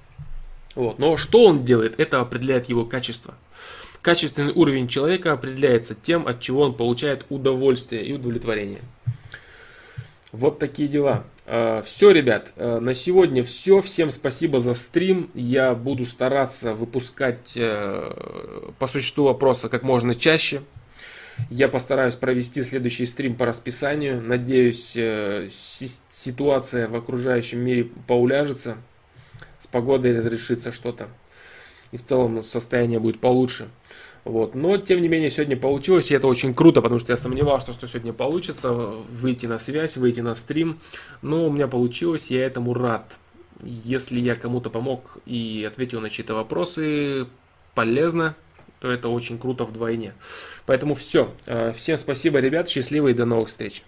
вот. Но что он делает, это определяет его качество. Качественный уровень человека определяется тем, от чего он получает удовольствие и удовлетворение. Вот такие дела. А, все, ребят, а, на сегодня все. Всем спасибо за стрим. Я буду стараться выпускать э, по существу вопроса как можно чаще. Я постараюсь провести следующий стрим по расписанию. Надеюсь, э, ситуация в окружающем мире поуляжется погодой разрешится что-то. И в целом состояние будет получше. Вот. Но, тем не менее, сегодня получилось, и это очень круто, потому что я сомневался, что сегодня получится выйти на связь, выйти на стрим. Но у меня получилось, я этому рад. Если я кому-то помог и ответил на чьи-то вопросы полезно, то это очень круто вдвойне. Поэтому все. Э, всем спасибо, ребят, счастливо и до новых встреч.